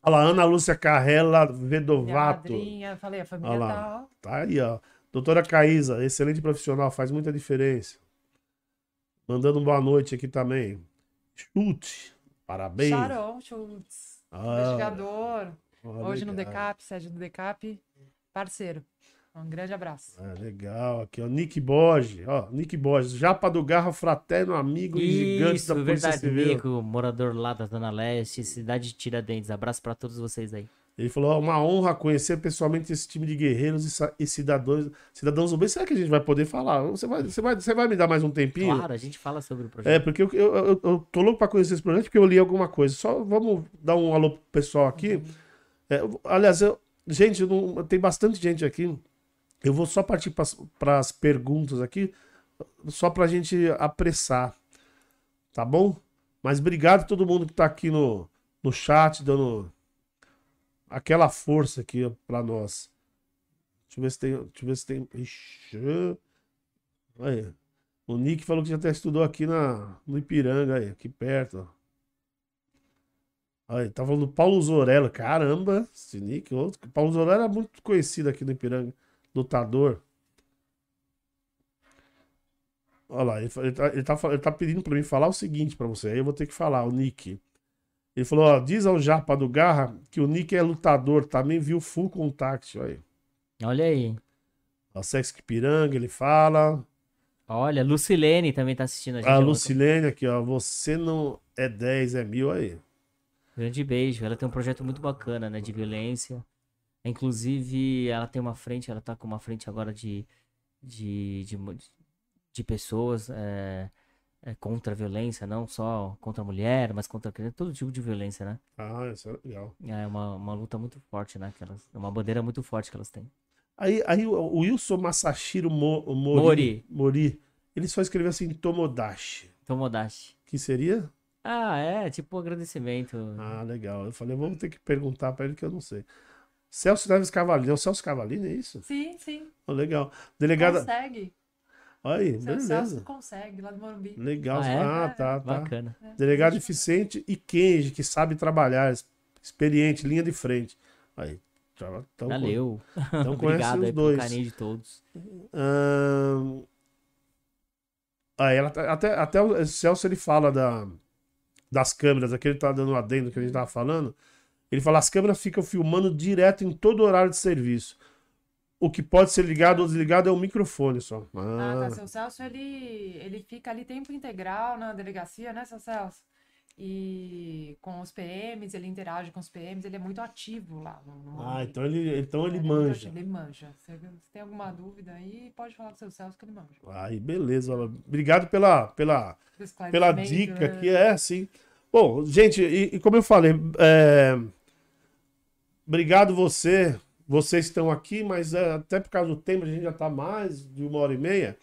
Olha lá, Ana Lúcia Carrela Vedovato. madrinha, falei, a família Olha lá. tá. Tá aí, ó. Doutora Caísa, excelente profissional, faz muita diferença. Mandando boa noite aqui também. Chute, parabéns. Sharon Schultz, Ah, investigador. Hoje no. Decap, sede do Decap, parceiro. Um grande abraço. Ah, legal, aqui, ó. Nick Borges, ó. Nick Borges, Japa do Garra, fraterno, amigo e gigante da Polícia verdade, Civil. Nico, morador lá da Zona Leste, cidade de Tiradentes. Abraço pra todos vocês aí. Ele falou: ó, uma honra conhecer pessoalmente esse time de guerreiros e, e cidadãos, cidadãos do bem. Será que a gente vai poder falar? Você vai, você vai, você vai me dar mais um tempinho? Claro, a gente fala sobre o É, projeto. porque eu, eu, eu, eu tô louco pra conhecer esse projeto porque eu li alguma coisa. Só vamos dar um alô pro pessoal aqui. É, eu- aliás, eu- gente, não- tem bastante gente aqui. Eu vou só partir para as perguntas aqui, só pra gente apressar. Tá bom? Mas obrigado a todo mundo que tá aqui no, no chat, dando aquela força aqui ó, pra nós. Deixa eu ver se tem. Deixa eu ver se tem. Ixi. Aí. O Nick falou que já até estudou aqui na, no Ipiranga, aí, aqui perto. ó. Aí, tá falando do Paulo Zorella. Caramba, esse Nick. Outro. Paulo Zorella é muito conhecido aqui no Ipiranga. Lutador. Olha lá, ele, ele tá, ele, tá, ele tá pedindo pra mim falar o seguinte pra você. Aí eu vou ter que falar, o Nick. Ele falou, ó, diz ao Japa do Garra que o Nick é lutador, também viu full contact, olha aí. Olha aí. A Sex Piranga, ele fala. Olha, Lucilene também tá assistindo a gente. A. Lucilene aqui, ó. Você não é 10, é mil aí. Grande beijo. Ela tem um projeto muito bacana, né? De violência. Inclusive, ela tem uma frente, ela tá com uma frente agora de, de, de, de pessoas é, é, contra a violência, não só contra a mulher, mas contra a criança, todo tipo de violência, né? Ah, isso é legal. É uma, uma luta muito forte, né? Que elas, é uma bandeira muito forte que elas têm. Aí, aí o Wilson Masashiro Mo- Mori, Mori. Mori, ele só escreveu assim, Tomodachi. Tomodachi. Que seria? Ah, é, tipo um agradecimento. Ah, legal. Eu falei, vamos ter que perguntar pra ele que eu não sei. Celso Neves Cavalini. É o Celso Cavalini, é isso? Sim, sim. Oh, legal. Delegada. Consegue. Aí, Seu Celso beleza. consegue, lá do Morumbi. Legal. Ah, é? Ah, tá, tá. Bacana. Delegado eficiente e Kenji, que sabe trabalhar, experiente, linha de frente. Aí. tão- Valeu. Então [laughs] conhece Obrigado os pelo dois. carinho de todos. Ahn, Aí ela tá- até, até o Celso ele fala da, das câmeras, aqui ele tá dando um adendo que a gente tava falando. Ele fala: as câmeras ficam filmando direto em todo horário de serviço. O que pode ser ligado ou desligado é o microfone só. Ah, Ah, tá. Seu Celso, ele, ele fica ali tempo integral na delegacia, né, seu Celso? E com os PMs, ele interage com os PMs, ele é muito ativo lá no, no Ah, então ele, então ele é muito manja. Ele manja. Se se tem alguma dúvida aí, pode falar com o seu Celso que ele manja. Aí, beleza. Obrigado pela, pela, pela dica né? que é, sim. Bom, gente, e, e como eu falei, é, obrigado você, vocês estão aqui, mas é, até por causa do tempo, a gente já está mais de uma hora e meia.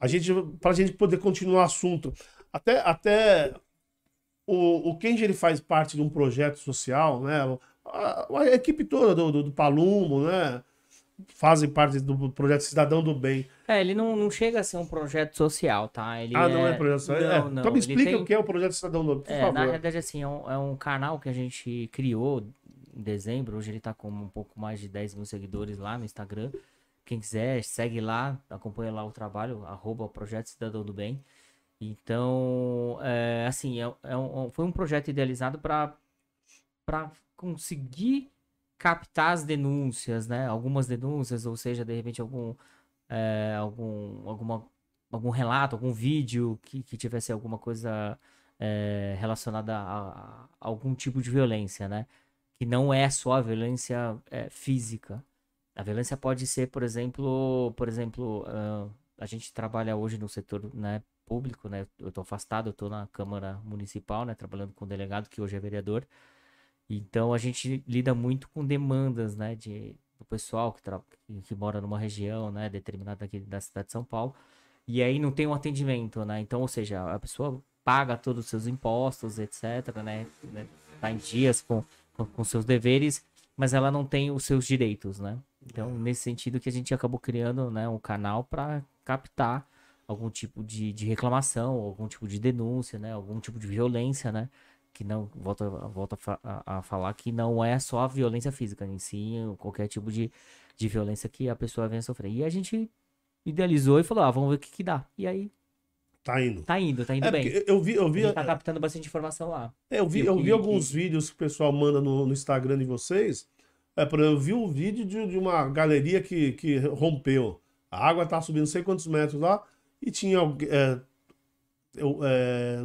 A gente, para a gente poder continuar o assunto, até, até o, o Kenji ele faz parte de um projeto social, né? A, a equipe toda do, do, do Palumbo, né? Fazem parte do projeto Cidadão do Bem. É, ele não, não chega a ser um projeto social, tá? Ele ah, não é projeto social? É, Não, não. Então me explica tem- o que é o projeto Cidadão do Bem, por É, favor. na verdade, assim, é um, é um canal que a gente criou em dezembro. Hoje ele tá com um pouco mais de 10 mil seguidores lá no Instagram. Quem quiser, segue lá, acompanha lá o trabalho, arroba Projeto Cidadão do Bem. Então, é, assim, é, é um- foi um projeto idealizado para conseguir captar as denúncias, né? Algumas denúncias, ou seja, de repente algum, é, algum, alguma, algum relato, algum vídeo que, que tivesse alguma coisa é, relacionada a, a algum tipo de violência, né? Que não é só a violência é, física. A violência pode ser, por exemplo, por exemplo, ah, a gente trabalha hoje no setor né, público, né? Eu tô afastado, eu tô na Câmara Municipal, né? Trabalhando com o delegado, que hoje é vereador. Então a gente lida muito com demandas, né? De, do pessoal que, que mora numa região, né? Determinada aqui da cidade de São Paulo. E aí não tem um atendimento, né? Então, ou seja, a pessoa paga todos os seus impostos, etc, né? né, Tá em dias com, com, seus deveres, mas ela não tem os seus direitos, né? Então, nesse sentido que a gente acabou criando, né, um canal para captar algum tipo de, de reclamação, algum tipo de denúncia, né? Algum tipo de violência, né? Que não, volta, volta a- a falar que não é só a violência física, em si, qualquer tipo de, de violência que a pessoa venha sofrer. E a gente idealizou e falou, ah, vamos ver o que que dá. E aí, Tá indo. tá indo, tá indo É, bem. eu vi, eu A vi, gente tá captando bastante informação lá. é, eu vi, eu eu vi queria alguns que- vídeos que o pessoal manda no, no Instagram de vocês. É, por eu vi um vídeo de, de uma galeria que, que rompeu. A água tá subindo não sei quantos metros lá e tinha alguém. é, eu, é,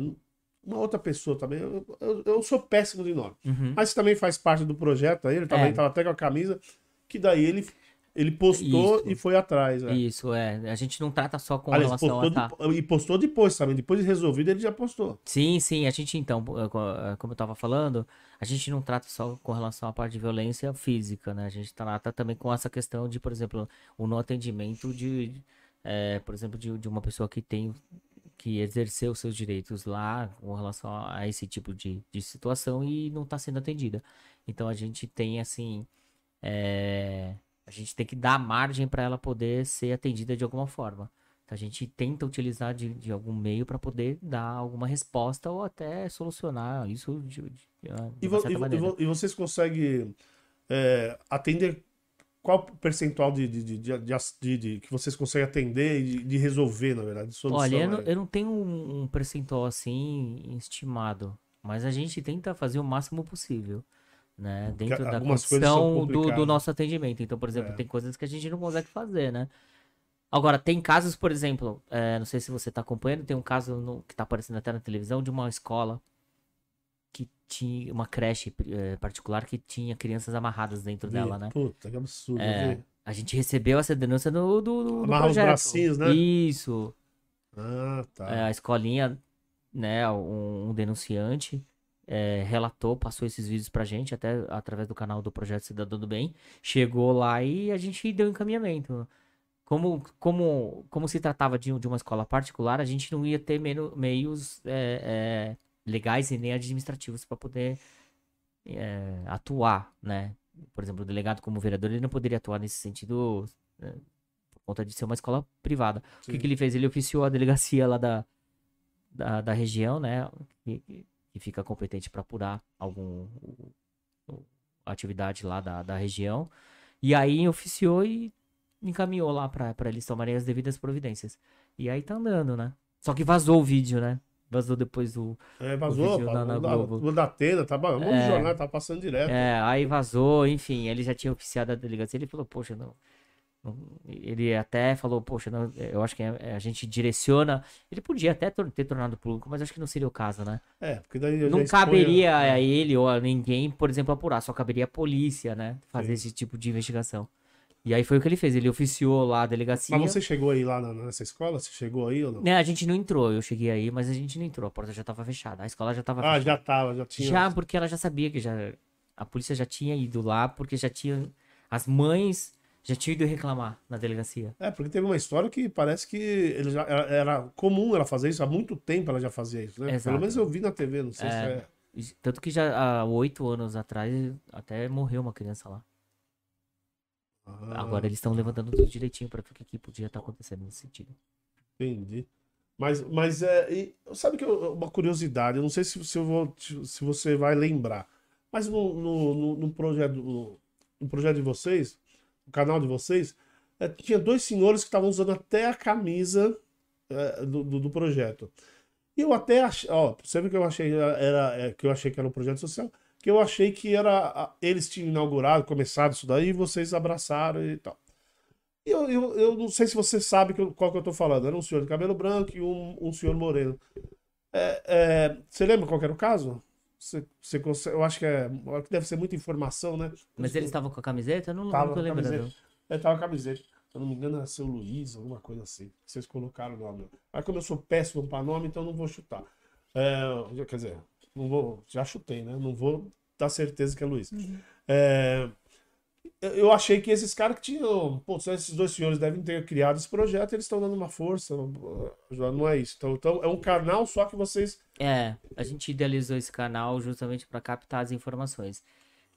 uma outra pessoa também. Eu, eu- eu sou péssimo de nome. Uhum. Mas também faz parte do projeto aí, ele também É. tava até com a camisa, que daí ele, ele postou Isso. e foi atrás. é. Isso, é. A gente não trata só com Aliás, relação postou a tá. e postou depois também. Depois de resolvido, ele já postou. Sim, sim, a gente então, eh, co- como eu tava falando, a gente não trata só com relação à parte de violência física, né? A gente trata também com essa questão de, por exemplo, o não atendimento de, eh, por exemplo, de, de uma pessoa que tem que exercer os seus direitos lá com relação a, esse tipo de, de situação e não tá sendo atendida. Então a gente tem assim, eh, a gente tem que dar margem para ela poder ser atendida de alguma forma. Então, a gente tenta utilizar de, de algum meio para poder dar alguma resposta ou até solucionar isso de, de, de uma E, vo- e vo- e vocês conseguem é, atender qual percentual de, de, de, de- de- de- que vocês conseguem atender e de, de resolver, na verdade, de solução? Olha, eu não, aí? eu não tenho um, um percentual assim estimado, mas a gente tenta fazer o máximo possível, né? Dentro da condição do, do nosso atendimento. Então, por exemplo, É. tem coisas que a gente não consegue fazer, né? Agora, tem casos, por exemplo, é, não sei se você está acompanhando, tem um caso no- que está aparecendo até na televisão de uma escola que tinha uma creche eh, particular que tinha crianças amarradas dentro dela, né? Puta, que absurdo. É, a gente recebeu essa denúncia do, do, do, Amarrar os projeto. bracinhos, né? Isso. Ah, tá. É, a escolinha, né, um, um denunciante é, relatou, passou esses vídeos pra gente, até através do canal do Projeto Cidadão do Bem, chegou lá e a gente deu encaminhamento. Como, como, como se tratava de, de uma escola particular, a gente não ia ter meno- meios é, é, legais e nem administrativos para poder atuar, né? Por exemplo, o delegado como vereador, ele não poderia atuar nesse sentido é, por conta de ser uma escola privada. O que, Sim. que ele fez? Ele oficiou a delegacia lá da, da, da região, né? Que, que fica competente para apurar algum atividade lá da, da região. E aí oficiou e encaminhou lá para eles tomarem as devidas providências. E aí tá andando, né? Só que vazou o vídeo, né? Vazou depois o. É, vazou, na- na da, Globo. o da Atena, tá, um monte de É. jornal, tá passando direto. É, aí vazou, enfim, ele já tinha oficiado a delegacia. Ele falou, poxa, não. Não- Ele até falou, poxa, não, eu acho que é- a gente direciona. Ele podia até ter tornado público, mas acho que não seria o caso, né? É, porque daí Não caberia é. a ele ou a ninguém, por exemplo, apurar, só caberia a polícia, né? Fazer Sim. esse tipo de investigação. E aí foi o que ele fez, ele oficiou lá a delegacia. Mas você chegou aí lá na- nessa escola? Você chegou aí ou não? Né, a gente não entrou, eu cheguei aí, mas a gente não entrou, a porta já tava fechada, a escola já tava Ah, fechada. já tava, já tinha. Já, porque ela já sabia que já. A polícia já tinha ido lá, porque já tinha. As mães já tinham ido reclamar na delegacia. É, porque teve uma história que parece que ele já, era, era comum ela fazer isso, há muito tempo ela já fazia isso, né? Exato. Pelo menos eu vi na TV, não sei se É. é. E Tanto que já há oito anos atrás até morreu uma criança lá. Ah, Agora eles estão levantando tudo direitinho pra ver o que, que podia estar acontecendo nesse sentido. Entendi. Mas, mas é, e sabe que eu- uma curiosidade, eu não sei se, se, eu vou, se você vai lembrar, mas no, no, no, no projeto, no, no projeto de vocês, no canal de vocês, é, tinha dois senhores que estavam usando até a camisa é, do, do, do projeto. E eu até achei, ó, vê que eu achei era, é, que eu achei que era um projeto social, que eu achei que era eles tinham inaugurado, começado isso daí, e vocês abraçaram e tal. E eu, eu, eu não sei se você sabe que qual que eu tô falando. Era um senhor de cabelo branco e um, um senhor moreno. É, é, você lembra qual era o caso? Você, você consegue, eu acho que é, deve ser muita informação, né? Mas eles estavam com a camiseta? Eu não, Tava não tô com a lembrando. camiseta. Ele tava com a camiseta. Se eu não me engano, era seu Luiz, alguma coisa assim. Vocês colocaram o nome. Mas como eu sou péssimo para nome, então não vou chutar. É, quer dizer, não vou. Já chutei, né? Não vou dar certeza que é Luiz. É, eu- achei que esses caras que tinham. Pô, esses dois senhores devem ter criado esse projeto, eles estão dando uma força. Não é isso. Então, então, é um canal só que vocês. É, a gente idealizou esse canal justamente para captar as informações.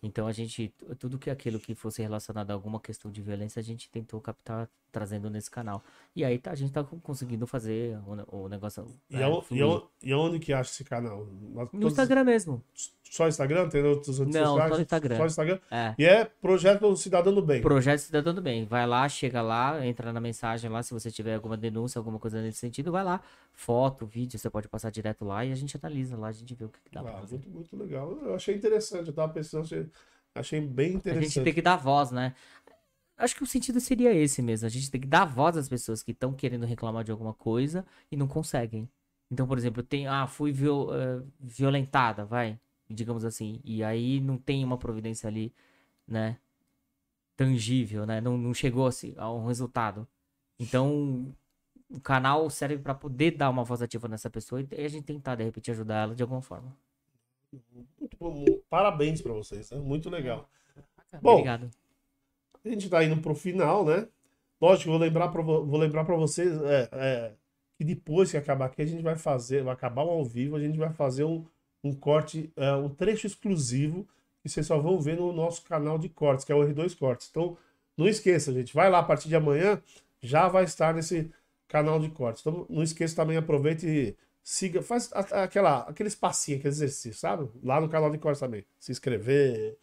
Então a gente, tudo que aquilo que fosse relacionado a alguma questão de violência, a gente tentou captar trazendo nesse canal. E aí tá, a gente tá co- conseguindo fazer o, o negócio. E, é, aon- e, fluir. aon- e onde que acha esse canal? Na- No todos- Instagram mesmo. Só Instagram? Tem outros Não, sociais? só Instagram. Só Instagram. É. E é Projeto Cidadão do Bem. Projeto Cidadão do Bem. Vai lá, chega lá, entra na mensagem lá. Se você tiver alguma denúncia, alguma coisa nesse sentido, vai lá. Foto, vídeo, você pode passar direto lá e a gente analisa lá, a gente vê o que, que dá pra Ah, fazer. muito, muito legal. Eu achei interessante. Eu tava pensando, achei, achei bem A interessante. gente tem que dar voz, né? Acho que o sentido seria esse mesmo. A gente tem que dar voz às pessoas que estão querendo reclamar de alguma coisa e não conseguem. Então, por exemplo, tem, ah, fui viol- eh, violentada, vai, digamos assim. E aí não tem uma providência ali, né? Tangível, né? Não, não chegou assim, a um resultado. Então, o canal serve para poder dar uma voz ativa nessa pessoa e a gente tentar, de repente, ajudar ela de alguma forma. Muito bom. Parabéns pra vocês. né? Muito legal. Bom, Obrigado. A gente tá indo pro final, né? Lógico, vou lembrar vo- vou lembrar pra vocês é, é, que depois que acabar aqui, a gente vai fazer, vai acabar o ao vivo, a gente vai fazer um, um corte, é, um trecho exclusivo que vocês só vão ver no nosso canal de cortes, que é o R2 Cortes. Então, não esqueça, gente. Vai lá a partir de amanhã, já vai estar nesse canal de cortes. Então, não esqueça também, aproveite e siga, faz aquela, aquele espacinho, aquele exercício, sabe? Lá no canal de cortes também. Se inscrever,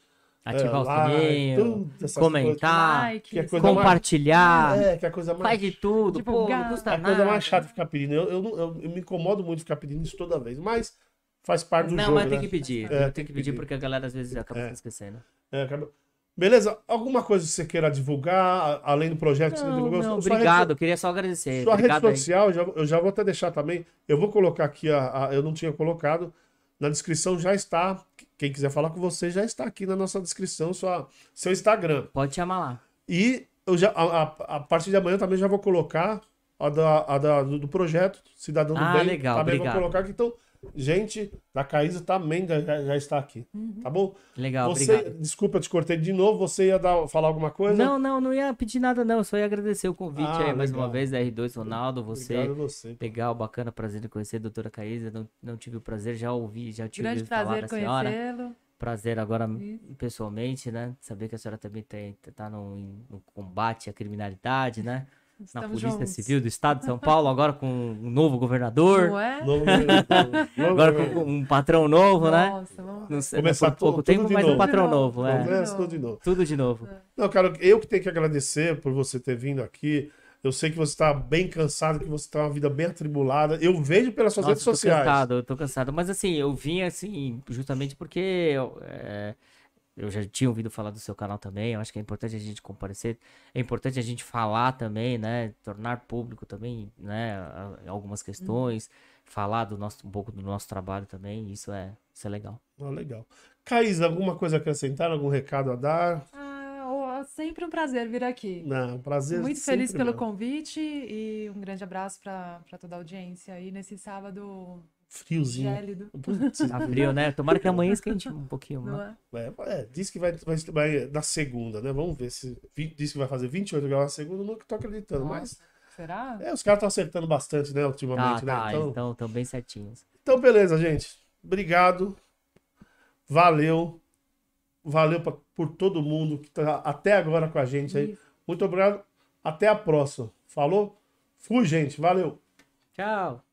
Ativar é, o like, sininho, comentar, Like, que é coisa compartilhar. É, que é a coisa mais Faz de tudo, pô, Divulgar. não custa é a nada. coisa mais chata ficar pedindo. Eu, eu, não- eu- eu me incomodo muito ficar pedindo isso toda vez, mas faz parte do Não, jogo. mas tem né? que pedir. É, tem, tem que que pedir pedir. porque a galera às vezes acaba É. esquecendo. É, acaba- Beleza? Alguma coisa que você queira divulgar, a- além do projeto que você Não, divulgou? não, obrigado. queria só agradecer. Sua obrigado rede social, eu já, eu já vou até deixar também. Eu vou colocar aqui, a, a- eu não tinha colocado. Na descrição já está. Quem quiser falar com você já está aqui na nossa descrição, sua, seu Instagram. Pode chamar lá. E eu já, a, a- a partir de amanhã também já vou colocar a, da, a da- do, projeto Cidadão do Ah, Bem. legal, também obrigado. vou colocar aqui. Então, gente da Caísa também já, já está aqui. Tá bom? Legal, você, obrigado. desculpa, eu te cortei de novo. Você ia dar, falar alguma coisa? Não, não, não ia pedir nada, não. Só ia agradecer o convite Ah, aí mais uma vez, da R2 Ronaldo, você. Obrigado a você. Legal, bacana, prazer em conhecer a doutora Caísa. Não, não tive o prazer, já ouvi, já tive Grande prazer da senhora. conhecê-lo. Prazer agora Isso. pessoalmente, né? Saber que a senhora também tem, tá no, no combate à criminalidade, né? Na Estamos Polícia juntos. Civil do Estado de São Paulo, agora com um novo governador. Não é? Novo- novo- [laughs] Agora com um patrão novo, né? Nossa, vamos Não sei, Começar por pouco tempo, de mas novo. um patrão novo, novo. é. Começa tudo de novo. Tudo de novo. Não, cara, eu que tenho que agradecer por você ter vindo aqui. Eu sei que você está bem cansado, que você está uma vida bem atribulada. Eu vejo pelas suas Nossa, redes tô sociais. cansado, eu tô cansado. Mas assim, eu vim assim, justamente porque eu, é, eu já tinha ouvido falar do seu canal também. Eu acho que é importante a gente comparecer. É importante a gente falar também, né? Tornar público também, né? Algumas questões. Falar do nosso, um pouco do nosso trabalho também. Isso é, isso é legal. Ah, legal. Caís, alguma coisa a acrescentar? Algum recado a dar? Ah, ó, sempre um prazer vir aqui. Não, prazer. Muito sempre feliz pelo meu. convite e um grande abraço para toda a audiência aí nesse sábado Friozinho. gélido. Putz, Tá frio, né? Tomara que amanhã esquente um pouquinho. Não Né? é? é, é, diz que vai, vai, vai na segunda, né? Vamos ver se. Diz que vai fazer 28 graus na segunda, eu não tô acreditando. Mas Nossa, será? é, os caras estão acertando bastante, né, Tá, ultimamente, né? tá. Então, Então, tão bem certinhos. então, beleza, gente. Obrigado. Valeu. Valeu pra- por todo mundo que tá até agora com a gente aí. Isso. Muito obrigado. Até a próxima. Falou? Fui, gente. Valeu. Tchau.